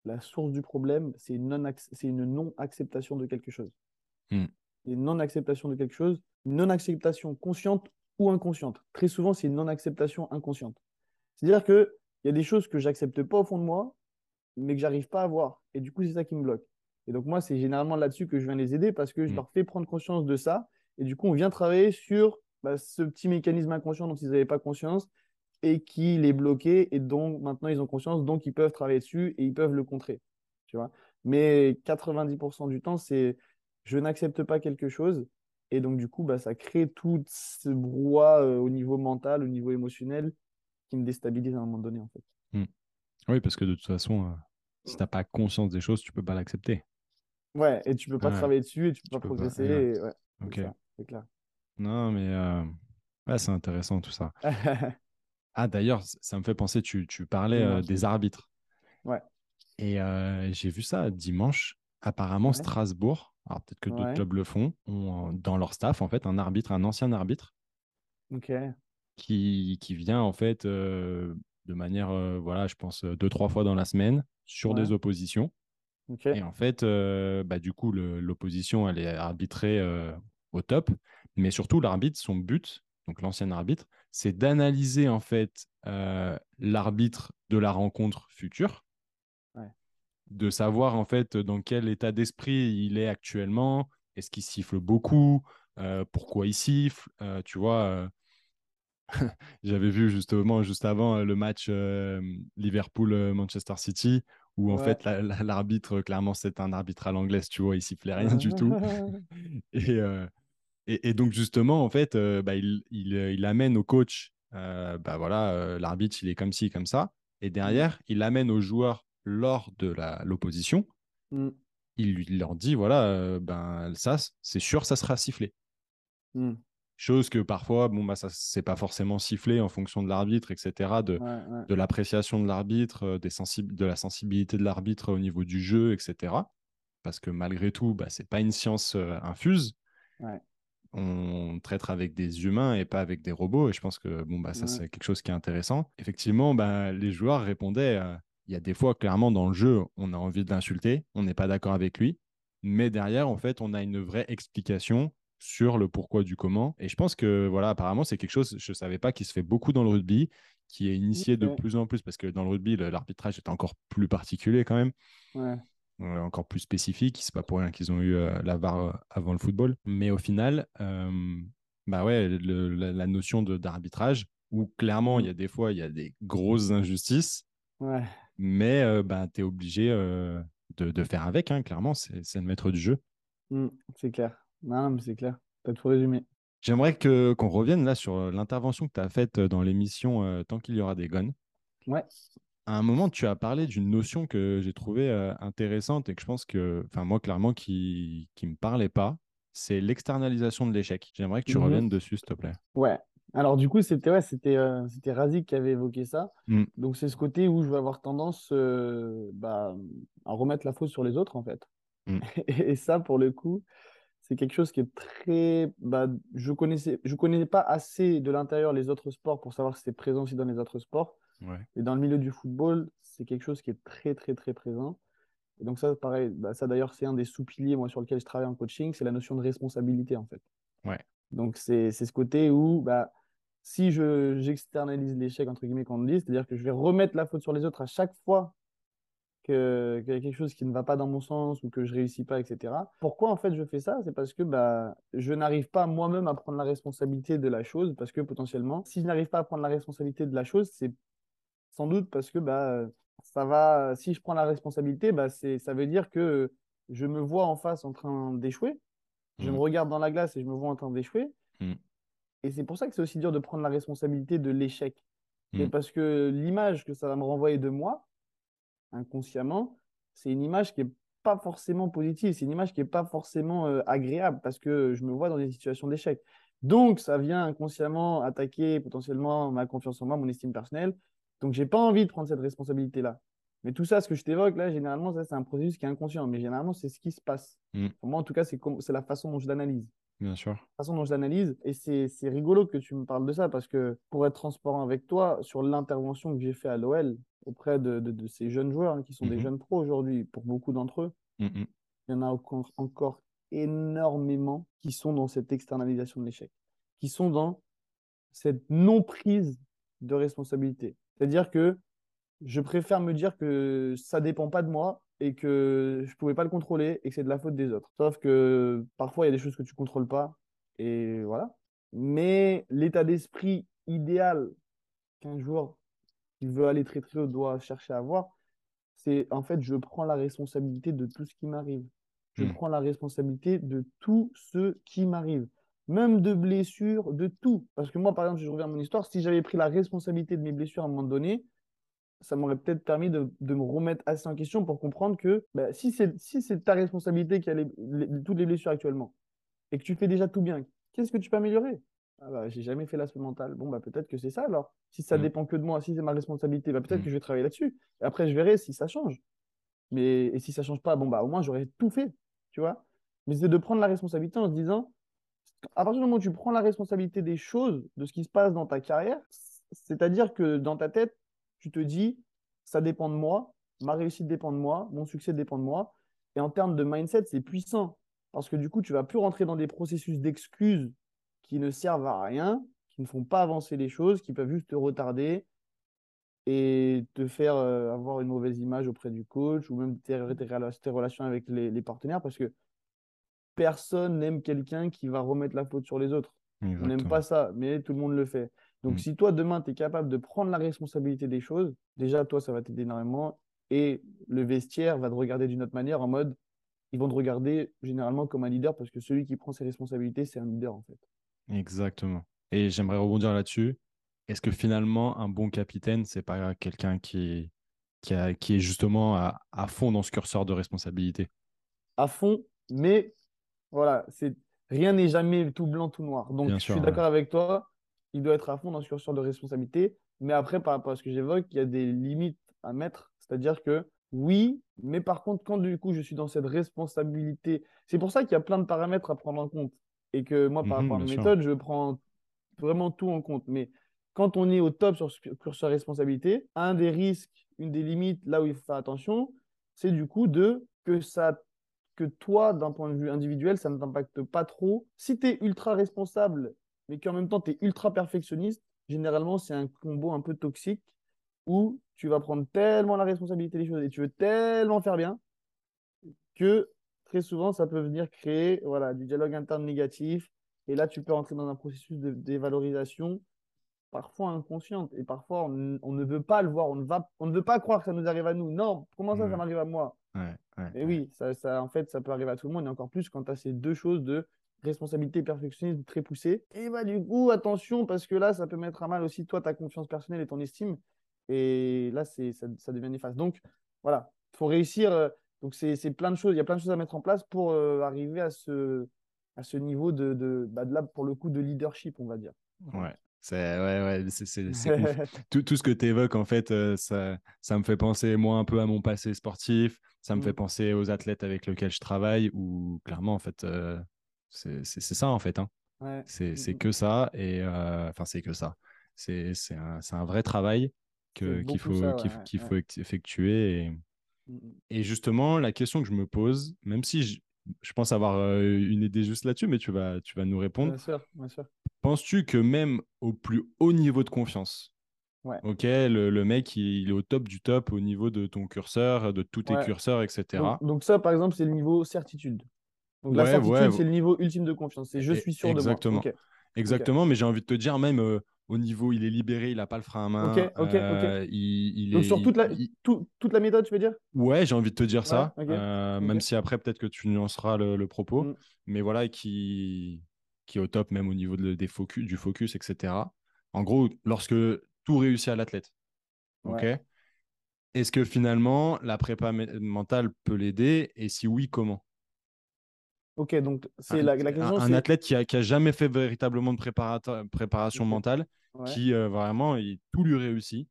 la source du problème, c'est une non-acceptation de quelque chose. Mm. Une non-acceptation de quelque chose, une non-acceptation consciente ou inconsciente. Très souvent, c'est une non-acceptation inconsciente. C'est-à-dire qu'il y a des choses que j'accepte pas au fond de moi, mais que j'arrive pas à voir. Et du coup, c'est ça qui me bloque. Et donc, moi, c'est généralement là-dessus que je viens les aider parce que je Mm. leur fais prendre conscience de ça. Et du coup, on vient travailler sur bah, ce petit mécanisme inconscient dont ils n'avaient pas conscience et qui les bloquait. Et donc, maintenant, ils ont conscience, donc ils peuvent travailler dessus et ils peuvent le contrer. Tu vois? Mais 90% du temps, c'est je n'accepte pas quelque chose. Et donc, du coup, bah, ça crée tout ce brouhaha euh, au niveau mental, au niveau émotionnel, qui me déstabilise à un moment donné, en fait. Oui, parce que de toute façon, euh, si tu n'as pas conscience des choses, tu peux pas l'accepter. Ouais, et tu peux pas Ouais. travailler dessus et tu peux pas peux pas, progresser. ouais. et ouais, c'est Ok. c'est clair. Non, mais euh, ouais, c'est intéressant tout ça. Ah, d'ailleurs, ça me fait penser, tu, tu parlais des arbitres. Ouais. Et j'ai vu ça dimanche. Apparemment. Strasbourg, alors peut-être que d'autres Ouais. clubs le font, ont dans leur staff, en fait, un arbitre, un ancien arbitre, qui, qui vient, en fait, euh, de manière, euh, voilà, je pense, deux, trois fois dans la semaine, sur Ouais. des oppositions. Et en fait, euh, bah, du coup, l'opposition, elle est arbitrée au top. Mais surtout, l'arbitre, son but, donc l'ancien arbitre, c'est d'analyser en fait l'arbitre de la rencontre future. De savoir en fait dans quel état d'esprit il est actuellement. Est-ce qu'il siffle beaucoup? Euh, Pourquoi il siffle? Tu vois, j'avais vu justement juste avant le match Liverpool-Manchester City où en fait l'arbitre, clairement, c'est un arbitre à l'anglaise, tu vois, il sifflait rien du tout. et, et, donc justement, en fait, bah, il, il, il, amène au coach, bah voilà, l'arbitre, il est comme ci, comme ça. Et mmh. derrière, il amène aux joueurs lors de l'opposition. Mmh. Il, leur dit, voilà, ben ça, c'est sûr, ça sera sifflé. Mmh. Chose que parfois, bon, bah, ça c'est pas forcément sifflé en fonction de l'arbitre, etc., de, de l'appréciation de l'arbitre, des de la sensibilité de l'arbitre au niveau du jeu, etc. Parce que malgré tout, bah, c'est pas une science infuse. On traite avec des humains et pas avec des robots. Et je pense que bon, bah, ça, c'est quelque chose qui est intéressant. Effectivement, bah, les joueurs répondaient il y a des fois, clairement, dans le jeu, on a envie de l'insulter, on n'est pas d'accord avec lui. Mais derrière, en fait, on a une vraie explication sur le pourquoi du comment. Et je pense que, voilà, apparemment, c'est quelque chose, je ne savais pas, qui se fait beaucoup dans le rugby, qui est initié de plus en plus, parce que dans le rugby, l'arbitrage est encore plus particulier quand même. Euh, encore plus spécifique. C'est pas pour rien qu'ils ont eu euh, la VAR euh, avant le football. Mais au final, bah ouais, la, notion d'arbitrage, où clairement, il y a des fois, il y a des grosses injustices. Mais bah, tu es obligé de, de, faire avec, hein, clairement, c'est le maître du jeu. Mmh, c'est clair. Non, mais c'est clair. Tu as tout résumé. J'aimerais que, qu'on revienne là sur l'intervention que tu as faite dans l'émission Tant qu'il y aura des guns. Ouais. À un moment, tu as parlé d'une notion que j'ai trouvée intéressante et que je pense que, enfin, moi, clairement, qui ne me parlait pas. C'est l'externalisation de l'échec. J'aimerais que tu mmh reviennes dessus, s'il te plaît. Ouais. Alors, du coup, c'était ouais, c'était, c'était Razik qui avait évoqué ça. Mmh. Donc, c'est ce côté où je vais avoir tendance bah, à remettre la faute sur les autres, en fait. Mmh. Et, ça, pour le coup, c'est quelque chose qui est très. Bah, je connaissais, je connaissais pas assez de l'intérieur les autres sports pour savoir si c'est présent aussi dans les autres sports. Et dans le milieu du football, c'est quelque chose qui est très, très, très présent. Et donc, ça, pareil, bah, ça d'ailleurs, c'est un des sous-piliers moi, sur lequel je travaille en coaching, c'est la notion de responsabilité, en fait. Ouais. Donc, c'est ce côté où, bah, si j'externalise l'échec, entre guillemets, qu'on dit, c'est-à-dire que je vais remettre la faute sur les autres à chaque fois qu'il y a quelque chose qui ne va pas dans mon sens ou que je réussis pas, etc. Pourquoi en fait je fais ça? C'est parce que bah, je n'arrive pas moi-même à prendre la responsabilité de la chose, parce que potentiellement, si je n'arrive pas à prendre la responsabilité de la chose, c'est sans doute parce que bah, ça va, si je prends la responsabilité, bah, ça veut dire que je me vois en face en train d'échouer, je me mmh. regarde dans la glace et je me vois en train d'échouer. Mmh. Et c'est pour ça que c'est aussi dur de prendre la responsabilité de l'échec. C'est mmh. parce que l'image que ça va me renvoyer de moi, inconsciemment, c'est une image qui n'est pas forcément positive, c'est une image qui n'est pas forcément euh, agréable parce que je me vois dans des situations d'échec. Donc, ça vient inconsciemment attaquer potentiellement ma confiance en moi, mon estime personnelle. Donc, j'ai pas envie de prendre cette responsabilité-là. Mais tout ça, ce que je t'évoque là, généralement, ça, c'est un processus qui est inconscient. Mais généralement, c'est ce qui se passe. Mmh. Pour moi, en tout cas, c'est la façon dont je l'analyse. Bien sûr. La façon dont je l'analyse. Et c'est rigolo que tu me parles de ça parce que pour être transparent avec toi, sur l'intervention que j'ai fait à l'OL auprès de, de, ces jeunes joueurs hein, qui sont des mmh jeunes pros aujourd'hui, pour beaucoup d'entre eux, mmh il y en a encore, encore énormément qui sont dans cette externalisation de l'échec, qui sont dans cette non-prise de responsabilité. C'est-à-dire que je préfère me dire que ça dépend pas de moi et que je pouvais pas le contrôler et que c'est de la faute des autres. Sauf que parfois il y a des choses que tu contrôles pas et voilà. Mais l'état d'esprit idéal qu'un joueur qui veut aller très très haut doit chercher à avoir, c'est en fait je prends la responsabilité de tout ce qui m'arrive. Je hmm. prends la responsabilité de tout ce qui m'arrive même de blessures, de tout. Parce que moi, par exemple, si je reviens à mon histoire, si j'avais pris la responsabilité de mes blessures à un moment donné, ça m'aurait peut-être permis de, me remettre assez en question pour comprendre que bah, si c'est si ta responsabilité qui a toutes les blessures actuellement et que tu fais déjà tout bien, qu'est-ce que tu peux améliorer? Ah bah, J'ai jamais fait l'aspect mental. Bon, bah, peut-être que c'est ça alors. Si ça mmh. dépend que de moi, si c'est ma responsabilité, bah, peut-être mmh. que je vais travailler là-dessus. Et après, je verrai si ça change. Mais et si ça change pas, bon, bah, au moins, j'aurais tout fait. Tu vois? Mais c'est de prendre la responsabilité en se disant à partir du moment où tu prends la responsabilité des choses, de ce qui se passe dans ta carrière, c'est-à-dire que dans ta tête, tu te dis, ça dépend de moi, ma réussite dépend de moi, mon succès dépend de moi. Et en termes de mindset, c'est puissant. Parce que du coup, tu vas plus rentrer dans des processus d'excuses qui ne servent à rien, qui ne font pas avancer les choses, qui peuvent juste te retarder. et te faire euh, avoir une mauvaise image auprès du coach ou même tes, tes, tes relations avec les, les, partenaires parce que personne n'aime quelqu'un qui va remettre la faute sur les autres. On n'aime pas ça, mais tout le monde le fait. Donc, mm. si toi, demain, tu es capable de prendre la responsabilité des choses, déjà, toi, ça va t'aider énormément. Et le vestiaire va te regarder d'une autre manière, en mode, ils vont te regarder généralement comme un leader, parce que celui qui prend ses responsabilités, c'est un leader, en fait. Exactement. Et j'aimerais rebondir là-dessus. Est-ce que finalement, un bon capitaine, c'est pas quelqu'un qui, qui, qui, est justement à, à, fond dans ce curseur de responsabilité? À fond, mais voilà, c'est rien n'est jamais tout blanc, tout noir. Donc, je suis d'accord avec toi il doit être à fond dans ce curseur de responsabilité. Mais après, par rapport à ce que j'évoque, il y a des limites à mettre. C'est-à-dire que oui, mais par contre, quand du coup je suis dans cette responsabilité, c'est pour ça qu'il y a plein de paramètres à prendre en compte. Et que moi, par mhm, rapport à ma méthode, je prends vraiment tout en compte. Mais quand on est au top sur ce curseur responsabilité, un des risques, une des limites, là où il faut faire attention, c'est du coup de que ça que toi, d'un point de vue individuel, ça ne t'impacte pas trop. Si tu es ultra responsable mais qu'en même temps, tu es ultra perfectionniste, généralement, c'est un combo un peu toxique où tu vas prendre tellement la responsabilité des choses et tu veux tellement faire bien que très souvent, ça peut venir créer voilà, du dialogue interne négatif. Et là, tu peux entrer dans un processus de dévalorisation parfois inconsciente. Et parfois, on, ne veut pas le voir. On ne, va, on ne veut pas croire que ça nous arrive à nous. Non, comment ça, ça m'arrive à moi? Et oui, ça, ça, en fait, ça peut arriver à tout le monde. Et encore plus quand tu as ces deux choses de responsabilité perfectionniste très poussée. Et bah du coup, attention, parce que là, ça peut mettre à mal aussi toi, ta confiance personnelle et ton estime. Et là, c'est, ça, ça devient néfaste. Donc voilà, il faut réussir. Euh, donc c'est, plein de choses, il y a plein de choses à mettre en place pour euh, arriver à ce, à ce niveau de, de, bah, de là, pour le coup, de leadership, on va dire. Ouais. C'est ouais, ouais, c'est, tout, tout, ce que tu évoques, en fait, euh, ça, ça me fait penser, moi, un peu à mon passé sportif. Ça me fait mmh. penser aux athlètes avec lesquels je travaille, où clairement, en fait, c'est ça, en fait. Hein. C'est mmh, mmh. que ça. Et euh, enfin, c'est que ça. C'est un, un, vrai travail qu'il faut, faut effectuer. Et, mmh, et, justement, la question que je me pose, même si je, je pense avoir euh, une idée juste là-dessus, mais tu vas, tu vas nous répondre. Penses-tu que même au plus haut niveau de confiance, ok, le, le mec, il, est au top du top au niveau de ton curseur, de tous tes curseurs, etc. Donc, donc ça, par exemple, c'est le niveau certitude. Donc la certitude, c'est le niveau ultime de confiance. C'est je suis sûr Exactement. de moi. Exactement, mais j'ai envie de te dire, même euh, au niveau, il est libéré, il n'a pas le frein à main. Ok, ok, euh, il, Donc sur toute la, toute la méthode, tu veux dire? Ouais, j'ai envie de te dire ça. Euh, même si après, peut-être que tu nuanceras le, le propos. Mm. Mais voilà, qui, qui est au top, même au niveau de, des focus, du focus, etc. En gros, lorsque tout réussit à l'athlète. Ok? Est-ce que finalement, la prépa mentale peut l'aider? Et si oui, comment? Ok, donc c'est la, question. Un, athlète qui a, qui a, jamais fait véritablement de préparation mentale, qui euh, vraiment, il, tout lui réussit.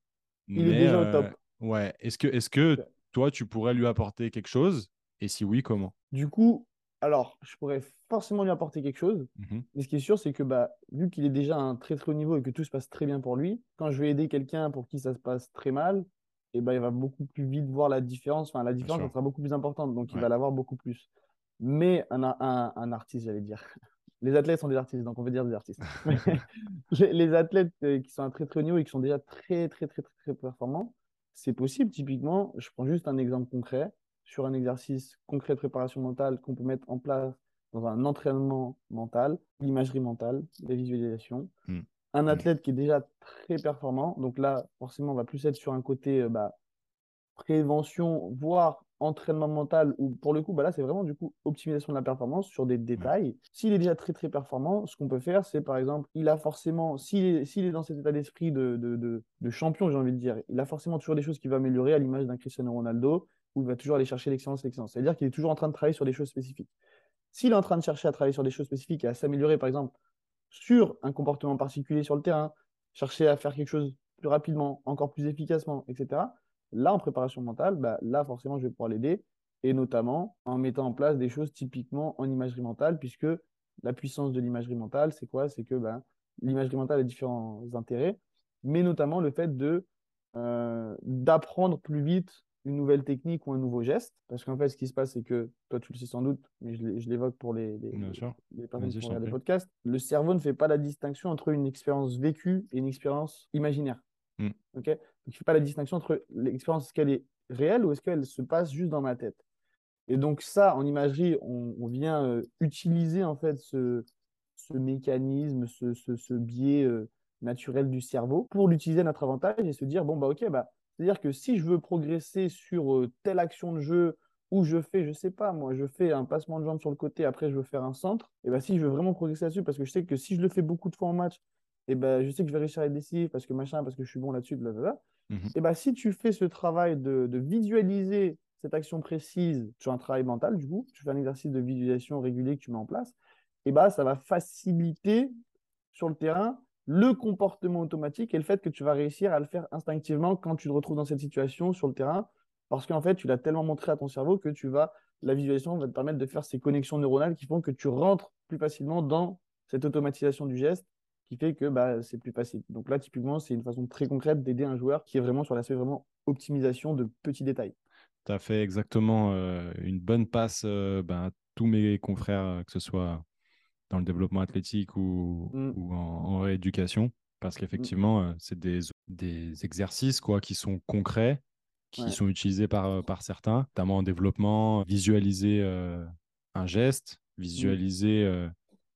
Il est déjà au top. Euh, ouais. Est-ce que, est que toi, tu pourrais lui apporter quelque chose? Et si oui, comment? Du coup, alors, je pourrais forcément lui apporter quelque chose. Mmh mais ce qui est sûr, c'est que bah, vu qu'il est déjà à un très très haut niveau et que tout se passe très bien pour lui, quand je vais aider quelqu'un pour qui ça se passe très mal, et eh ben, il va beaucoup plus vite voir la différence. Enfin, la différence sera beaucoup plus importante. Donc, il va l'avoir beaucoup plus mais un, un, un artiste, j'allais dire. Les athlètes sont des artistes, donc on veut dire des artistes. les, athlètes euh, qui sont à très très haut niveau et qui sont déjà très très très très, très performants, c'est possible. Typiquement, je prends juste un exemple concret sur un exercice concret de préparation mentale qu'on peut mettre en place dans un entraînement mental, l'imagerie mentale, la visualisation. Hmm. Un hmm. athlète qui est déjà très performant, donc là, forcément, on va plus être sur un côté euh, bah, prévention, voire entraînement mental, ou pour le coup, bah là, c'est vraiment du coup optimisation de la performance sur des détails. S'il est déjà très très performant, ce qu'on peut faire, c'est par exemple, il a forcément, s'il est, est, dans cet état d'esprit de, de, de, champion, j'ai envie de dire, il a forcément toujours des choses qu'il va améliorer à l'image d'un Cristiano Ronaldo, où il va toujours aller chercher l'excellence, l'excellence. C'est-à-dire qu'il est toujours en train de travailler sur des choses spécifiques. S'il est en train de chercher à travailler sur des choses spécifiques et à s'améliorer, par exemple, sur un comportement particulier sur le terrain, chercher à faire quelque chose plus rapidement, encore plus efficacement, etc., Là, en préparation mentale, bah, là, forcément, je vais pouvoir l'aider, et notamment en mettant en place des choses typiquement en imagerie mentale, puisque la puissance de l'imagerie mentale, c'est quoi? C'est que bah, l'imagerie mentale a différents intérêts, mais notamment le fait de euh, d'apprendre plus vite une nouvelle technique ou un nouveau geste. Parce qu'en fait, ce qui se passe, c'est que, toi, tu le sais sans doute, mais je l'évoque pour les, les, les personnes qui regardent les podcasts, le cerveau ne fait pas la distinction entre une expérience vécue et une expérience imaginaire. Mm. ok Donc, il ne fait pas la distinction entre l'expérience, est-ce qu'elle est réelle ou est-ce qu'elle se passe juste dans ma tête. Et donc ça, en imagerie, on, vient euh, utiliser en fait ce, mécanisme, ce, biais euh, naturel du cerveau pour l'utiliser à notre avantage et se dire, bon, bah ok, bah, c'est-à-dire que si je veux progresser sur euh, telle action de jeu où je fais, je sais pas, moi, je fais un passement de jambe sur le côté, après je veux faire un centre, et bah si je veux vraiment progresser là-dessus, parce que je sais que si je le fais beaucoup de fois en match, et ben je sais que je vais réussir à être décisif parce que machin, parce que je suis bon là-dessus, blablabla. Mhm. Et bah si tu fais ce travail de, de visualiser cette action précise sur un travail mental, du coup, tu fais un exercice de visualisation régulier que tu mets en place, et bah ça va faciliter sur le terrain le comportement automatique et le fait que tu vas réussir à le faire instinctivement quand tu te retrouves dans cette situation sur le terrain, parce qu'en fait, tu l'as tellement montré à ton cerveau que tu vas, la visualisation va te permettre de faire ces connexions neuronales qui font que tu rentres plus facilement dans cette automatisation du geste qui fait que bah, c'est plus facile. Donc là, typiquement, c'est une façon très concrète d'aider un joueur qui est vraiment sur l'aspect vraiment optimisation de petits détails. Tu as fait exactement euh, une bonne passe euh, ben, à tous mes confrères, euh, que ce soit dans le développement athlétique ou, Mm. ou en, en rééducation, parce qu'effectivement, euh, c'est des, des exercices quoi, qui sont concrets, qui Ouais. sont utilisés par, par certains, notamment en développement, visualiser euh, un geste, visualiser euh,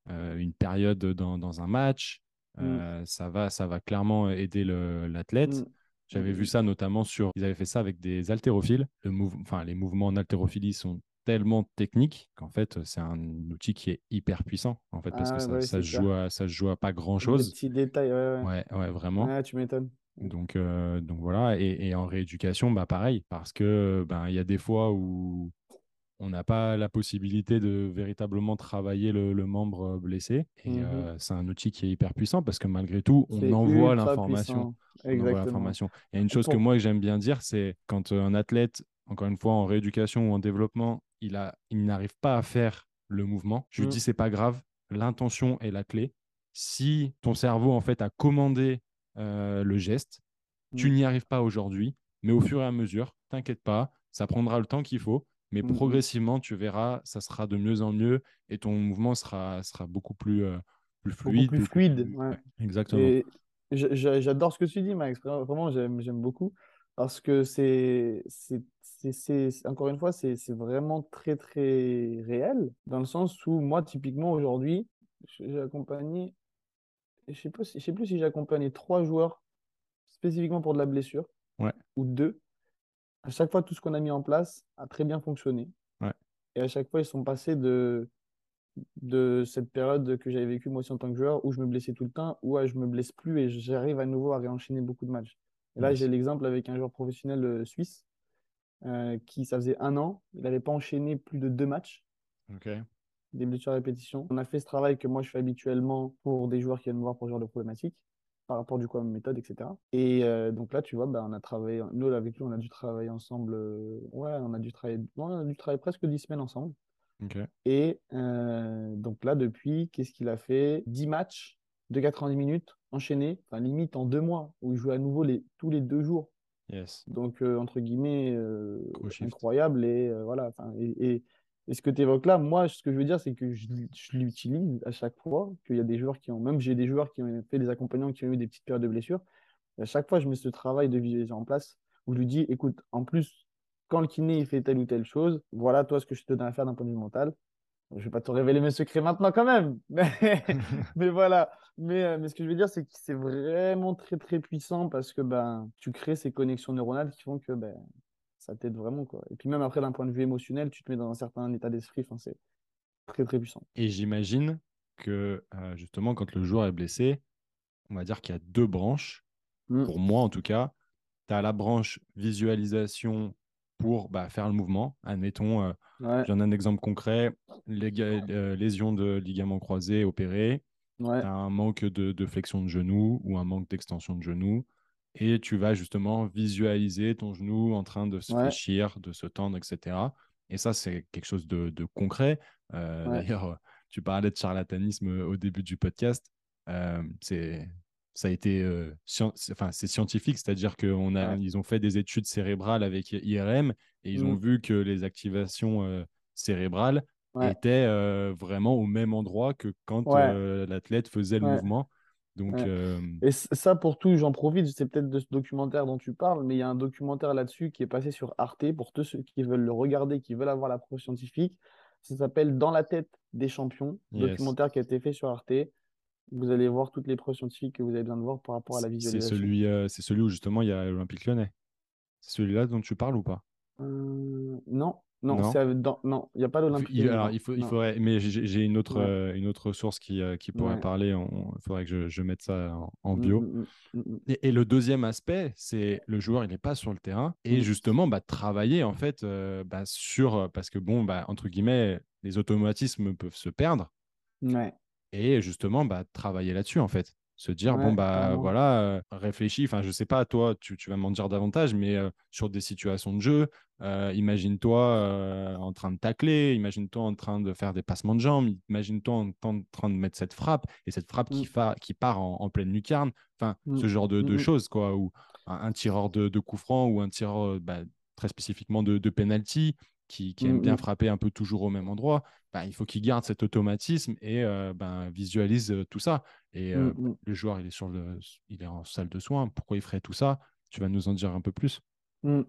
euh, une période dans, dans un match, euh, ça, va, ça va clairement aider l'athlète. Mm. J'avais Mm. vu ça notamment sur. Ils avaient fait ça avec des haltérophiles. Le mouv- enfin, les mouvements en haltérophilie sont tellement techniques qu'en fait, c'est un outil qui est hyper puissant. En fait, parce Ah, que ça, ouais, ça se joue à, ça se joue à pas grand Des chose. petits détails, ouais, ouais. Ouais, ouais, vraiment. Ouais, tu m'étonnes. Donc, euh, donc voilà. Et, et en rééducation, bah pareil, parce que ben il y a des fois où on n'a pas la possibilité de véritablement travailler le, le membre blessé. Et Mhm. euh, c'est un outil qui est hyper puissant parce que malgré tout, on envoie l'information. l'information. A une chose que moi j'aime bien dire, c'est quand euh, un athlète, encore une fois en rééducation ou en développement, il, a, il n'arrive pas à faire le mouvement, je lui Mm. dis c'est pas grave, l'intention est la clé. Si ton cerveau en fait a commandé euh, le geste, tu Mm. n'y arrives pas aujourd'hui, mais au fur et à mesure, t'inquiète pas, ça prendra le temps qu'il faut, mais Mm, mm. progressivement, tu verras, ça sera de mieux en mieux et ton mouvement sera, sera beaucoup plus, euh, plus Beaucoup fluide. plus fluide, ouais. exactement. J'adore ce que tu dis, Max. Vraiment, j'aime, beaucoup. Parce que c'est, encore une fois, c'est, vraiment très, très réel. Dans le sens où, moi, typiquement, aujourd'hui, j'ai accompagné, je sais si- je sais plus si j'ai accompagné trois joueurs spécifiquement pour de la blessure, Ouais. ou deux. À chaque fois, tout ce qu'on a mis en place a très bien fonctionné. Ouais. Et à chaque fois, ils sont passés de, de cette période que j'avais vécue moi aussi en tant que joueur, où je me blessais tout le temps, où je me blesse plus et j'arrive à nouveau à réenchaîner beaucoup de matchs. Et là, j'ai l'exemple avec un joueur professionnel euh, suisse euh, qui, ça faisait un an, il n'avait pas enchaîné plus de deux matchs, Ok. des blessures à répétition. On a fait ce travail que moi je fais habituellement pour des joueurs qui viennent me voir pour ce genre de problématiques, par rapport du coup à ma méthode, etc. Et euh, donc là, tu vois, bah, on a travaillé, nous avec lui, on a dû travailler ensemble, euh, ouais, on a dû travailler, ouais, on a dû travailler presque dix semaines ensemble. Et euh, donc là, depuis, qu'est-ce qu'il a fait? 10 matchs de 90 minutes enchaînés, enfin limite en deux mois, où il jouait à nouveau les, tous les deux jours. Yes. Donc, entre guillemets, incroyable. Et voilà. enfin, Et, et, et ce que tu évoques là, moi, ce que je veux dire, c'est que je, je l'utilise à chaque fois. Qu'il y a des joueurs qui ont, même j'ai des joueurs qui ont fait des accompagnants qui ont eu des petites périodes de blessures. À chaque fois, je mets ce travail de visualisation en place où je lui dis écoute, en plus, quand le kiné il fait telle ou telle chose, voilà toi ce que je te donne à faire d'un point de vue mental. Je vais pas te révéler mes secrets maintenant quand même, mais, mais voilà. Mais, euh, mais ce que je veux dire, c'est que c'est vraiment très très puissant parce que ben, tu crées ces connexions neuronales qui font que ben, ça t'aide vraiment. Quoi. Et puis même après, d'un point de vue émotionnel, tu te mets dans un certain état d'esprit. Enfin, c'est très très puissant. Et j'imagine que euh, justement, quand le joueur est blessé, on va dire qu'il y a deux branches. Mm. Pour moi, en tout cas, tu as la branche visualisation pour bah, faire le mouvement. Admettons, euh, Ouais, je donne un exemple concret léga- euh, lésion de ligament croisé opéré. ouais, tu as un manque de, de flexion de genou ou un manque d'extension de genou. Et tu vas justement visualiser ton genou en train de se Ouais. fléchir, de se tendre, etc. Et ça, c'est quelque chose de, de concret. Euh, Ouais. D'ailleurs, tu parlais de charlatanisme au début du podcast. Euh, c'est ça a été euh, scien- c'est- enfin, c'est scientifique, c'est-à-dire qu'ils Ouais. ont fait des études cérébrales avec IRM et ils ont Mm. vu que les activations euh, cérébrales étaient euh, vraiment au même endroit que quand euh, l'athlète faisait le mouvement. Donc, Ouais. euh, Et ça, pour tout, j'en profite, c'est peut-être de ce documentaire dont tu parles, mais il y a un documentaire là-dessus qui est passé sur Arte pour tous ceux qui veulent le regarder, qui veulent avoir la preuve scientifique. Ça s'appelle Dans la tête des champions, yes. documentaire qui a été fait sur Arte. Vous allez voir toutes les preuves scientifiques que vous avez besoin de voir par rapport à la C'est visualisation. celui, euh, c'est celui où justement il y a l'Olympique lyonnais. C'est celui-là dont tu parles ou pas? Euh, non, non, il n'y a pas. Il- Lyonnais alors, il, faut, il Non. faudrait, mais j'ai une autre, Ouais. euh, une autre source qui, euh, qui pourrait Ouais. parler. Il faudrait que je, je mette ça en, en Mm, bio. mm, mm, mm, Et, et le deuxième aspect, c'est le joueur, il n'est pas sur le terrain. Et justement, bah, travailler en fait euh, bah, sur. Parce que, bon, bah, entre guillemets, les automatismes peuvent se perdre. Ouais, Et justement, bah, travailler là-dessus en fait. Se dire, bon, bah voilà, euh, réfléchis. Enfin, je sais pas, toi, tu, tu vas m'en dire davantage, mais euh, sur des situations de jeu, euh, imagine-toi en train de tacler, imagine-toi en train de faire des passements de jambes, imagine-toi en, en train de mettre cette frappe et cette frappe qui, Mm. fa- qui part en, en pleine lucarne. Enfin, Mm. ce genre de, de Mm, mm. choses, quoi. Ou un, un tireur de, de coup franc ou un tireur bah, très spécifiquement de, de penalty qui, qui aime bien frapper un peu toujours au même endroit. Bah, il faut qu'il garde cet automatisme et euh, ben, visualise tout ça. Et euh, Mm, mm. le joueur, il est, sur le, il est en salle de soins. Pourquoi il ferait tout ça? Tu vas nous en dire un peu plus. Mm.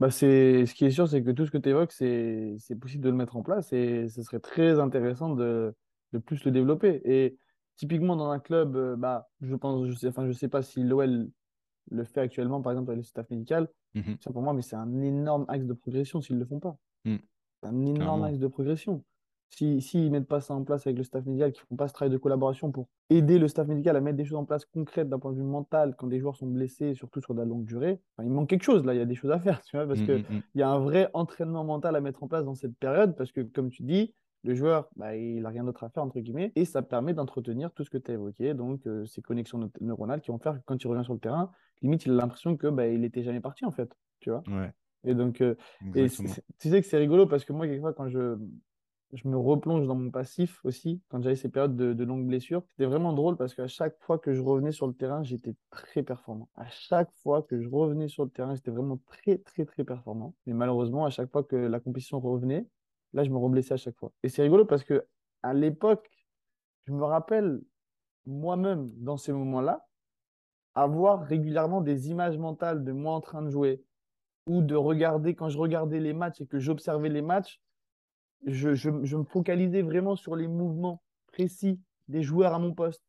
Bah c'est, ce qui est sûr, c'est que tout ce que tu évoques, c'est, c'est possible de le mettre en place et ce serait très intéressant de, de plus le développer. Et typiquement dans un club, bah, je pense, je sais, enfin, je sais pas si l'OL le fait actuellement, par exemple, avec le staff médical, ça pour moi, mais c'est un énorme axe de progression s'ils ne le font pas. Mm. C'est un énorme Clairement. axe de progression. Si, s'ils ne mettent pas ça en place avec le staff médical, qu'ils ne font pas ce travail de collaboration pour aider le staff médical à mettre des choses en place concrètes d'un point de vue mental quand des joueurs sont blessés, surtout sur de la longue durée, enfin, il manque quelque chose là, il y a des choses à faire, tu vois, parce Mm, que mm, mm. il y a un vrai entraînement mental à mettre en place dans cette période, parce que comme tu dis, le joueur, bah, il n'a rien d'autre à faire, entre guillemets, et ça permet d'entretenir tout ce que tu as évoqué, donc euh, ces connexions neuronales qui vont faire que quand il revient sur le terrain, limite, il a l'impression que bah, il n'était jamais parti, en fait, tu vois. Ouais, Et donc, euh, et tu sais que c'est rigolo parce que moi, quelquefois, quand je, je me replonge dans mon passif aussi, quand j'avais ces périodes de, de longues blessures, c'était vraiment drôle parce qu'à chaque fois que je revenais sur le terrain, j'étais très performant. À chaque fois que je revenais sur le terrain, j'étais vraiment très, très, très performant. Mais malheureusement, à chaque fois que la compétition revenait, là, je me reblessais à chaque fois. Et c'est rigolo parce que à l'époque, je me rappelle moi-même, dans ces moments-là, avoir régulièrement des images mentales de moi en train de jouer ou de regarder, quand je regardais les matchs et que j'observais les matchs, je, je, je me focalisais vraiment sur les mouvements précis des joueurs à mon poste.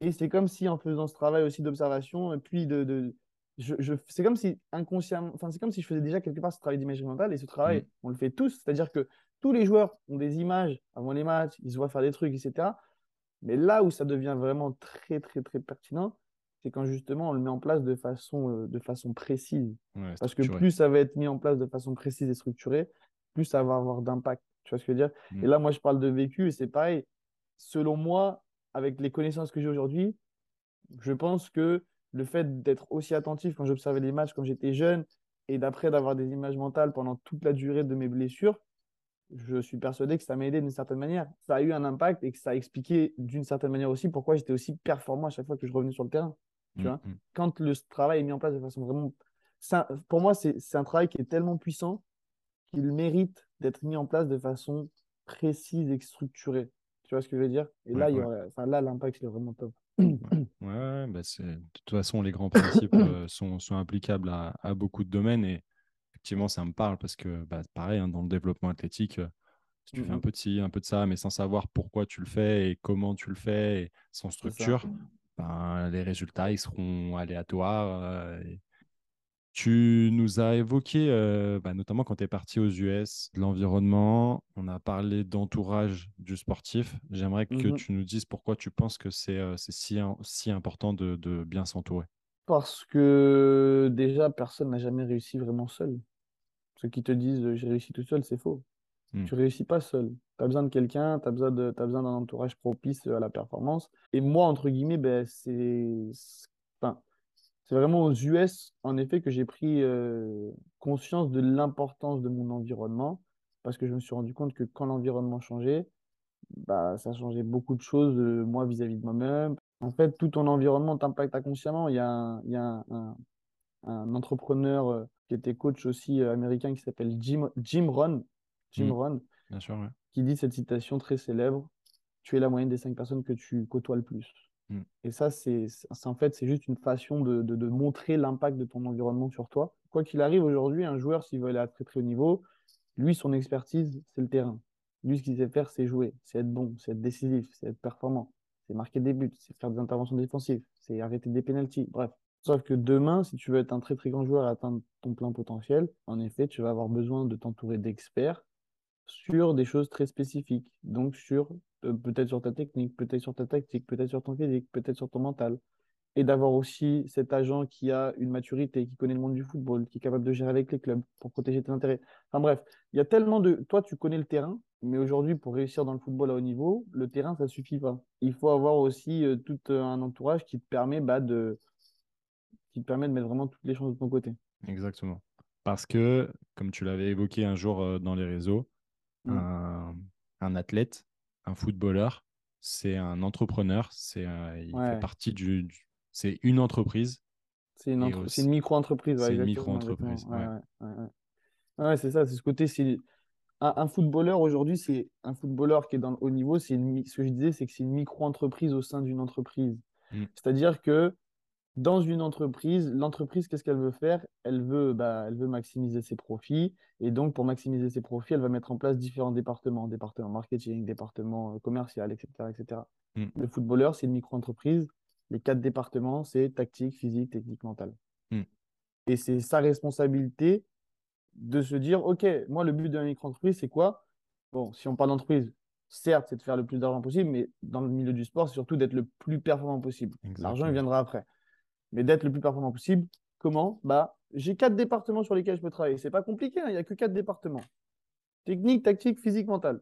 Et c'est comme si en faisant ce travail aussi d'observation, puis de, de je, je- c'est comme si inconsciemment, enfin c'est comme si je faisais déjà quelque part ce travail d'imagerie mentale et ce travail, Mm. on le fait tous, c'est-à-dire que tous les joueurs ont des images avant les matchs, ils se voient faire des trucs, etc. Mais là où ça devient vraiment très très très pertinent, c'est quand justement on le met en place de façon, euh, de façon précise. Ouais, Parce que plus ça va être mis en place de façon précise et structurée, plus ça va avoir d'impact. Tu vois ce que je veux dire? Mm. Et là, moi, je parle de vécu et c'est pareil. Selon moi, avec les connaissances que j'ai aujourd'hui, je pense que le fait d'être aussi attentif quand j'observais les matchs quand j'étais jeune et d'après d'avoir des images mentales pendant toute la durée de mes blessures, je suis persuadé que ça m'a aidé d'une certaine manière. Ça a eu un impact et que ça a expliqué d'une certaine manière aussi pourquoi j'étais aussi performant à chaque fois que je revenais sur le terrain. Tu Mm, vois mm. quand le travail est mis en place de façon vraiment... pour moi, c'est un travail qui est tellement puissant qu'il mérite d'être mis en place de façon précise et structurée. Tu vois ce que je veux dire? Et Ouais, là, il y ouais. aurait... enfin, là, l'impact, il est vraiment top. Ouais, ouais, bah c'est... De toute façon, les grands principes euh, sont, sont applicables à, à beaucoup de domaines et effectivement, ça me parle parce que, bah, pareil, hein, dans le développement athlétique, euh, si tu fais un peu de ci, un peu de ça, mais sans savoir pourquoi tu le fais et comment tu le fais, et sans structure, ben, les résultats, ils seront aléatoires. euh, et Tu nous as évoqué, euh, bah, notamment quand tu es parti aux US, de l'environnement. On a parlé d'entourage du sportif. J'aimerais que Mhm. tu nous dises pourquoi tu penses que c'est euh, si, im- si important de, de bien s'entourer. Parce que déjà, personne n'a jamais réussi vraiment seul. Ceux qui te disent j'ai réussi tout seul, c'est faux. Mm. Tu réussis pas seul. Tu as besoin de quelqu'un, tu as besoin d'un entourage propice à la performance. Et moi, entre guillemets, ben, c'est enfin, vraiment aux US, en effet, que j'ai pris euh, conscience de l'importance de mon environnement. Parce que je me suis rendu compte que quand l'environnement changeait, bah, ça changeait beaucoup de choses, euh, moi, vis-à-vis de moi-même. En fait, tout ton environnement t'impacte inconsciemment. Il y a un, il y a un, entrepreneur euh, qui était coach aussi euh, américain qui s'appelle Jim, Jim Rohn, Jim Mm. Rohn, Bien sûr, ouais. qui dit cette citation très célèbre, Tu es la moyenne des cinq personnes que tu côtoies le plus. Mm. Et ça, c'est en fait, c'est juste une façon de, de, montrer l'impact de ton environnement sur toi. Quoi qu'il arrive aujourd'hui, un joueur, s'il veut aller à très très haut niveau, lui, son expertise, c'est le terrain. Lui, ce qu'il sait faire, c'est jouer, c'est être bon, c'est être décisif, c'est être performant, c'est marquer des buts, c'est faire des interventions défensives, c'est arrêter des pénalties, bref. Sauf que demain, si tu veux être un très très grand joueur et atteindre ton plein potentiel, en effet, tu vas avoir besoin de t'entourer d'experts sur des choses très spécifiques. Donc, sur euh, peut-être sur ta technique, peut-être sur ta tactique, peut-être sur ton physique, peut-être sur ton mental. Et d'avoir aussi cet agent qui a une maturité, qui connaît le monde du football, qui est capable de gérer avec les clubs pour protéger tes intérêts. Enfin bref, il y a tellement de. Toi, tu connais le terrain, mais aujourd'hui, pour réussir dans le football à haut niveau, le terrain, ça ne suffit pas. Il faut avoir aussi euh, tout un entourage qui te permet bah, de qui te permet de mettre vraiment toutes les chances de ton côté. Exactement. Parce que, comme tu l'avais évoqué un jour euh, dans les réseaux, Mm. un, athlète, un footballeur, c'est un entrepreneur, c'est il fait partie du, c'est une entreprise. C'est une, une micro-entreprise. c'est une micro-entreprise. Ouais, c'est ça, c'est ce côté. C'est un, un, footballeur aujourd'hui, c'est un footballeur qui est dans le haut niveau. C'est ce que je disais, c'est que c'est une micro-entreprise au sein d'une entreprise. Mm. C'est-à-dire que dans une entreprise, l'entreprise, qu'est-ce qu'elle veut faire? Elle veut, bah, elle veut maximiser ses profits. Et donc, pour maximiser ses profits, elle va mettre en place différents départements, département marketing, département euh, commercial, etc. etc. Mm. Le footballeur, c'est une micro-entreprise. Les quatre départements, c'est tactique, physique, technique, mentale. Mm. Et c'est sa responsabilité de se dire, OK, moi, le but d'une micro-entreprise, c'est quoi? Bon, si on parle d'entreprise, certes, c'est de faire le plus d'argent possible, mais dans le milieu du sport, c'est surtout d'être le plus performant possible. L'argent, il viendra après mais d'être le plus performant possible. Comment? Bah, J'ai quatre départements sur lesquels je peux travailler. C'est pas compliqué, hein, il n'y a que quatre départements. Technique, tactique, physique, mental.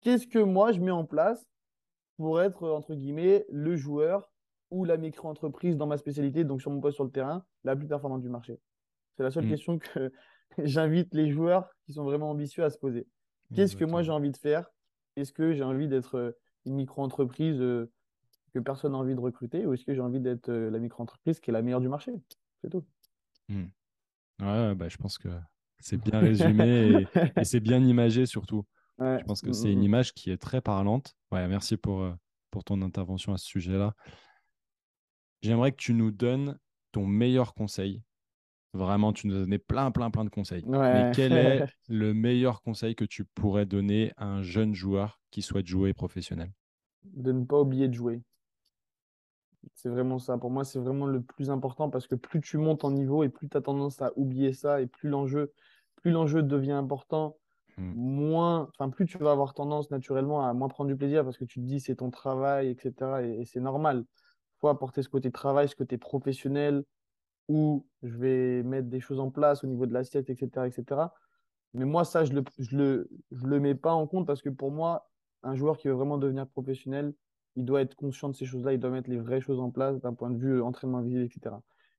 Qu'est-ce que moi je mets en place pour être, entre guillemets, le joueur ou la micro-entreprise dans ma spécialité, donc sur mon poste sur le terrain, la plus performante du marché? C'est la seule mm. question que j'invite les joueurs qui sont vraiment ambitieux à se poser. Qu'est-ce que moi j'ai envie de faire? Est-ce que j'ai envie d'être euh, une micro-entreprise euh, que personne n'a envie de recruter ou est-ce que j'ai envie d'être euh, la micro-entreprise qui est la meilleure du marché? C'est tout. Hmm. Ouais, bah, je pense que c'est bien résumé et, c'est bien imagé surtout. Je pense que c'est mm, une image qui est très parlante. Ouais, merci pour, euh, pour ton intervention à ce sujet-là. J'aimerais que tu nous donnes ton meilleur conseil. Vraiment, tu nous as donné plein, plein, plein de conseils. Mais quel est le meilleur conseil que tu pourrais donner à un jeune joueur qui souhaite jouer professionnel? De ne pas oublier de jouer. C'est vraiment ça. Pour moi, c'est vraiment le plus important parce que plus tu montes en niveau et plus tu as tendance à oublier ça et plus l'enjeu, plus l'enjeu devient important, hmm. moins, enfin, plus tu vas avoir tendance naturellement à moins prendre du plaisir parce que tu te dis c'est ton travail, etc. Et, c'est normal. Il faut apporter ce côté travail, ce côté professionnel où je vais mettre des choses en place au niveau de l'assiette, etc., etc. Mais moi, ça, je ne le, je le, je le mets pas en compte parce que pour moi, un joueur qui veut vraiment devenir professionnel, il doit être conscient de ces choses-là, il doit mettre les vraies choses en place d'un point de vue euh, entraînement visible, etc.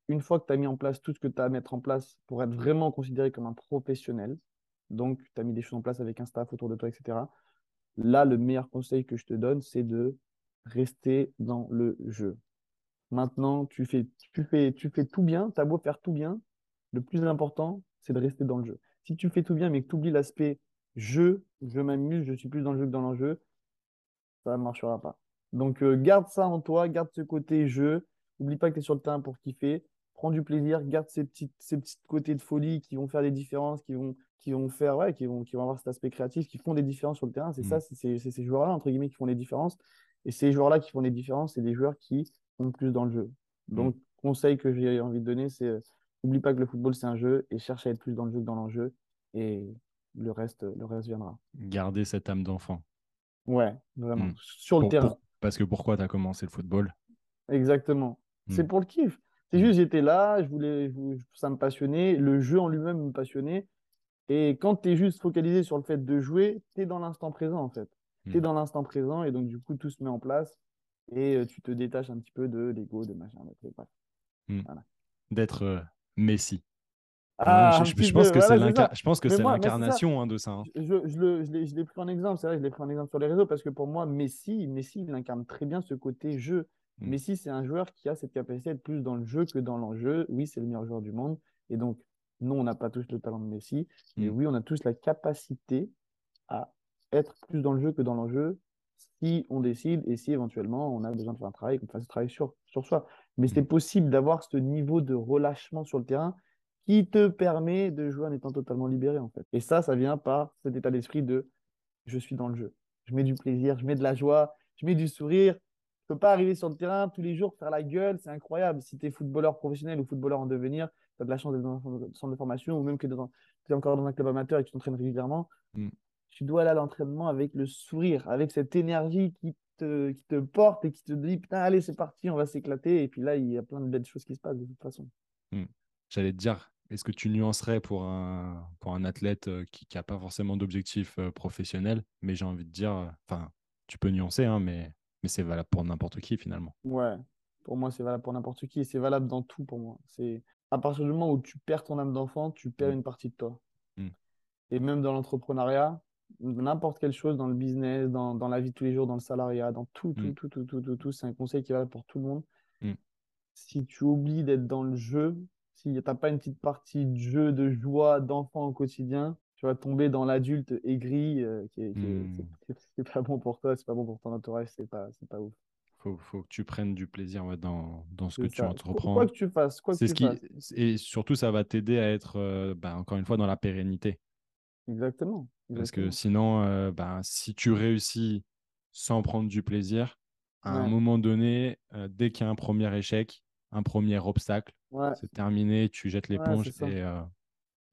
Une fois que tu as mis en place tout ce que tu as à mettre en place pour être vraiment considéré comme un professionnel, donc tu as mis des choses en place avec un staff autour de toi, etc. Là, le meilleur conseil que je te donne, c'est de rester dans le jeu. Maintenant, tu fais, tu fais, tu fais tout bien, tu as beau faire tout bien, le plus important, c'est de rester dans le jeu. Si tu fais tout bien, mais que tu oublies l'aspect jeu, je m'amuse, je suis plus dans le jeu que dans l'enjeu, ça ne marchera pas. Donc, euh, garde ça en toi, garde ce côté jeu. N'oublie pas que tu es sur le terrain pour kiffer. Prends du plaisir, garde ces petits, ces petits côtés de folie qui vont faire des différences, qui vont, qui vont faire, ouais, qui vont, qui vont avoir cet aspect créatif, qui font des différences sur le terrain. C'est ça, mm. c'est ces joueurs-là, entre guillemets, qui font les différences. Et ces joueurs-là qui font les différences, c'est des joueurs qui sont plus dans le jeu. Mm. Donc, conseil que j'ai envie de donner, c'est euh, n'oublie pas que le football, c'est un jeu et cherche à être plus dans le jeu que dans l'enjeu. Et le reste, le reste viendra. Garder cette âme d'enfant. Ouais, vraiment. Mm. Sur le terrain. Parce que pourquoi tu as commencé le football? Exactement. C'est hmm. pour le kiff. C'est juste, j'étais là, je voulais, ça me passionnait, le jeu en lui-même me passionnait. Et quand tu es juste focalisé sur le fait de jouer, tu es dans l'instant présent en fait. Tu es hmm. dans l'instant présent et donc du coup, tout se met en place et euh, tu te détaches un petit peu de l'ego, de machin, de. Hmm. D'être euh, Messi. Ah, je, pense que je, pense que c'est l'incarnation hein, de ça. Hein. Je, je l'ai pris en exemple, c'est vrai, je l'ai pris en exemple sur les réseaux parce que pour moi, Messi, Messi, il incarne très bien ce côté jeu. Mm. Messi, c'est un joueur qui a cette capacité d'être plus dans le jeu que dans l'enjeu. Oui, c'est le meilleur joueur du monde. Et donc, non, on n'a pas tous le talent de Messi. Mais mm. oui, on a tous la capacité à être plus dans le jeu que dans l'enjeu si on décide et si éventuellement on a besoin de faire un travail, qu'on fasse un travail sur, sur soi. Mais Mm. c'est possible d'avoir ce niveau de relâchement sur le terrain qui te permet de jouer en étant totalement libéré, en fait. Et ça, ça vient par cet état d'esprit de je suis dans le jeu. Je mets du plaisir, je mets de la joie, je mets du sourire. Je peux pas arriver sur le terrain tous les jours, faire la gueule, c'est incroyable. Si tu es footballeur professionnel ou footballeur en devenir, tu as de la chance d'être dans un centre de formation ou même que tu es encore dans un club amateur et que tu t'entraînes régulièrement. Mm. Tu dois aller à l'entraînement avec le sourire, avec cette énergie qui te, qui te porte et qui te dit Putain, allez, c'est parti, on va s'éclater. Et puis là, il y a plein de belles choses qui se passent de toute façon. J'allais te dire, est-ce que tu nuancerais pour un, pour un athlète euh, qui n'a pas forcément d'objectif euh, professionnel, mais j'ai envie de dire, euh, enfin, tu peux nuancer, hein, mais, mais c'est valable pour n'importe qui finalement. Ouais, pour moi, c'est valable pour n'importe qui et c'est valable dans tout pour moi. C'est à partir du moment où tu perds ton âme d'enfant, tu perds Mm. une partie de toi. Mm. Et même dans l'entrepreneuriat, n'importe quelle chose, dans le business, dans, dans la vie de tous les jours, dans le salariat, dans tout, tout, Mm. tout, tout, tout, tout, tout, c'est un conseil qui est valable pour tout le monde. Si tu oublies d'être dans le jeu, si tu n'as pas une petite partie de jeu, de joie, d'enfant au quotidien, tu vas tomber dans l'adulte aigri euh, qui est, qui est- c'est- pas bon pour toi, c'est pas bon pour ton entourage, c'est pas, c'est pas ouf. Faut, faut que tu prennes du plaisir ouais, dans, dans ce que tu entreprends. Quoi que tu fasses, quoi que C'est tu ce qui, fasses. et surtout, ça va t'aider à être, euh, bah, encore une fois, dans la pérennité. Exactement. Parce que sinon, euh, bah, si tu réussis sans prendre du plaisir, à un moment donné, dès qu'il y a un premier échec, un premier obstacle, Ouais. c'est terminé, tu jettes Ouais, l'éponge ça. et euh,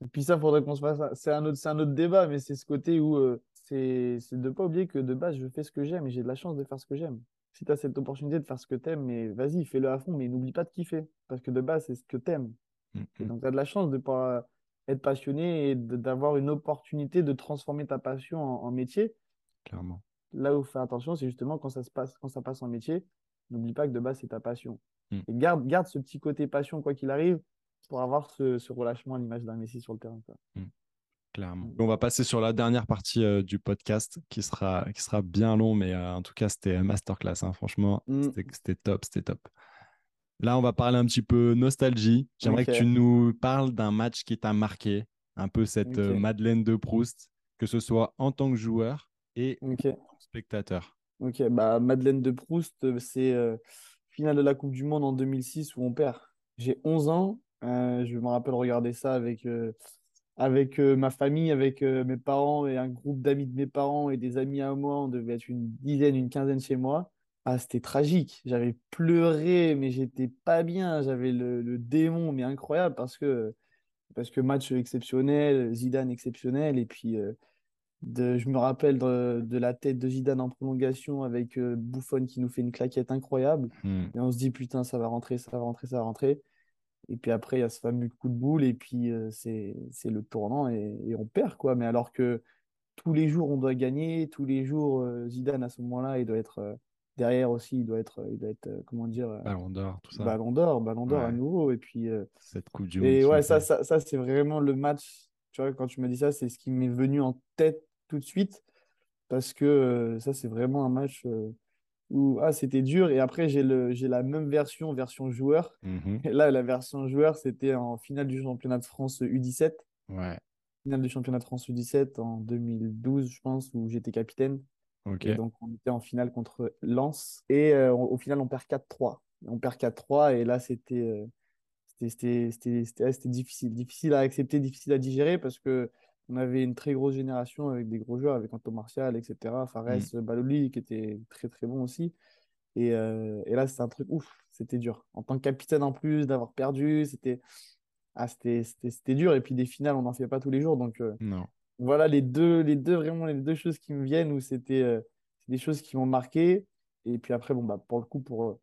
Et puis ça, faudrait qu'on se fasse. C'est un autre, c'est un autre débat, mais c'est ce côté où euh, c'est c'est de pas oublier que de base, je fais ce que j'aime et j'ai de la chance de faire ce que j'aime. Si tu as cette opportunité de faire ce que t'aimes, mais vas-y, fais-le à fond, mais n'oublie pas de kiffer. Parce que de base, c'est ce que t'aimes. mm, donc, tu as de la chance de pouvoir être passionné et d'avoir une opportunité de transformer ta passion en, en métier. clairement. Là où faire attention, c'est justement quand ça se passe, quand ça passe en métier, n'oublie pas que de base, c'est ta passion. Mm. Et garde, garde ce petit côté passion, quoi qu'il arrive, pour avoir ce, ce relâchement à l'image d'un Messi sur le terrain. quoi. Clairement. Mm. On va passer sur la dernière partie euh, du podcast qui sera, qui sera bien long, mais euh, en tout cas, c'était un masterclass. hein. Franchement, Mm. c'était top, c'était top. Là, on va parler un petit peu nostalgie. J'aimerais que tu nous parles d'un match qui t'a marqué, un peu cette euh. Madeleine de Proust, que ce soit en tant que joueur et en tant que spectateur. ok. Bah, Madeleine de Proust, c'est finale de la Coupe du Monde en 2006 où on perd. J'ai 11 ans. euh, je me rappelle regarder ça avec, euh, avec euh, ma famille, avec mes parents et un groupe d'amis de mes parents et des amis à moi. On devait être une dizaine, une quinzaine chez moi. Ah, c'était tragique. J'avais pleuré, mais j'étais pas bien. J'avais le, le démon, mais incroyable parce que, parce que match exceptionnel, Zidane exceptionnel. Et puis, de, je me rappelle de, de la tête de Zidane en prolongation avec euh, Buffon qui nous fait une claquette incroyable. Hmm. Et on se dit, putain, ça va rentrer, ça va rentrer, ça va rentrer. Et puis après, il y a ce fameux coup de boule, et puis euh, c'est, le tournant, et, et on perd, quoi. Mais alors que tous les jours, on doit gagner, tous les jours, euh, Zidane, à ce moment-là, il doit être euh, derrière aussi, il doit être, il doit être euh, comment dire, euh, Ballon d'or, tout ça. ballon d'or, ballon d'or à nouveau. Et puis, euh, Cette Coupe du Monde. et ouais, ça, ça, ça c'est vraiment le match. Tu vois, quand tu m'as dit ça, c'est ce qui m'est venu en tête tout de suite. Parce que euh, ça, c'est vraiment un match euh, où ah, c'était dur. Et après, j'ai le, j'ai la même version, version joueur. Mhm. Et là, la version joueur, c'était en finale du championnat de France U17. Ouais, Finale du championnat de France U17 en 2012, je pense, où j'étais capitaine. ok. Et donc, on était en finale contre Lens. Et euh, au final, on perd 4-3. On perd 4-3. Et là, c'était euh, c'était c'était- c'était- c'était- ouais, c'était difficile. Difficile à accepter, difficile à digérer parce que on avait une très grosse génération avec des gros joueurs, avec Anto Martial, etc. Fares, Baloli, qui était très, très bon aussi. Et, euh, et là, c'était un truc ouf. C'était dur. En tant que capitaine en plus, d'avoir perdu, c'était ah, c'était c'était- c'était dur. Et puis, des finales, on n'en fait pas tous les jours. Donc, euh, Non. voilà les deux, les deux, vraiment les deux choses qui me viennent où c'était euh, des choses qui m'ont marqué. Et puis après, bon, bah, pour le coup, pour,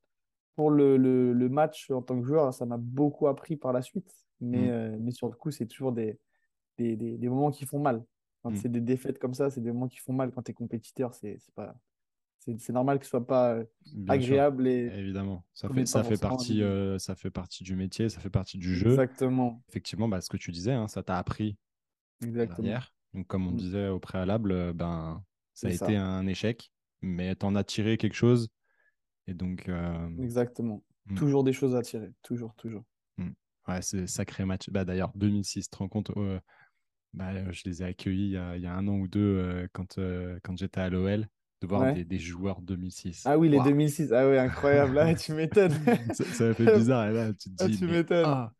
pour le, le, le match en tant que joueur, ça m'a beaucoup appris par la suite. Mais, Mm. mais sur le coup, c'est toujours des, des, des, des moments qui font mal. Quand Mm. c'est des défaites comme ça, c'est des moments qui font mal. Quand tu es compétiteur, c'est pas, c'est normal que ce soit pas euh, sûr. agréable. Et... Évidemment, ça fait, ça, fait partie, euh, ça fait partie du métier, ça fait partie du jeu. Exactement. Effectivement, bah, ce que tu disais, hein, ça t'a appris derrière. Donc, comme on Mm. disait au préalable, euh, ben, ça a été un échec, mais t'en as tiré quelque chose. Et donc, euh, Exactement. Mm. Toujours des choses à tirer. Toujours, toujours. ouais, c'est sacré match. Bah, D'ailleurs, 2006, tu te rends compte, euh, bah, je les ai accueillis il y a, il y a un an ou deux quand, quand j'étais à l'OL. de voir Ouais. des, des joueurs 2006. Ah oui, les Waouh. 2006. Ah oui, incroyable. Là, tu m'étonnes. ça, ça fait bizarre. Et là, tu te Ah, dis, tu m'étonnes. ah,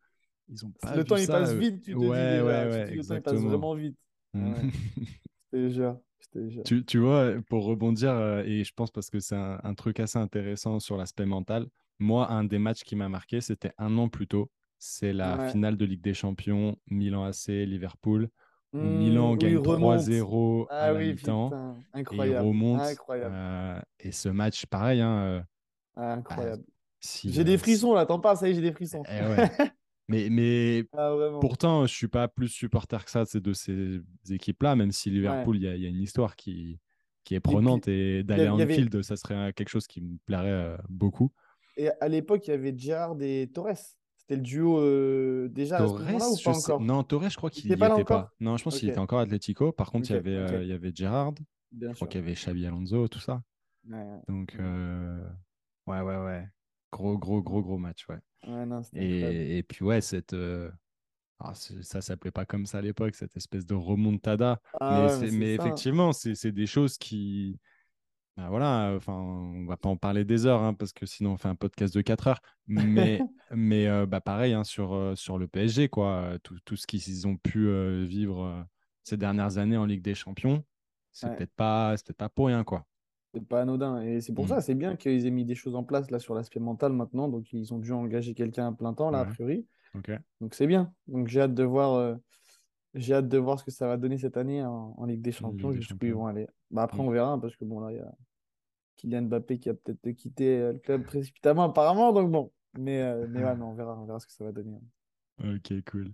ils ont pas Le temps, il passe vite, tu te ouais, dis. Ouais, Tu te ouais, dis, le temps, il passe vraiment vite. Mm. Ouais. Je te jure. Tu, tu vois, pour rebondir, euh, et je pense parce que c'est un, un truc assez intéressant sur l'aspect mental, moi, un des matchs qui m'a marqué, c'était un an plus tôt. C'est la finale de Ligue des Champions, Milan AC, Liverpool, Milan où gagne il remonte. 3-0 à Ah la mi-temps. putain. Et il Incroyable. remonte. Incroyable. euh, et ce match, pareil, hein, euh, Ah, incroyable. si, J'ai euh, des frissons là, t'en parles, ça y est, j'ai des frissons. Eh ouais. Mais, mais Ah, pourtant, je suis pas plus supporter que ça de ces, équipes-là, même si Liverpool, il y, a, il y a une histoire qui, qui est prenante et d'aller en avait- Anfield, ça serait quelque chose qui me plairait euh, beaucoup. Et à l'époque, il y avait Gerrard et Torres. C'était le duo euh, déjà à ce moment-là ou sais- non, Torres, je crois Il qu'il était n'y pas était pas. Non, je pense qu'il était encore Atlético. Par contre, il y avait, ok. euh, il y avait Gerrard, Bien je crois qu'il y avait Xabi Alonso, tout ça. Ouais. Donc, Ouais. euh, ouais, ouais, ouais. Gros, gros, gros, gros match, ouais. Non. Et, et puis, ouais, cette. ah, ça s'appelait pas comme ça à l'époque, cette espèce de remontada. Ah mais mais mais effectivement, c'est des choses qui. Ben voilà, enfin, on va pas en parler des heures, hein, parce que sinon on fait un podcast de 4 heures. Mais, mais euh, bah, pareil, hein, sur, sur le PSG, quoi, tout, tout ce qu'ils ont pu euh, vivre ces dernières années en Ligue des Champions, c'est Ouais. peut-être pas, peut-être pas pour rien, quoi. C'est pas anodin. Et c'est pour Mm. ça, c'est bien qu'ils aient mis des choses en place là sur l'aspect mental maintenant. Donc, ils ont dû engager quelqu'un à plein temps, là, a priori. Ok. Donc, c'est bien. Donc, j'ai hâte de voir. euh, J'ai hâte de voir ce que ça va donner cette année en, en Ligue des Champions, des jusqu'où ils vont aller. Bah, après, Mm. on verra, hein, parce que bon, là, il y a Kylian Mbappé qui a peut-être quitté euh, le club précipitamment, apparemment. Donc, bon. Mais, euh, mais ouais, mais on verra, on verra ce que ça va donner. hein. Ok, cool.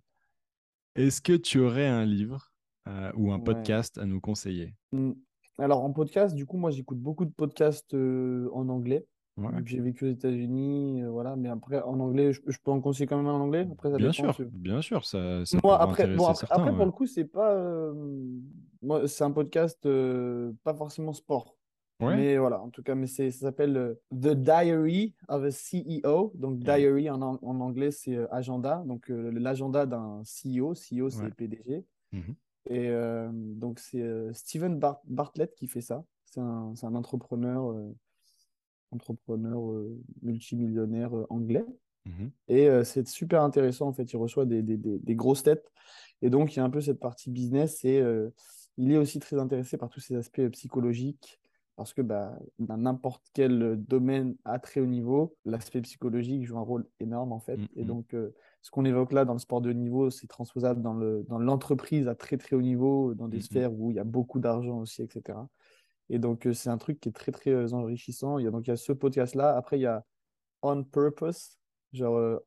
Est-ce que tu aurais un livre euh, ou un Ouais. podcast à nous conseiller? Mm. Alors, en podcast, du coup, moi, j'écoute beaucoup de podcasts euh, en anglais. Ouais. J'ai vécu aux États-Unis, euh, voilà. Mais après, en anglais, je, je peux en conseiller quand même en anglais? Après, ça Bien dépend. sûr, bien sûr, ça, ça Moi, après, bon, après, certains. après, pour le coup, c'est pas. euh, moi, c'est un podcast euh, pas forcément sport. Ouais. Mais voilà, en tout cas, mais c'est, ça s'appelle The Diary of a CEO. Donc, Et- diary en, en anglais, c'est agenda. Donc, l'agenda d'un CEO. CEO, c'est. PDG. Mhm. Et donc, c'est Steven Bar- Bartlett qui fait ça. C'est un, c'est un entrepreneur, entrepreneur euh, multimillionnaire euh, anglais. Mhm. Et euh, c'est super intéressant, en fait. Il reçoit des, des, des, des grosses têtes. Et donc, il y a un peu cette partie business. Et il est aussi très intéressé par tous ces aspects psychologiques. Parce que bah, dans n'importe quel domaine à très haut niveau, l'aspect psychologique joue un rôle énorme, en fait. Mm, Et donc, euh, ce qu'on évoque là dans le sport de haut niveau, c'est transposable dans le, dans l'entreprise à très, très haut niveau, dans des Mm, mm. sphères où il y a beaucoup d'argent aussi, etc. Et donc, c'est un truc qui est très, très enrichissant. Il y a, donc, il y a ce podcast-là. Après, il y a On Purpose. Genre, euh,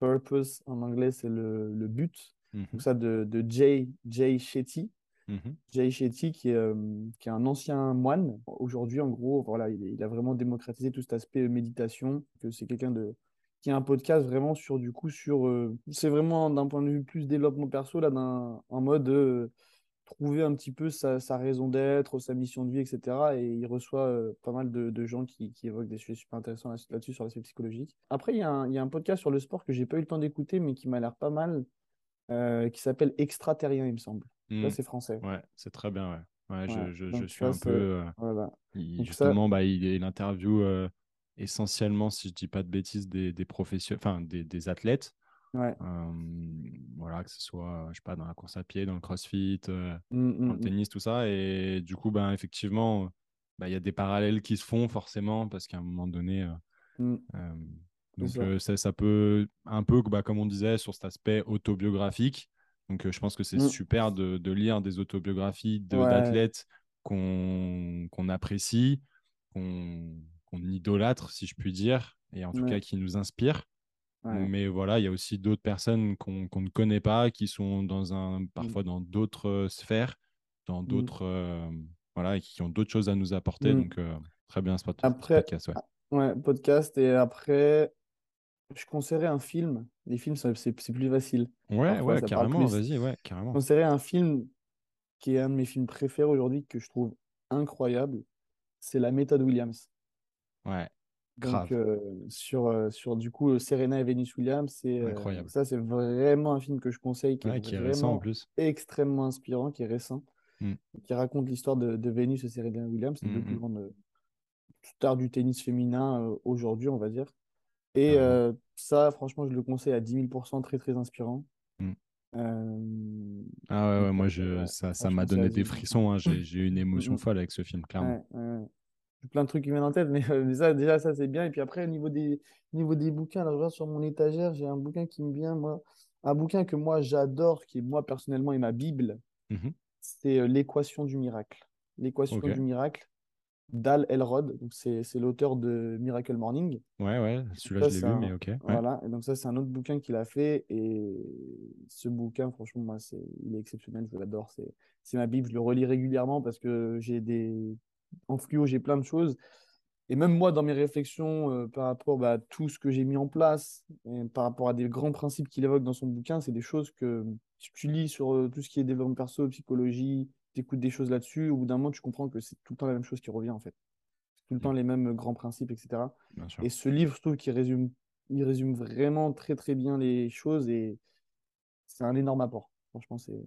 Purpose en anglais, c'est le, le but. Mhm. Donc, ça de, de Jay, Jay Shetty. Mhm. Jay Shetty, qui est, euh, qui est un ancien moine. Aujourd'hui, en gros, voilà, il, a vraiment démocratisé tout cet aspect méditation. Que c'est quelqu'un de qui a un podcast vraiment sur du coup sur euh, c'est vraiment d'un point de vue plus développement perso là d'un en mode trouver un petit peu sa, sa raison d'être, sa mission de vie, etc. Et il reçoit euh, pas mal de, de gens qui, qui évoquent des sujets super intéressants là- là-dessus sur l'aspect psychologique. Après, il y, a un, il y a un podcast sur le sport que j'ai pas eu le temps d'écouter, mais qui m'a l'air pas mal, euh, qui s'appelle Extraterrien, il me semble. Là, Mm. c'est français. Ouais, c'est très bien, ouais. Ouais, je, Ouais, je, je donc suis ça, un peu. euh, Voilà. il- Donc ça- justement, bah, il, il interview euh, essentiellement, si je dis pas de bêtises, des, des professionnels, enfin des, des athlètes. Ouais. Voilà, que ce soit, je sais pas, dans la course à pied, dans le crossfit, Mm, dans mm, le mm. tennis, tout ça. Et du coup, ben, effectivement, bah, il y a des parallèles qui se font forcément parce qu'à un moment donné, euh, Mm. euh, C'est donc ça. euh, ça, ça peut un peu, bah, comme on disait, sur cet aspect autobiographique. Donc je pense que c'est Mm. super de, de lire des autobiographies de- Ouais. d'athlètes qu'on qu'on apprécie, qu'on idolâtre, si je puis dire, et en tout Ouais. cas qui nous inspirent. Ouais. Mais voilà, il y a aussi d'autres personnes qu'on qu'on ne connaît pas, qui sont dans un, parfois dans d'autres sphères, dans d'autres, euh, voilà, et qui ont d'autres choses à nous apporter. Mm. Donc, euh, très bien ce pod- Après- podcast. Ouais. Ouais, podcast. Et après, je conseillerais un film. Les films, c'est plus facile. Ouais, Parfois, ouais, carrément, vas-y, ouais, Je carrément. conseillerais un film qui est un de mes films préférés aujourd'hui, que je trouve incroyable. C'est La méthode Williams. Ouais, Donc, euh, sur, euh, sur du coup, Serena et Venus Williams, c'est euh, Incroyable. ça, c'est vraiment un film que je conseille, qui Ouais, est qui est récent en plus. extrêmement inspirant, qui est récent. Mm. qui raconte l'histoire de, de Venus et Serena Williams, les Mm, deux plus mm. grandes stars du tennis féminin euh, aujourd'hui, on va dire. Et euh, ça, franchement, je le conseille à 10 000 très très inspirant. Mm. Euh, Ah ouais, ouais, moi, je, ouais, ça, ça m'a donné des 10 000. frissons. hein. J'ai, eu une émotion folle avec ce film, clairement. Ouais, plein de trucs qui viennent en tête, mais, euh, mais ça, déjà, ça, c'est bien. Et puis après, au niveau des, au niveau des bouquins, là, je regarde sur mon étagère, j'ai un bouquin qui me vient, moi. Un bouquin que moi, j'adore, qui, moi, personnellement, est ma Bible. Mhm. C'est euh, L'équation du miracle. L'équation du miracle d'Al Elrod. Donc, c'est c'est l'auteur de Miracle Morning. Ouais, ouais, celui-là, je l'ai vu, un- mais ok. Ouais. Voilà. Et donc, ça, c'est un autre bouquin qu'il a fait. Et ce bouquin, franchement, moi, c'est, il est exceptionnel. Je l'adore. C'est, c'est ma Bible. Je le relis régulièrement parce que j'ai des. En fluo, j'ai plein de choses. Et même moi, dans mes réflexions euh, par rapport bah, à tout ce que j'ai mis en place, et par rapport à des grands principes qu'il évoque dans son bouquin, c'est des choses que si tu lis sur euh, tout ce qui est développement perso, psychologie, tu écoutes des choses là-dessus, au bout d'un moment, tu comprends que c'est tout le temps la même chose qui revient en fait. C'est tout le temps les mêmes grands principes, etc. Et ce livre, je trouve qu'il résume, il résume vraiment très très bien les choses et c'est un énorme apport. Franchement, c'est.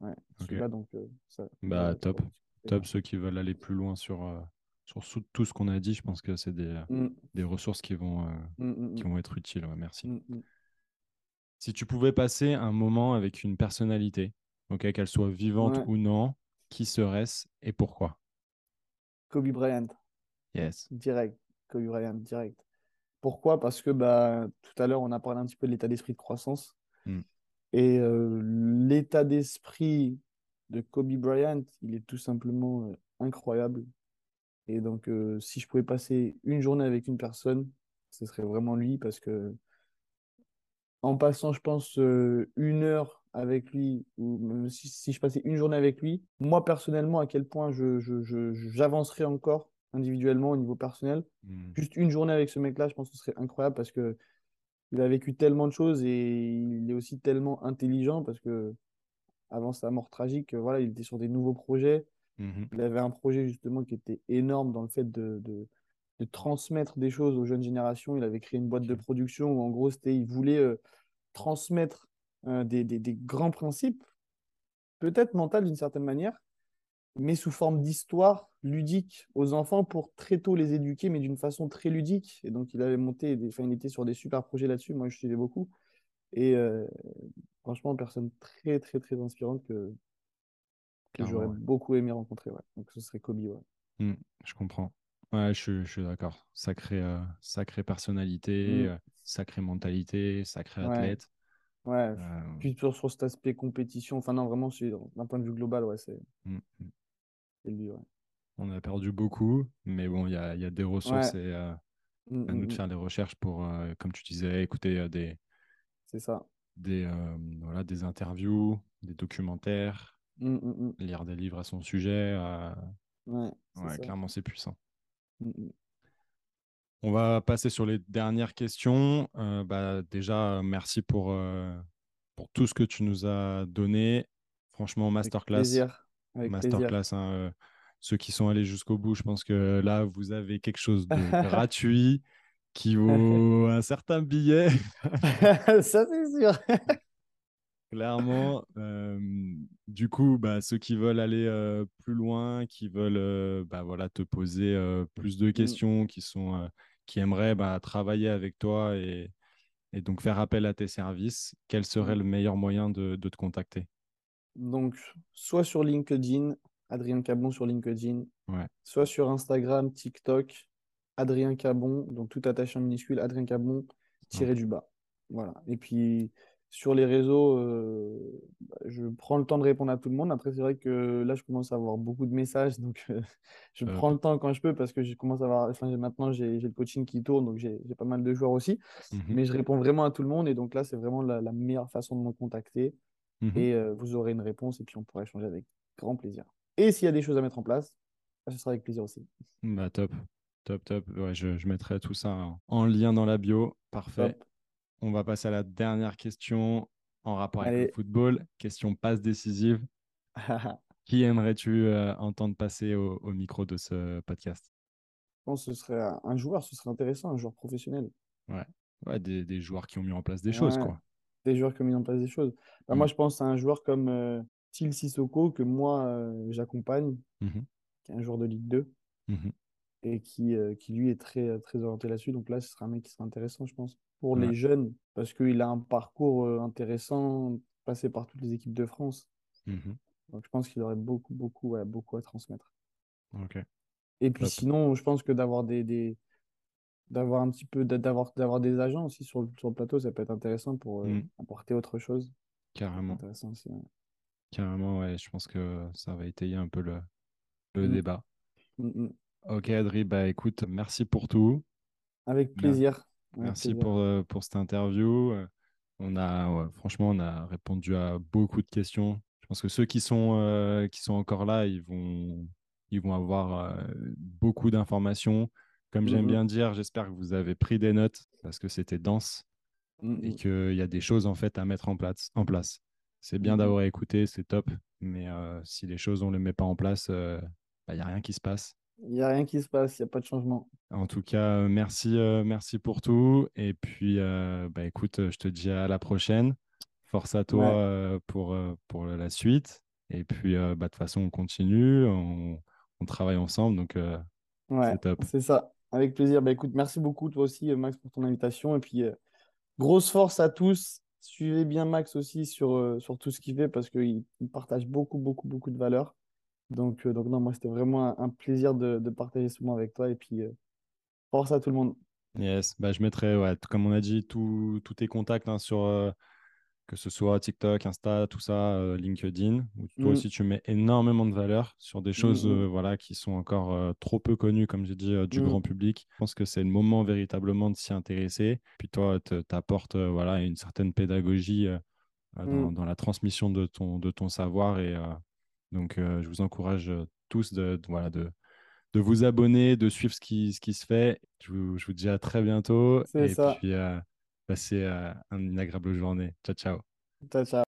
Ouais, Ok. celui-là, donc. euh, ça, Bah, top. Top, ceux qui veulent aller plus loin sur, euh, sur tout ce qu'on a dit, je pense que c'est des, Mm, des ressources qui vont, euh, mm, mm, qui vont être utiles. ouais, merci. Si tu pouvais passer un moment avec une personnalité, ok, qu'elle soit vivante Ouais. ou non, qui serait-ce et pourquoi? Kobe Bryant. Yes. Direct, Kobe Bryant, direct. Pourquoi? Parce que bah, tout à l'heure, on a parlé un petit peu de l'état d'esprit de croissance. Et euh, l'état d'esprit de Kobe Bryant, il est tout simplement euh, incroyable. Et donc, euh, si je pouvais passer une journée avec une personne, ce serait vraiment lui, parce que en passant, je pense, euh, une heure avec lui, ou même si, si je passais une journée avec lui, moi personnellement, à quel point je, j'avancerais encore individuellement au niveau personnel. Mm. Juste une journée avec ce mec-là, je pense que ce serait incroyable parce que il a vécu tellement de choses et il est aussi tellement intelligent parce que avant sa mort tragique, euh, voilà, il était sur des nouveaux projets. Mhm. Il avait un projet justement qui était énorme dans le fait de, de, de transmettre des choses aux jeunes générations. Il avait créé une boîte de Ok. production où en gros, c'était, il voulait euh, transmettre euh, des, des, des grands principes, peut-être mentaux d'une certaine manière, mais sous forme d'histoire ludique aux enfants pour très tôt les éduquer, mais d'une façon très ludique. Et donc, il avait monté, des, enfin, il était sur des super projets là-dessus. Moi, je suivais beaucoup. Et euh, franchement, personne très, très, très inspirante que, que j'aurais ouais. beaucoup aimé rencontrer. Ouais. Donc, ce serait Kobe. Ouais. Mm, je comprends. Ouais, je, suis- je suis d'accord. Sacrée, euh, sacrée personnalité, Mm. euh, sacrée mentalité, sacré athlète. Ouais. Euh, Puis sur, sur cet aspect compétition, enfin, non, vraiment, d'un point de vue global, ouais, c'est mm, mm. c'est lui. Ouais. On a perdu beaucoup, mais bon, il y a, y a des ressources et à nous de faire des recherches pour, comme tu disais, écouter des, C'est ça. des, euh, voilà, des interviews, des documentaires, Mm, mm, mm. lire des livres à son sujet. euh, Ouais, clairement, c'est puissant. On va passer sur les dernières questions. Euh, bah, déjà, euh, merci pour, pour tout ce que tu nous as donné. Franchement, Avec masterclass. plaisir. Avec plaisir. Masterclass. hein, ceux qui sont allés jusqu'au bout, je pense que là, vous avez quelque chose de gratuit qui vaut un certain billet. Ça, c'est sûr. Clairement, euh, du coup, bah, ceux qui veulent aller euh, plus loin, qui veulent euh, bah, voilà, te poser plus de questions, qui, sont, qui aimeraient bah, travailler avec toi et, et donc faire appel à tes services, quel serait Mm. le meilleur moyen de, de te contacter? Donc, soit sur LinkedIn, Adrien Cabon sur LinkedIn, Ouais. soit sur Instagram, TikTok, Adrien Cabon, donc tout attaché en minuscule, Adrien Cabon, tiré du bas. Voilà. Et puis, sur les réseaux, euh, bah, je prends le temps de répondre à tout le monde. Après, c'est vrai que là, je commence à avoir beaucoup de messages, donc euh, je prends le temps quand je peux parce que je commence à avoir, enfin, maintenant, j'ai le coaching qui tourne, donc j'ai pas mal de joueurs aussi. Mhm. Mais je réponds vraiment à tout le monde et donc là, c'est vraiment la, la meilleure façon de me contacter. Mhm. et euh, vous aurez une réponse et puis on pourra échanger avec grand plaisir. Et s'il y a des choses à mettre en place, bah, ce sera avec plaisir aussi. Bah, top, top, top. Ouais, je, je mettrai tout ça en, en lien dans la bio. Parfait. Top. On va passer à la dernière question en rapport avec le football. Question passe décisive. Je Qui aimerais-tu euh, entendre passer au, au micro de ce podcast? Pense que ce serait un- joueur, ce serait intéressant, un joueur professionnel. ouais, des, des joueurs qui ont mis en place des choses, Ouais. quoi. Des joueurs qui ont mis en place des choses. Bah, Mm. Moi, je pense à un joueur comme, euh, Til Sissoko, que moi, euh, j'accompagne, Mhm. qui est un joueur de Ligue 2, Mhm. Et qui, euh, qui lui est très, très orienté là-dessus. Donc là, ce sera un mec qui sera intéressant, je pense, pour Ouais. les jeunes, parce qu'il a un parcours euh, intéressant, passé par toutes les équipes de France. Mhm. Donc je pense qu'il aurait beaucoup, beaucoup, ouais, beaucoup à transmettre. Ok. Et puis sinon, je pense que d'avoir des, des- d'avoir un petit peu d'a- d'avoir d'avoir des agents aussi sur le, sur le plateau, ça peut être intéressant pour euh, Mm. apporter autre chose. Carrément. Intéressant aussi. ouais. Carrément, ouais. Je pense que ça va étayer un peu le, le Mm. débat. Ok, Adri, bah écoute, merci pour tout. Avec plaisir. Avec Merci plaisir. pour, euh, pour cette interview. Euh, On a, ouais, franchement, on a répondu à beaucoup de questions. Je pense que ceux qui sont, euh, qui sont encore là, ils vont, ils vont avoir euh, beaucoup d'informations. Comme j'aime Mm, bien dire, j'espère que vous avez pris des notes parce que c'était dense et mm. qu'il y a des choses en fait à mettre en place. En place. C'est bien Mhm. d'avoir écouté, c'est top. Mais si les choses, on ne les met pas en place, bah, il n'y a rien qui se passe. Il n'y a rien qui se passe, il n'y a pas de changement. En tout cas, euh, merci, euh, merci pour tout. Et puis, euh, bah, écoute, euh, je te dis à la prochaine. Force à toi Ouais. euh, pour, pour la suite. Et puis, bah, de toute façon, on continue, on, on travaille ensemble. Donc, Ouais, c'est top. c'est ça. Avec plaisir. Bah, écoute, merci beaucoup toi aussi, Max, pour ton invitation. Et puis, grosse force à tous. Suivez bien Max aussi sur, sur tout ce qu'il fait parce qu'il il partage beaucoup, beaucoup, beaucoup de valeurs. Donc, euh, donc non, moi, c'était vraiment un, un plaisir de, de partager ce moment avec toi. Et puis, euh, force à tout le monde. Yes, bah, je mettrai, ouais, comme on a dit, tous tes contacts hein, sur euh, que ce soit TikTok, Insta, tout ça, LinkedIn, où toi Mm, aussi tu mets énormément de valeur sur des mm, choses mm, euh, voilà, qui sont encore trop peu connues, comme j'ai dit, du mm. grand public. Je pense que c'est le moment véritablement de s'y intéresser. Puis toi, tu apportes voilà, une certaine pédagogie dans, Mm. dans la transmission de ton, de ton savoir. Et donc, euh, je vous encourage euh, tous de, de- voilà, de, de vous abonner, de suivre ce qui, ce qui se fait. Je vous, je vous dis à très bientôt C'est et ça. puis euh, passez une agréable journée. Ciao, ciao. Ciao, ciao.